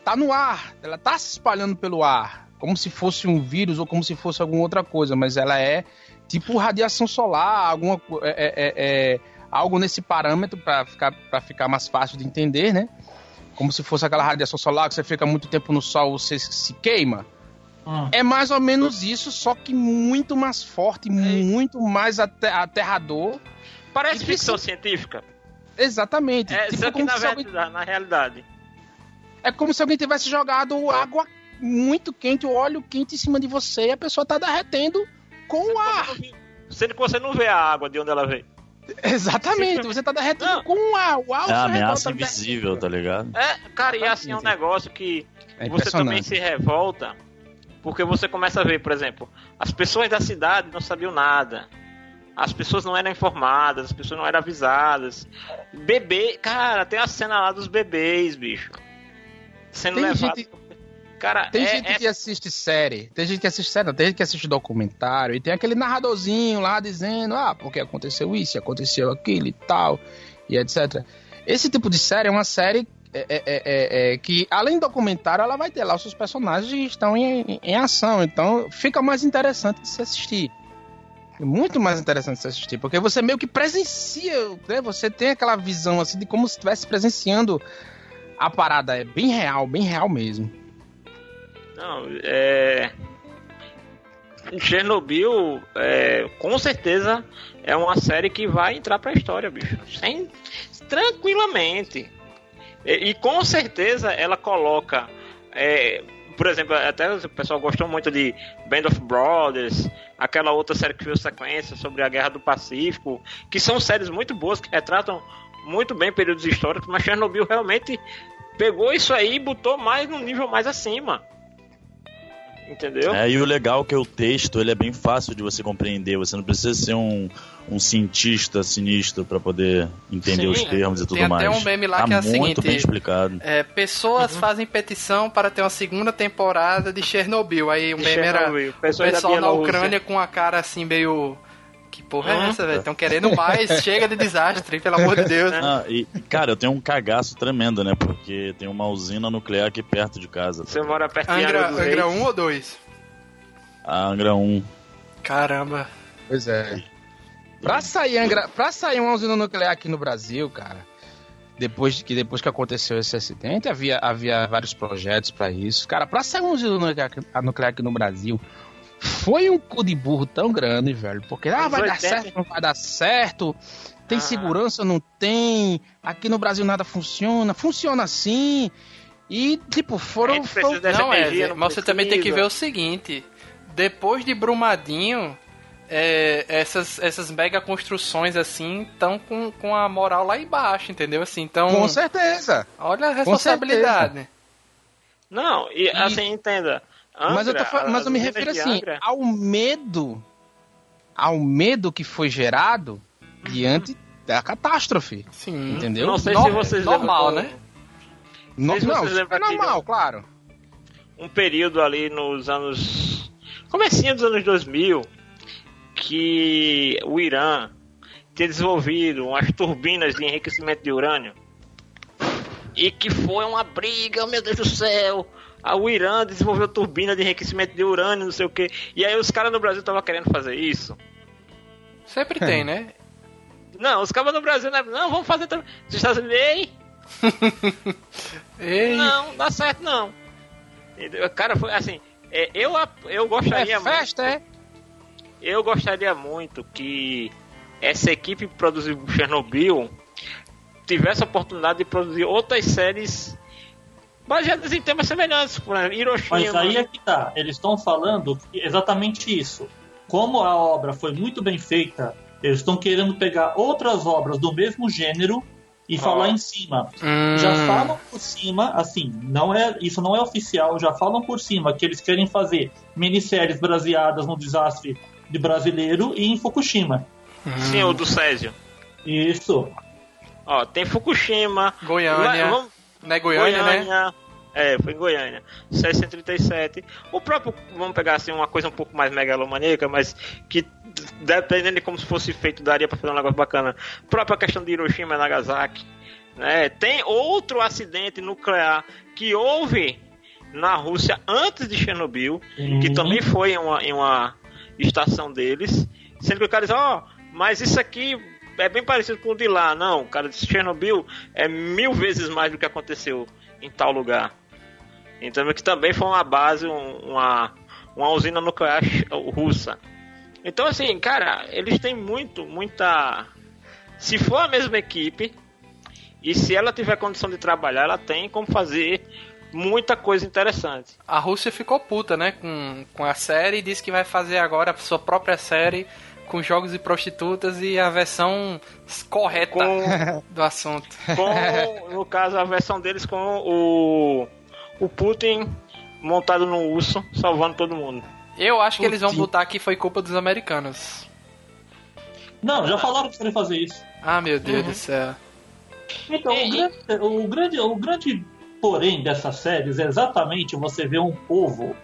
[SPEAKER 3] tá no ar, ela tá se espalhando pelo ar, como se fosse um vírus ou como se fosse alguma outra coisa, mas ela é tipo radiação solar, alguma é, é- é- é algo nesse parâmetro para ficar para ficar mais fácil de entender, né? Como se fosse aquela radiação solar que você fica muito tempo no sol, você se queima.
[SPEAKER 5] Hum.
[SPEAKER 3] É mais ou menos isso, só que muito mais forte, muito mais ate- aterrador.
[SPEAKER 4] Parece
[SPEAKER 3] E
[SPEAKER 4] ficção científica.
[SPEAKER 3] Exatamente.
[SPEAKER 4] É,
[SPEAKER 3] Tipo,
[SPEAKER 4] só que
[SPEAKER 3] como
[SPEAKER 4] na,
[SPEAKER 3] se alguém-
[SPEAKER 4] verdade, na realidade.
[SPEAKER 3] É como se alguém tivesse jogado água muito quente, o óleo quente em cima de você e a pessoa tá derretendo com o ar.
[SPEAKER 4] Sendo que você não vê a água de onde ela veio.
[SPEAKER 3] Exatamente, você tá derretendo
[SPEAKER 4] Não.
[SPEAKER 3] com ar. O ar ao
[SPEAKER 2] É a ameaça invisível, tá ligado?
[SPEAKER 4] É, cara, e assim é um negócio que
[SPEAKER 3] É
[SPEAKER 4] você também se revolta porque você começa a ver, por exemplo, as pessoas da cidade não sabiam nada. As pessoas não eram informadas, as pessoas não eram avisadas. Bebê, cara, tem a cena lá dos bebês, bicho. Sendo
[SPEAKER 3] Tem
[SPEAKER 4] levado.
[SPEAKER 3] gente-
[SPEAKER 4] Cara,
[SPEAKER 3] Tem
[SPEAKER 4] é,
[SPEAKER 3] gente
[SPEAKER 4] é-
[SPEAKER 3] que assiste série, tem gente que assiste série, não, tem gente que assiste documentário, e tem aquele narradorzinho lá dizendo, ah, porque aconteceu isso, aconteceu aquilo e tal, e etc. Esse tipo de série é uma série é, é, é, é, que, além do documentário, ela vai ter lá os seus personagens que estão em, em- ação, então fica mais interessante de se assistir. Muito mais interessante de se assistir, porque você meio que presencia, né? Você tem aquela visão assim de como se estivesse presenciando a parada. É bem real, bem real mesmo.
[SPEAKER 4] Não, é. Chernobyl, é, com certeza, é uma série que vai entrar pra história, bicho. Sem, tranquilamente. E, e com certeza ela coloca é, por exemplo, até o pessoal gostou muito de Band of Brothers, aquela outra série que fez sequência sobre a Guerra do Pacífico, que são séries muito boas que retratam muito bem períodos históricos, mas Chernobyl realmente pegou isso aí e botou mais num nível mais acima. Entendeu?
[SPEAKER 2] É, e o legal é que o texto ele é bem fácil de você compreender. Você não precisa ser um, um cientista sinistro para poder entender
[SPEAKER 4] Sim,
[SPEAKER 2] os termos e tudo
[SPEAKER 1] Tem
[SPEAKER 2] mais.
[SPEAKER 1] até um meme lá
[SPEAKER 2] tá
[SPEAKER 1] que é o
[SPEAKER 2] muito
[SPEAKER 1] seguinte,
[SPEAKER 2] bem explicado.
[SPEAKER 1] É, pessoas fazem petição para ter uma segunda temporada de Chernobyl. Aí o
[SPEAKER 4] De
[SPEAKER 1] meme era
[SPEAKER 4] Chernobyl,
[SPEAKER 1] o
[SPEAKER 4] pessoas da
[SPEAKER 1] pessoal na. Ucrânia com a cara assim meio. Que porra é essa, velho? Estão querendo mais, chega de desastre, pelo amor de Deus.
[SPEAKER 2] Ah, e, cara, eu tenho um cagaço tremendo, né? Porque tem uma usina nuclear aqui perto de casa.
[SPEAKER 4] Você mora perto de
[SPEAKER 1] Angra,
[SPEAKER 4] Angra dos
[SPEAKER 1] Angra
[SPEAKER 4] Reis.
[SPEAKER 1] 1 ou 2?
[SPEAKER 2] A Angra 1.
[SPEAKER 1] Caramba.
[SPEAKER 3] Pois é. Pra sair, Angra, pra sair uma usina nuclear aqui no Brasil, cara, depois de que depois que aconteceu esse acidente, havia, havia vários projetos pra isso. Cara, pra sair uma usina nuclear, nuclear aqui no Brasil, foi um cu de burro tão grande, velho. Porque, ah, vai dar
[SPEAKER 4] 80.
[SPEAKER 3] certo, não vai dar certo. Tem
[SPEAKER 4] Ah.
[SPEAKER 3] segurança, não tem. Aqui no Brasil nada funciona. Funciona assim. E, tipo, foram.
[SPEAKER 4] precisa
[SPEAKER 3] foram-
[SPEAKER 1] Não,
[SPEAKER 4] energia,
[SPEAKER 1] é,
[SPEAKER 4] não
[SPEAKER 1] mas você também tem que
[SPEAKER 4] precisa.
[SPEAKER 1] ver o seguinte: depois de Brumadinho, é, essas, essas mega construções assim estão com, com a moral lá embaixo, entendeu? Assim, então,
[SPEAKER 3] Com certeza.
[SPEAKER 1] olha a responsabilidade.
[SPEAKER 4] Não, e, assim, entenda.
[SPEAKER 3] Mas, eu tô,
[SPEAKER 4] Angra,
[SPEAKER 3] mas eu me refiro assim,
[SPEAKER 4] Angra-
[SPEAKER 3] ao medo, ao medo que foi gerado diante da catástrofe,
[SPEAKER 1] Sim.
[SPEAKER 3] entendeu?
[SPEAKER 4] Não sei
[SPEAKER 1] No-
[SPEAKER 4] se vocês
[SPEAKER 1] normal,
[SPEAKER 4] lembram-
[SPEAKER 1] né?
[SPEAKER 3] No-
[SPEAKER 4] se
[SPEAKER 3] não,
[SPEAKER 4] vocês
[SPEAKER 3] isso é normal, claro.
[SPEAKER 4] um período ali nos anos. Comecinho dos anos 2000, que o Irã tinha desenvolvido umas turbinas de enriquecimento de urânio. E que foi uma briga, meu Deus do céu. Ah, O Irã desenvolveu turbina de enriquecimento de urânio, não sei o que. E aí os caras no Brasil estavam querendo fazer isso.
[SPEAKER 1] Sempre tem, né?
[SPEAKER 4] Não, os caras no Brasil, né? não, vamos fazer também. Os Estados Unidos, ei,
[SPEAKER 1] Ei,
[SPEAKER 4] não, dá certo não. Entendeu? Cara, foi assim, é, eu, eu gostaria
[SPEAKER 3] É festa, é?
[SPEAKER 4] Eu gostaria muito que essa equipe que produziu Chernobyl tivesse a oportunidade de produzir outras séries baseadas em temas semelhantes, por exemplo, Hiroshima.
[SPEAKER 5] Mas aí é que tá. Eles estão falando que exatamente isso. Como a obra foi muito bem feita, eles estão querendo pegar outras obras do mesmo gênero e falar em cima.
[SPEAKER 1] hum,
[SPEAKER 5] Já falam por cima, assim, não é, isso não é oficial, já falam por cima que eles querem fazer minisséries baseadas no desastre de brasileiro e em Fukushima.
[SPEAKER 4] Sim, o do Césio.
[SPEAKER 5] Isso.
[SPEAKER 4] Ó, tem Fukushima.
[SPEAKER 1] Goiânia.
[SPEAKER 4] Lá- vamos-
[SPEAKER 1] Não é Goiânia, né?
[SPEAKER 4] É, foi em Goiânia. 637. O próprio, vamos pegar assim uma coisa um pouco mais megalomaníaca, mas que dependendo de como se fosse feito, daria pra fazer um negócio bacana. A própria questão de Hiroshima e Nagasaki. Né? Tem outro acidente nuclear que houve na Rússia antes de Chernobyl, que
[SPEAKER 5] Uhum.
[SPEAKER 4] também foi em uma, em uma estação deles, sendo que o cara diz, ó, mas isso aqui é bem parecido com o de lá. Não, o cara disse Chernobyl é mil vezes mais do que aconteceu em tal lugar. Então que também foi uma base, um- uma, uma usina nuclear russa. Então assim, cara, eles têm muito, muita. Se for a mesma equipe e se ela tiver condição de trabalhar, ela tem como fazer muita coisa interessante.
[SPEAKER 1] A Rússia ficou puta, né? Com, com a série e disse que vai fazer agora a sua própria série com jogos e prostitutas e a versão correta
[SPEAKER 4] Com,
[SPEAKER 1] do assunto.
[SPEAKER 4] com no caso a versão deles com o o Putin montado no urso salvando todo mundo.
[SPEAKER 1] Eu acho que eles vão
[SPEAKER 3] Putin.
[SPEAKER 1] botar que foi culpa dos americanos.
[SPEAKER 5] Não, já falaram que querem fazer isso.
[SPEAKER 1] Ah, meu Deus
[SPEAKER 4] Uhum.
[SPEAKER 1] do céu.
[SPEAKER 5] Então, o grande, o, grande, o grande porém dessas séries é exatamente você ver um povo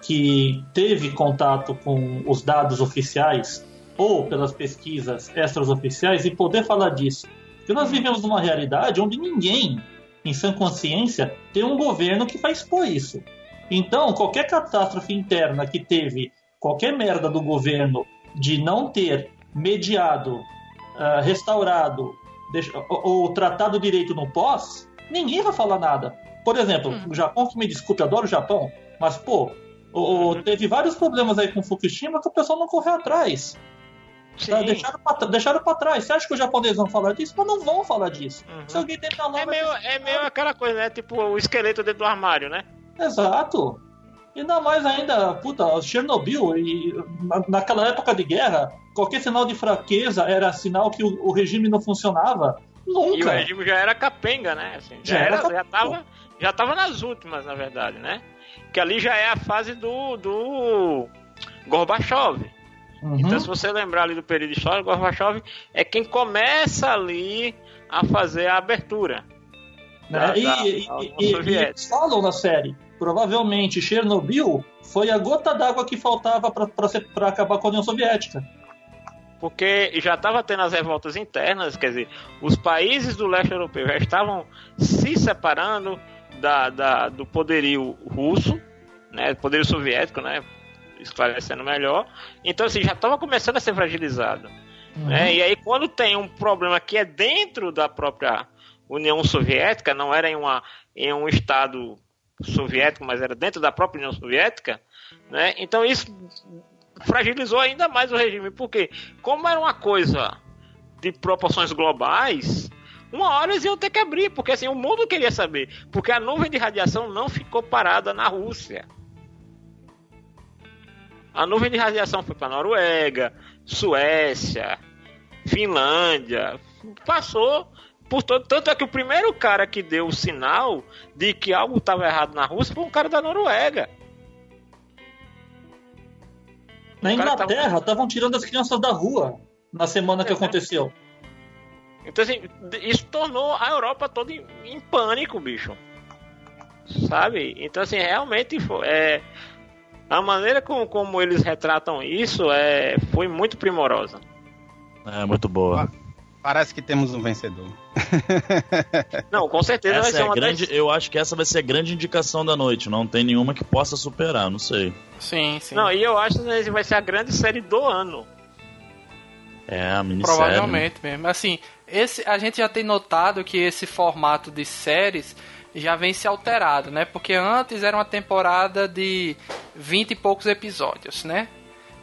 [SPEAKER 5] que teve contato com os dados oficiais ou pelas pesquisas extras oficiais e poder falar disso. Porque nós vivemos numa realidade onde ninguém, em sã consciência, tem um governo que vai expor isso. Então, qualquer catástrofe interna que teve, qualquer merda do governo de não ter mediado, ah, restaurado ou, ou tratado direito no pós, ninguém vai falar nada. Por exemplo, o Japão, que me desculpe, adoro o Japão, mas, pô, o- teve vários problemas aí com Fukushima que o pessoal não correu atrás. Tá? Deixaram, pra, deixaram pra trás. Você acha que os japoneses vão falar disso? Mas não vão falar disso.
[SPEAKER 4] Uhum.
[SPEAKER 5] Se alguém tentar lá,
[SPEAKER 4] É meio, é meio aquela coisa, né? Tipo o esqueleto dentro do armário, né?
[SPEAKER 5] Exato. E ainda mais ainda, puta, Chernobyl, e na, naquela época de guerra, qualquer sinal de fraqueza era sinal que o, o regime não funcionava. Nunca.
[SPEAKER 4] E o regime já era capenga, né? Assim, já,
[SPEAKER 5] Já era
[SPEAKER 4] era, já,
[SPEAKER 5] capenga.
[SPEAKER 4] tava, já tava nas últimas, na verdade, né? Que ali já é a fase do, do Gorbachev.
[SPEAKER 5] Uhum.
[SPEAKER 4] Então, se você lembrar ali do período histórico, Gorbachev é quem começa ali a fazer a abertura.
[SPEAKER 5] né?
[SPEAKER 4] da-
[SPEAKER 5] E,
[SPEAKER 4] da-
[SPEAKER 5] e-
[SPEAKER 4] da
[SPEAKER 5] e- e
[SPEAKER 4] Soviética.
[SPEAKER 5] eles falam na série, provavelmente Chernobyl foi a gota d'água que faltava para acabar com a União Soviética.
[SPEAKER 4] porque já estava tendo as revoltas internas, quer dizer, os países do leste europeu já estavam se separando da, da- do poderio russo, né, poderio soviético, né, esclarecendo melhor. Então, assim, já estava começando a ser fragilizado. né? E aí, quando tem um problema que é dentro da própria União Soviética, não era em, uma, em um estado soviético, mas era dentro da própria União Soviética, né? então isso fragilizou ainda mais o regime, porque como era uma coisa de proporções globais, uma hora eles iam ter que abrir, porque assim, o mundo queria saber, porque a nuvem de radiação não ficou parada na Rússia. A nuvem de radiação foi para Noruega, Suécia, Finlândia, passou por todo. Tanto é que o primeiro cara que deu o sinal de que algo estava errado na Rússia foi um cara da Noruega.
[SPEAKER 5] Na Inglaterra, estavam tirando as crianças da rua na semana que
[SPEAKER 4] É,
[SPEAKER 5] aconteceu.
[SPEAKER 4] Então, assim, isso tornou a Europa toda em, em pânico, bicho. Sabe? Então, assim, realmente fo- é, a maneira como, como eles retratam isso é, foi muito primorosa.
[SPEAKER 2] É muito boa.
[SPEAKER 3] Parece que temos um vencedor.
[SPEAKER 4] Não, com certeza vai
[SPEAKER 2] Essa
[SPEAKER 4] ser
[SPEAKER 2] é
[SPEAKER 4] uma
[SPEAKER 2] grande,
[SPEAKER 4] das...
[SPEAKER 2] eu acho que essa vai ser a grande indicação da noite. Não tem nenhuma que possa superar, não sei.
[SPEAKER 1] Sim, sim.
[SPEAKER 4] Não, e eu acho que vai ser a grande série do ano.
[SPEAKER 2] É, a minissérie.
[SPEAKER 1] Provavelmente mesmo. Assim, esse, a gente já tem notado que esse formato de séries já vem se alterado, né? Porque antes era uma temporada de 20 e poucos episódios, né?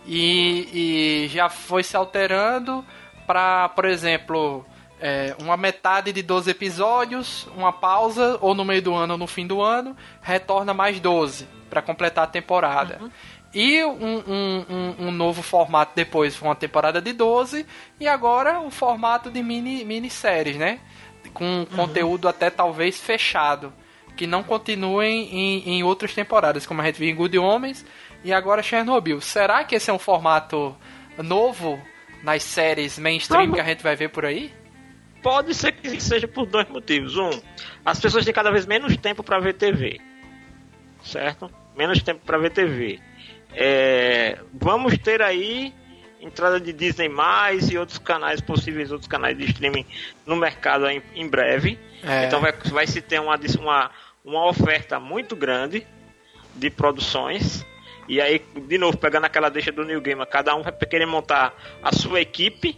[SPEAKER 1] E, e já foi se alterando para, por exemplo, é, uma metade de 12 episódios, uma pausa, ou no meio do ano ou no fim do ano, retorna mais 12 para completar a temporada. E um, um, um, um novo formato depois foi uma temporada de 12 e agora um formato de mini minisséries, né? Com conteúdo até talvez fechado. Que não continuem em, em outras temporadas, como a gente viu em Good Homens e agora Chernobyl. Será que esse é um formato novo nas séries mainstream que a gente vai ver por aí?
[SPEAKER 4] Pode ser que seja por dois motivos. Um, as pessoas têm cada vez menos tempo para ver TV. Certo? Menos tempo para ver TV. É, vamos ter aí entrada de Disney mais e outros canais possíveis, outros canais de streaming no mercado em, em breve.
[SPEAKER 1] É.
[SPEAKER 4] Então vai, vai se ter uma, uma, uma oferta muito grande de produções. E aí, de novo, pegando aquela deixa do New Gamer, cada um vai querer montar a sua equipe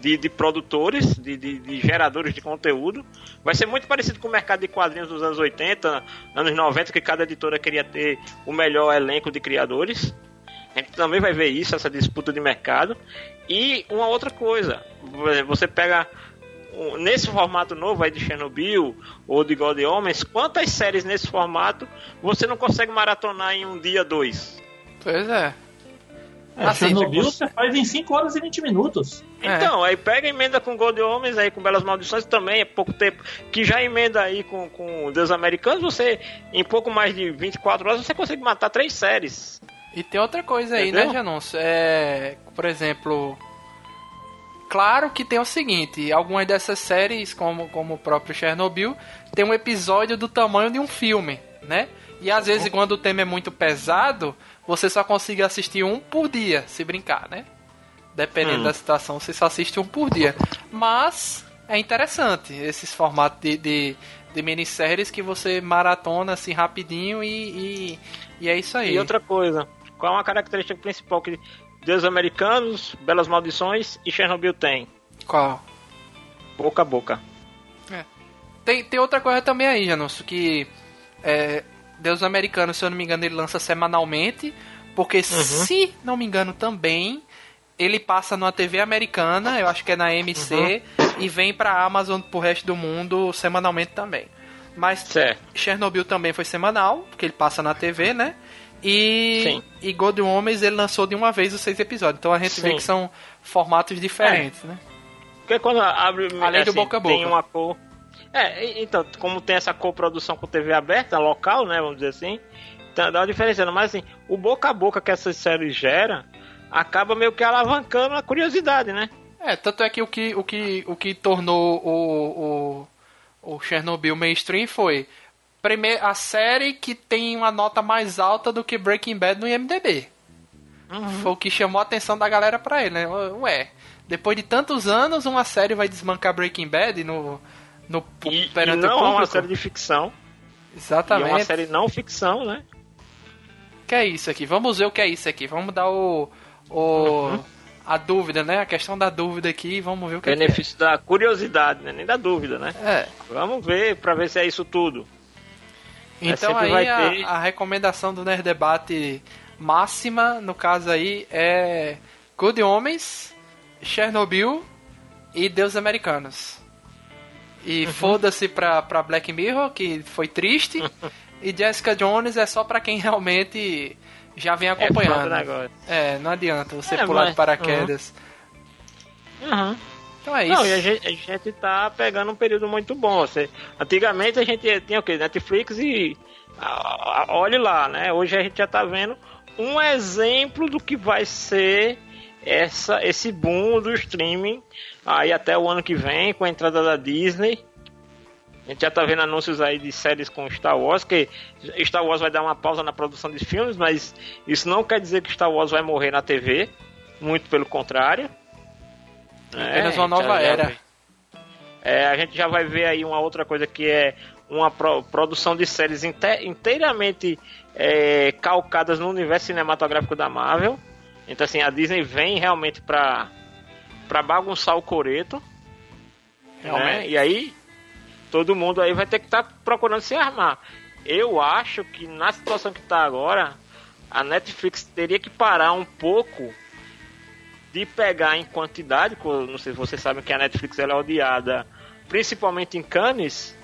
[SPEAKER 4] de, de produtores, de, de, de geradores de conteúdo. Vai ser muito parecido com o mercado de quadrinhos dos anos 80, anos 90, que cada editora queria ter o melhor elenco de criadores. A gente também vai ver isso, essa disputa de mercado. E uma outra coisa, você pega nesse formato novo aí de Chernobyl ou de God Homens, quantas séries nesse formato você não consegue maratonar em um dia, dois?
[SPEAKER 1] Pois é.
[SPEAKER 5] É,
[SPEAKER 1] Assim,
[SPEAKER 5] Chernobyl você faz em 5 horas e 20 minutos.
[SPEAKER 1] É.
[SPEAKER 4] Então, aí pega e emenda com God Homens, aí com Belas Maldições também, é pouco tempo. Que já emenda aí com, com Deus Americanos, você, em pouco mais de 24 horas, você consegue matar três séries.
[SPEAKER 1] E tem outra coisa aí,
[SPEAKER 4] Entendeu?
[SPEAKER 1] né, Janus? É, por exemplo, claro que tem o seguinte, algumas dessas séries, como, como o próprio Chernobyl, tem um episódio do tamanho de um filme, né? E às vezes quando o tema é muito pesado, você só consegue assistir um por dia, se brincar, né? Dependendo
[SPEAKER 4] Hum.
[SPEAKER 1] da situação, você só assiste um por dia. Mas é interessante esses formatos de, de, de minisséries que você maratona assim rapidinho e, e, e é isso aí.
[SPEAKER 4] E outra coisa, qual é uma característica principal que Deus Americanos, Belas Maldições e Chernobyl tem?
[SPEAKER 1] Qual?
[SPEAKER 4] Boca a boca.
[SPEAKER 1] Tem, tem outra coisa também aí, Janus, que é, Deus Americano, se eu não me engano, ele lança semanalmente, porque se não me engano também, ele passa numa TV americana, eu acho que é na MC, e vem pra Amazon pro resto do mundo semanalmente também. Mas
[SPEAKER 4] Certo.
[SPEAKER 1] Chernobyl também foi semanal, porque ele passa na TV, né? E,
[SPEAKER 4] Sim.
[SPEAKER 1] e God Homens ele lançou de uma vez os seis episódios. Então a gente vê
[SPEAKER 4] Sim.
[SPEAKER 1] que são formatos diferentes, né?
[SPEAKER 4] Porque quando abre. assim,
[SPEAKER 1] Além do boca a
[SPEAKER 4] Tem
[SPEAKER 1] boca.
[SPEAKER 4] uma cor. É, então, como tem essa coprodução com TV aberta, local, né? Vamos dizer assim, então dá uma diferença. Mas assim, o boca a boca que essa série gera acaba meio que alavancando a curiosidade, né?
[SPEAKER 1] É, tanto é que o que, o que, o que tornou o, o, o Chernobyl mainstream foi a série que tem uma nota mais alta do que Breaking Bad no IMDB. Foi o que chamou a atenção da galera pra ele, né? Ué, depois de tantos anos, uma série vai desmancar Breaking Bad no, no
[SPEAKER 4] E, e
[SPEAKER 1] o
[SPEAKER 4] não é uma série de ficção. E é
[SPEAKER 1] Exatamente.
[SPEAKER 4] uma série não ficção, né?
[SPEAKER 1] Que é isso aqui? Vamos ver o que é isso aqui. Vamos dar o. o
[SPEAKER 4] Uhum.
[SPEAKER 1] A dúvida, né? A questão da dúvida aqui vamos ver o que, é que
[SPEAKER 4] Benefício da curiosidade, né? Nem da dúvida, né?
[SPEAKER 1] é. É.
[SPEAKER 4] Vamos ver pra ver se é isso tudo.
[SPEAKER 1] Então
[SPEAKER 4] sempre
[SPEAKER 1] aí a,
[SPEAKER 4] ter-
[SPEAKER 1] a recomendação do Nerd Debate máxima, no caso aí, é Good Homens, Chernobyl e Deus Americanos. E
[SPEAKER 4] Uhum.
[SPEAKER 1] foda-se pra, pra Black Mirror, que foi triste. e Jessica Jones é só pra quem realmente já vem
[SPEAKER 4] É
[SPEAKER 1] acompanhando.
[SPEAKER 4] negócio.
[SPEAKER 1] É, não adianta você
[SPEAKER 4] É,
[SPEAKER 1] pular
[SPEAKER 4] mas-
[SPEAKER 1] de paraquedas.
[SPEAKER 4] Uhum.
[SPEAKER 1] Então é isso.
[SPEAKER 4] Não, e a gente, a gente tá pegando um período muito bom. Você, antigamente a gente tinha o quê? Netflix e. ah, ah, olhe lá, né? Hoje a gente já tá vendo um exemplo do que vai ser essa, esse boom do streaming aí até o ano que vem, com a entrada da Disney. A gente já tá vendo anúncios aí de séries com Star Wars, que Star Wars vai dar uma pausa na produção de filmes, mas isso não quer dizer que Star Wars vai morrer na TV. Muito pelo contrário.
[SPEAKER 1] Apenas
[SPEAKER 4] É,
[SPEAKER 1] uma nova era.
[SPEAKER 4] vai- É, a gente já vai ver aí uma outra coisa que é uma pro- produção de séries inte- inteiramente é, calcadas no universo cinematográfico da Marvel. Então assim, a Disney vem realmente pra, pra bagunçar o coreto. né? E aí todo mundo aí vai ter que estar procurando se armar. Eu acho que na situação que tá agora, a Netflix teria que parar um pouco de pegar em quantidade, não sei se vocês sabem que a Netflix ela é odiada, principalmente em Cannes,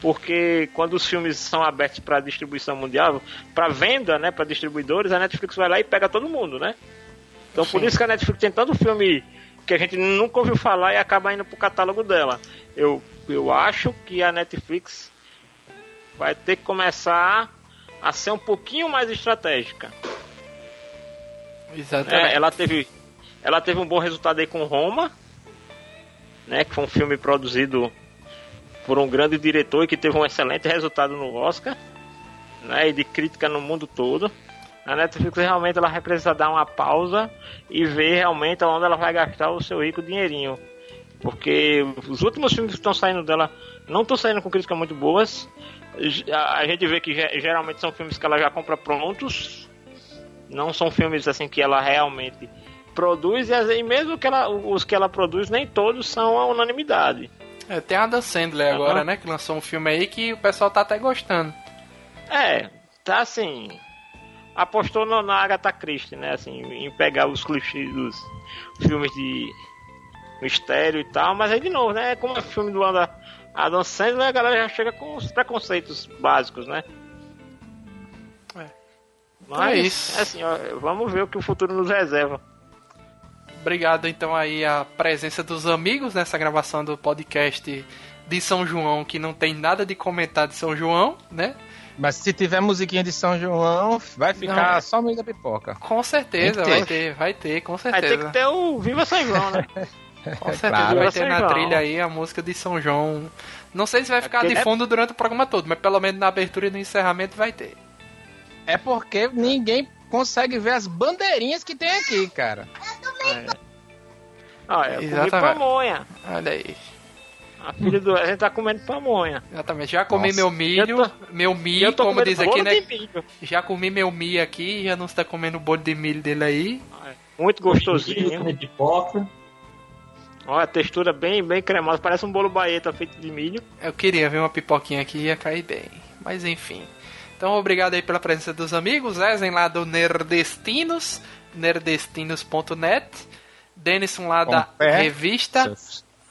[SPEAKER 4] porque quando os filmes são abertos para distribuição mundial, para venda, né, para distribuidores, a Netflix vai lá e pega todo mundo, né? Então por
[SPEAKER 1] Sim.
[SPEAKER 4] isso que a Netflix tem tanto filme que a gente nunca ouviu falar e acaba indo pro catálogo dela. Eu, eu acho que a Netflix vai ter que começar a ser um pouquinho mais estratégica.
[SPEAKER 1] Exatamente.
[SPEAKER 4] É, ela teve ela teve um bom resultado aí com Roma, né, que foi um filme produzido por um grande diretor e que teve um excelente resultado no Oscar, né, e de crítica no mundo todo. A Netflix realmente ela vai precisar dar uma pausa e ver realmente onde ela vai gastar o seu rico dinheirinho. Porque os últimos filmes que estão saindo dela não estão saindo com críticas muito boas. A gente vê que ge- geralmente são filmes que ela já compra prontos. Não são filmes assim que ela realmente produz e, as- e mesmo que ela, os que ela produz nem todos são a unanimidade.
[SPEAKER 1] É, tem a Adam Sandler agora, né? Que lançou um filme aí que o pessoal tá até gostando.
[SPEAKER 4] É, tá assim. Apostou no- na Agatha Christie, né? Assim, em pegar os clichês dos filmes de mistério e tal, mas aí de novo, né? Como é filme do Adam, Adam Sandler, a galera já chega com os preconceitos básicos, né?
[SPEAKER 1] É.
[SPEAKER 4] Mas,
[SPEAKER 1] é isso.
[SPEAKER 4] assim, ó, vamos ver o que o futuro nos reserva.
[SPEAKER 1] Obrigado então aí a presença dos amigos nessa gravação do podcast de São João, que não tem nada de comentar de São João, né?
[SPEAKER 3] Mas se tiver musiquinha de São João, vai ficar
[SPEAKER 1] Não, é.
[SPEAKER 3] só o meio da pipoca.
[SPEAKER 1] Com certeza
[SPEAKER 3] que
[SPEAKER 1] vai
[SPEAKER 3] ter.
[SPEAKER 1] ter, vai ter, com certeza.
[SPEAKER 4] tem que ter o Viva São João, né?
[SPEAKER 1] Com certeza
[SPEAKER 3] Claro.
[SPEAKER 1] vai ter
[SPEAKER 4] São
[SPEAKER 1] na
[SPEAKER 4] João.
[SPEAKER 1] trilha aí a música de São João. Não sei se vai ficar
[SPEAKER 4] Aquele-
[SPEAKER 1] de fundo durante o programa todo, mas pelo menos na abertura e no encerramento vai ter.
[SPEAKER 3] É porque ninguém consegue ver as bandeirinhas que tem aqui, cara.
[SPEAKER 4] Ó, eu comi
[SPEAKER 1] Exatamente.
[SPEAKER 4] pamonha.
[SPEAKER 1] Olha aí.
[SPEAKER 4] A filha do. A gente tá comendo pamonha.
[SPEAKER 1] Exatamente. Já comi
[SPEAKER 3] Nossa.
[SPEAKER 1] meu milho,
[SPEAKER 4] Eu tô-
[SPEAKER 1] meu milho,
[SPEAKER 4] eu tô
[SPEAKER 1] como diz aqui, né?
[SPEAKER 4] de milho.
[SPEAKER 1] Já comi meu milho aqui, já não está comendo o bolo de milho dele aí.
[SPEAKER 4] Muito gostosinho.
[SPEAKER 5] Comer pipoca.
[SPEAKER 4] Olha a textura bem, bem cremosa. Parece um bolo baeta feito de milho.
[SPEAKER 1] Eu queria ver uma pipoquinha aqui, ia cair bem. Mas enfim. Então, obrigado aí pela presença dos amigos. Ezen lá do Nerdestinos, nerdestinos.net. Denison lá da
[SPEAKER 3] pé.
[SPEAKER 1] revista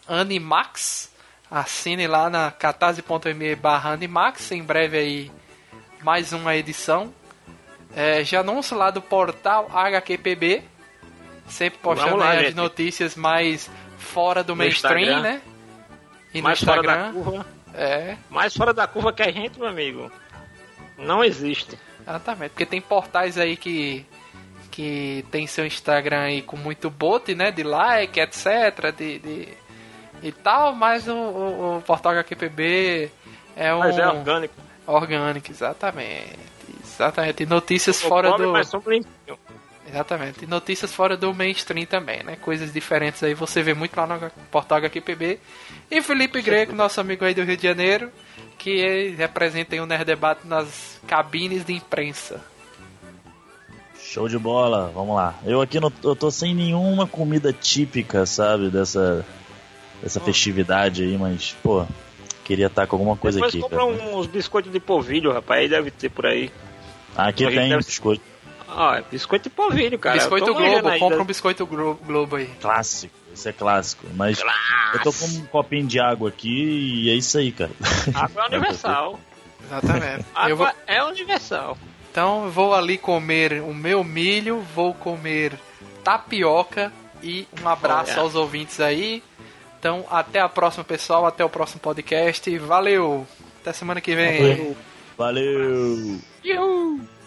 [SPEAKER 1] Animax. Assine lá na catarse.me barra Animax, em breve aí mais uma edição. É, já anúncio lá do portal HQPB, sempre postando
[SPEAKER 4] lá,
[SPEAKER 1] aí as
[SPEAKER 4] gente.
[SPEAKER 1] notícias mais fora do
[SPEAKER 4] No
[SPEAKER 1] mainstream,
[SPEAKER 4] Instagram.
[SPEAKER 1] né? E
[SPEAKER 4] mais
[SPEAKER 1] no
[SPEAKER 4] fora da
[SPEAKER 1] Instagram.
[SPEAKER 4] curva.
[SPEAKER 1] É,
[SPEAKER 4] Mais fora da curva que a gente, meu amigo. Não existe.
[SPEAKER 1] exatamente. Porque tem portais aí que que tem seu Instagram aí com muito bot, né? De like, etc. De, de- e tal, mas o, o, o portal HQPB é um
[SPEAKER 4] Mas é orgânico.
[SPEAKER 1] orgânico, exatamente. Exatamente. E notícias
[SPEAKER 4] Sou
[SPEAKER 1] fora
[SPEAKER 4] pobre,
[SPEAKER 1] do.
[SPEAKER 4] mas limpinho.
[SPEAKER 1] Exatamente. E notícias fora do mainstream também, né? Coisas diferentes aí você vê muito lá no portal HQPB. E Felipe Greco, nosso amigo aí do Rio de Janeiro, que representa aí o Nerd Debate nas cabines de imprensa.
[SPEAKER 2] Show de bola, vamos lá. Eu aqui não, eu tô sem nenhuma comida típica, sabe, dessa, dessa festividade aí, mas, pô, queria estar com alguma coisa
[SPEAKER 4] Depois
[SPEAKER 2] aqui.
[SPEAKER 4] compra
[SPEAKER 2] cara.
[SPEAKER 4] uns biscoitos de polvilho, rapaz. Aí deve ter por aí.
[SPEAKER 2] Aqui
[SPEAKER 4] gente
[SPEAKER 2] tem
[SPEAKER 4] deve-
[SPEAKER 2] biscoito
[SPEAKER 4] Ah, é biscoito de polvilho, cara.
[SPEAKER 1] Biscoito Globo, compra um biscoito Glo- Globo aí.
[SPEAKER 2] clássico, esse é clássico. Mas eu tô com um copinho de água aqui e é isso aí, cara.
[SPEAKER 4] Água é universal.
[SPEAKER 1] Exatamente.
[SPEAKER 4] Água
[SPEAKER 1] Eu vou,
[SPEAKER 4] é universal.
[SPEAKER 1] então eu vou ali comer o meu milho, vou comer tapioca e um abraço
[SPEAKER 4] Olha.
[SPEAKER 1] aos ouvintes aí. Então até a próxima, pessoal. Até o próximo podcast. Valeu! Até semana que vem.
[SPEAKER 5] Valeu.
[SPEAKER 2] Valeu!